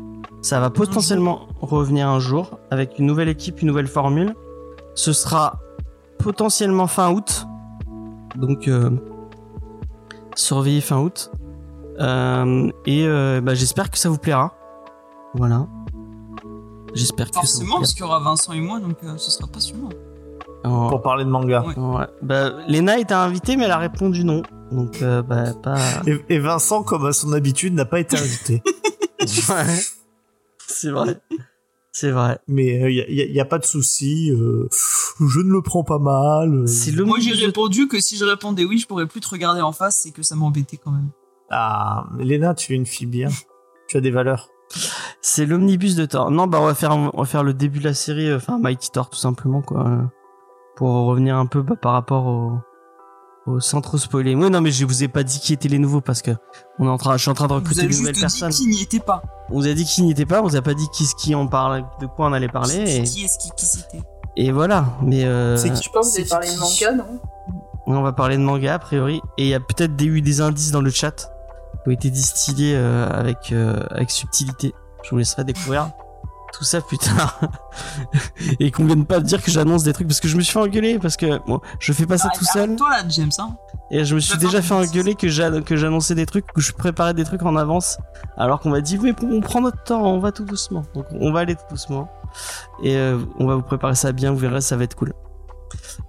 ça va potentiellement revenir un jour avec une nouvelle équipe, une nouvelle formule. Ce sera potentiellement fin août. Donc surveillez fin août. Et bah, j'espère que ça vous plaira. Voilà. J'espère que ça vous Forcément, parce qu'il y aura Vincent et moi, donc euh, ce sera passionnant. Oh, Pour parler de manga. Ouais. ouais. Bah, Léna était invitée, mais elle a répondu non. Donc, euh, bah, pas. Et, et Vincent, comme à son habitude, n'a pas été invité. Ouais. C'est vrai. C'est vrai. Mais il y, a, y a- pas de souci. euh, je ne le prends pas mal. euh. C'est le Moi, j'ai répondu que si je répondais oui, je pourrais plus te regarder en face et que ça m'embêtait quand même. Ah, Léna, tu es une fille bien. tu as des valeurs. C'est l'omnibus de Thor. Non, bah on va faire on va faire le début de la série, euh, enfin Mighty Thor tout simplement quoi, euh, pour revenir un peu bah, par rapport au, au sans trop spoiler. Oui, non mais je vous ai pas dit qui étaient les nouveaux parce que on est en train, je suis en train de Vous recruter de nouvelles dit personnes. qui n'y était pas. On vous a dit qui n'y était pas, on vous a pas dit qui qui en parle, de quoi on allait parler et, Qui est-ce qui, qui c'était et voilà. Mais euh, C'est Je pense que vous avez parlé de qui manga, non? on va parler de manga a priori et il y a peut-être eu des indices dans le chat qui ont été distillés euh, avec euh, avec subtilité. Je vous laisserai découvrir tout ça plus tard. et qu'on vienne pas dire que j'annonce des trucs parce que je me suis fait engueuler parce que bon, je fais pas ça tout seul Toi là, James, hein et je me suis déjà fait engueuler que j'a- que j'annonçais des trucs que je préparais des trucs en avance alors qu'on m'a dit mais on prend notre temps, on va tout doucement. Donc on va aller tout doucement et euh, on va vous préparer ça bien, vous verrez ça va être cool.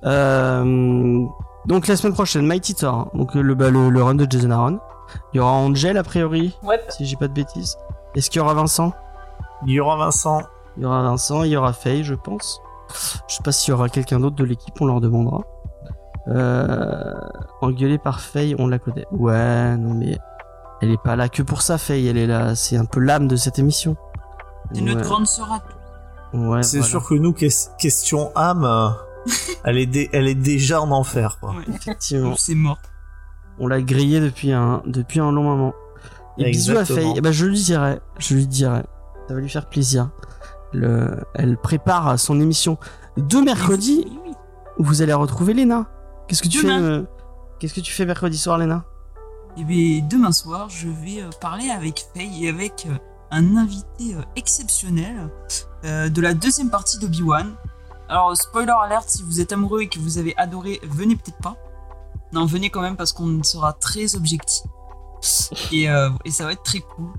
Euh, donc la semaine prochaine Mighty Thor, hein. donc le, bah, le le run de Jason Aaron. Il y aura Angel a priori Ouais. si j'ai pas de bêtises. Est-ce qu'il y aura Vincent? Il y aura Vincent. Il y aura Vincent, il y aura Faye, je pense. Je sais pas s'il y aura quelqu'un d'autre de l'équipe, on leur demandera. Euh, engueulé par Faye, on la connaît. Ouais, non mais elle est pas là que pour ça, Faye. Elle est là, c'est un peu l'âme de cette émission. C'est notre grande sœur à tout. ouais, C'est voilà, sûr que nous, ques- question âme, euh, elle, est elle est déjà en enfer. Quoi. Ouais. Effectivement, C'est mort. On l'a grillé depuis un depuis un long moment. Et bisous à. Faye. Eh ben, je lui dirai, je lui dirai. Ça va lui faire plaisir. Le, elle prépare son émission de mercredi. Où vous allez retrouver Léna. Qu'est-ce que tu Demain. fais euh, Qu'est-ce que tu fais mercredi soir, Léna? Et bien, demain soir, je vais euh, parler avec Faye et avec euh, un invité euh, exceptionnel euh, de la deuxième partie d'Obi-Wan. Alors, spoiler alert, si vous êtes amoureux et que vous avez adoré, venez peut-être pas. Non, venez quand même parce qu'on sera très objectif. Et, euh, et ça va être très cool.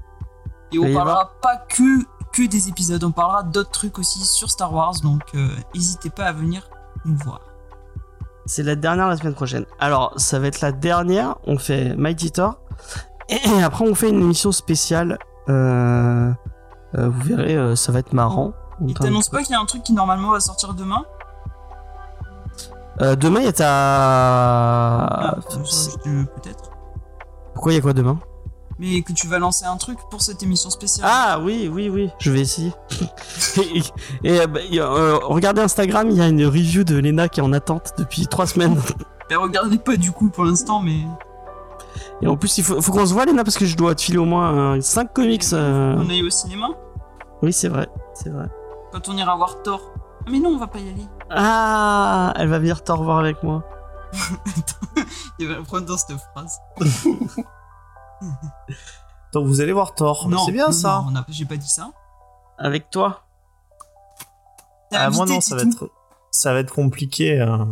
Et on parlera pas que, que des épisodes, on parlera d'autres trucs aussi sur Star Wars, donc euh, n'hésitez pas à venir nous voir. C'est la dernière la semaine prochaine. Alors, ça va être la dernière. On fait Mighty Thor. Et après, on fait une émission spéciale. Euh, vous verrez, ça va être marrant. Il t'annonce pas qu'il y a un truc qui normalement va sortir demain? Euh, demain, il y a ta. Ah, Peut-être. Pourquoi il y a quoi demain? Mais que tu vas lancer un truc pour cette émission spéciale. Ah oui, oui, oui, je vais essayer. et et, bah, euh, regardez Instagram, il y a une review de Lena qui est en attente depuis trois semaines. Ben, regardez pas du coup pour l'instant, mais Et en plus, il faut, faut qu'on se voit, Lena, parce que je dois te filer au moins 5 comics. euh. on est au cinéma? Oui, c'est vrai, c'est vrai. quand on ira voir Thor. Ah, mais non, on va pas y aller. Ah, elle va venir te revoir avec moi. Il va prendre dans cette phrase. Donc vous allez voir Thor. non, c'est bien non, ça. non, j'ai pas dit ça. Avec toi T'es Ah, moi non, ça va être, ça va être compliqué. euh.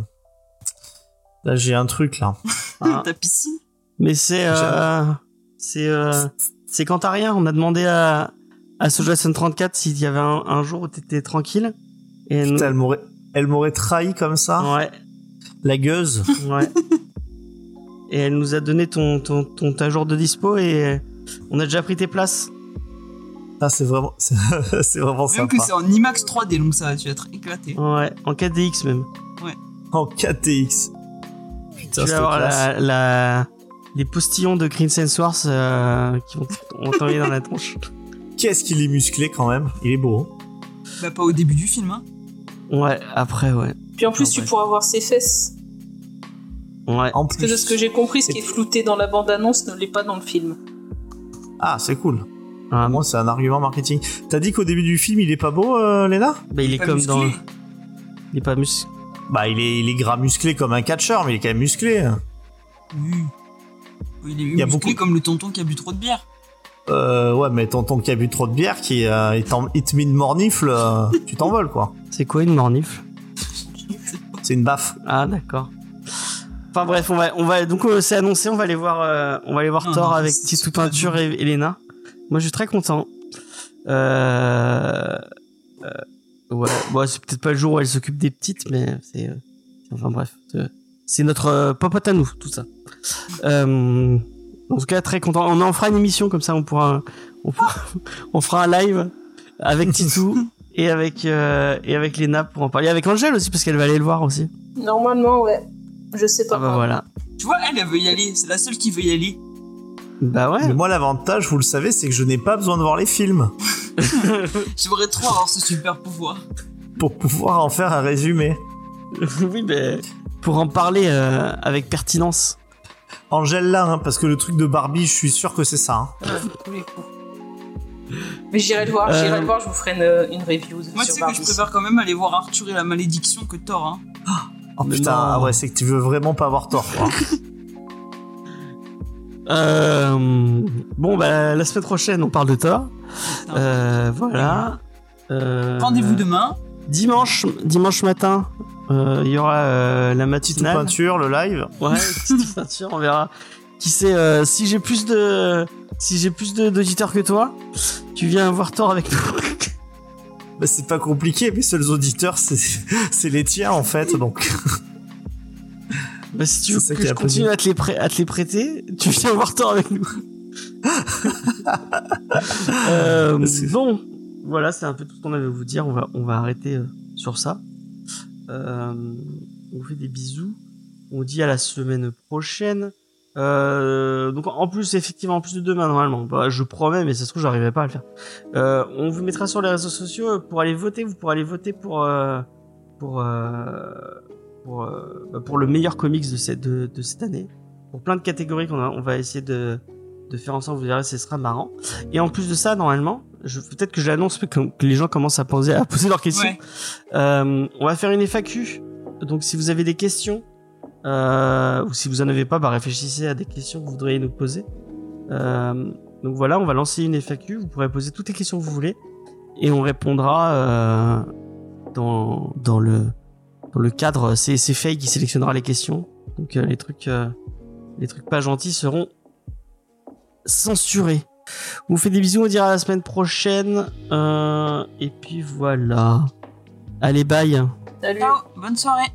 Là j'ai un truc là. Ah, Ta piscine Mais c'est. Euh, c'est. Euh, c'est quand t'as rien. On a demandé à, à Sojason 34 s'il y avait un, un jour où t'étais tranquille. Et nous- Putain, elle m'aurait, elle m'aurait trahi comme ça. Ouais, La gueuse. ouais. et elle nous a donné ton, ton, ton, ta jour de dispo et on a déjà pris tes places. Ah c'est vraiment, c'est, c'est vraiment Même sympa. que c'est en IMAX 3D, donc ça va tu vas être éclaté. Ouais, en 4DX même. En 4TX. Putain, tu c'est vas avoir la, la, les postillons de Green Sense Wars euh, qui vont t'envoyer dans la tronche. Qu'est-ce qu'il est musclé quand même. Il est beau. Bah, pas au début du film, hein. Ouais, après, ouais. Puis en plus, tu ouais. pourras voir ses fesses. Ouais. En Parce que de ce que j'ai compris, ce qui est flouté dans la bande-annonce ne l'est pas dans le film. Ah c'est cool. Ah, Moi c'est un argument marketing. T'as dit qu'au début du film il est pas beau, euh, Léna? Bah, il est comme musclé. dans. Il est pas mus. Bah il est, il est gras musclé comme un catcheur, mais il est quand même musclé. Oui. Il est musclé beaucoup- comme le tonton qui a bu trop de bière. Euh, ouais, mais tonton qui a bu trop de bière, qui euh, est en hit me mornifle, euh, tu t'envoles quoi. C'est quoi une mornifle C'est une baffe. Ah, d'accord. Enfin bref, on va, on va donc euh, c'est annoncé, on va aller voir, euh, on va aller voir Non, Thor avec Titou Peinture et Elena. Moi, je suis très content. Euh, euh, ouais, bon, c'est peut-être pas le jour où elle s'occupe des petites, mais c'est, euh, enfin bref, c'est- c'est notre euh, popote à nous, tout ça. Euh, en tout cas, très content. On en fera une émission comme ça, on pourra, on, pourra- on fera un live avec Titou et avec euh, et avec Léna pour en parler. Avec Angèle aussi parce qu'elle va aller le voir aussi. Normalement, ouais. Je sais pas. Ah bah voilà. Tu vois, elle, elle veut y aller. C'est la seule qui veut y aller. Bah ouais. Mais moi, l'avantage, vous le savez, c'est que je n'ai pas besoin de voir les films J'aimerais trop avoir ce super pouvoir. pour pouvoir en faire un résumé. oui, mais pour en parler euh, avec pertinence. Angèle là, hein, parce que le truc de Barbie, je suis sûr que c'est ça. hein. Ouais, coups. Mais j'irai le voir, j'irai Euh, le voir, je vous ferai une, une review Moi, sur tu sais que je préfère quand même aller voir Arthur et la malédiction que Thor. Hein. Oh Mais putain, non. ah ouais, c'est que tu veux vraiment pas avoir tort. quoi. Euh, bon, bah la semaine prochaine, on parle de Thor. Euh, voilà. Euh, Rendez-vous demain. Dimanche, dimanche matin, il y aura euh, la Petite matinale. peinture, le live. Ouais, petite peinture, on verra. Qui sait, euh, si j'ai plus de, si j'ai plus d'auditeurs que toi, tu viens voir Thor avec nous. Bah, c'est pas compliqué, mes seuls auditeurs, c'est les tiens en fait, donc. Bah, si tu veux que je continue à te, les prê- à te les prêter, tu viens voir Thor avec nous. Euh, bon, voilà, c'est un peu tout ce qu'on avait à vous dire. On va, on va arrêter euh, sur ça. Euh, on vous fait des bisous. On dit à la semaine prochaine. Euh, donc en plus, effectivement, en plus de demain normalement. Bah, je promets, mais ça se trouve, j'arriverai pas à le faire. Euh, on vous mettra sur les réseaux sociaux pour aller voter. Vous pourrez aller voter pour pour pour le meilleur comics de cette de, cette année. Pour plein de catégories qu'on on va essayer de de faire ensemble. Vous verrez, ce sera marrant. Et en plus de ça, normalement, je, peut-être que je l'annonce, que, que les gens commencent à poser, à poser leurs questions. Ouais. Euh, on va faire une FAQ. Donc, si vous avez des questions, euh, ou si vous en avez pas, bah, réfléchissez à des questions que vous voudriez nous poser. Euh, donc voilà, on va lancer une FAQ. Vous pourrez poser toutes les questions que vous voulez, et on répondra euh, dans dans le dans le cadre. C'est c'est Faye qui sélectionnera les questions. Donc euh, les trucs euh, les trucs pas gentils seront censurés. On vous fait des bisous, on dira à la semaine prochaine. Euh, et puis voilà. Allez, bye. Salut. Ciao, bonne soirée.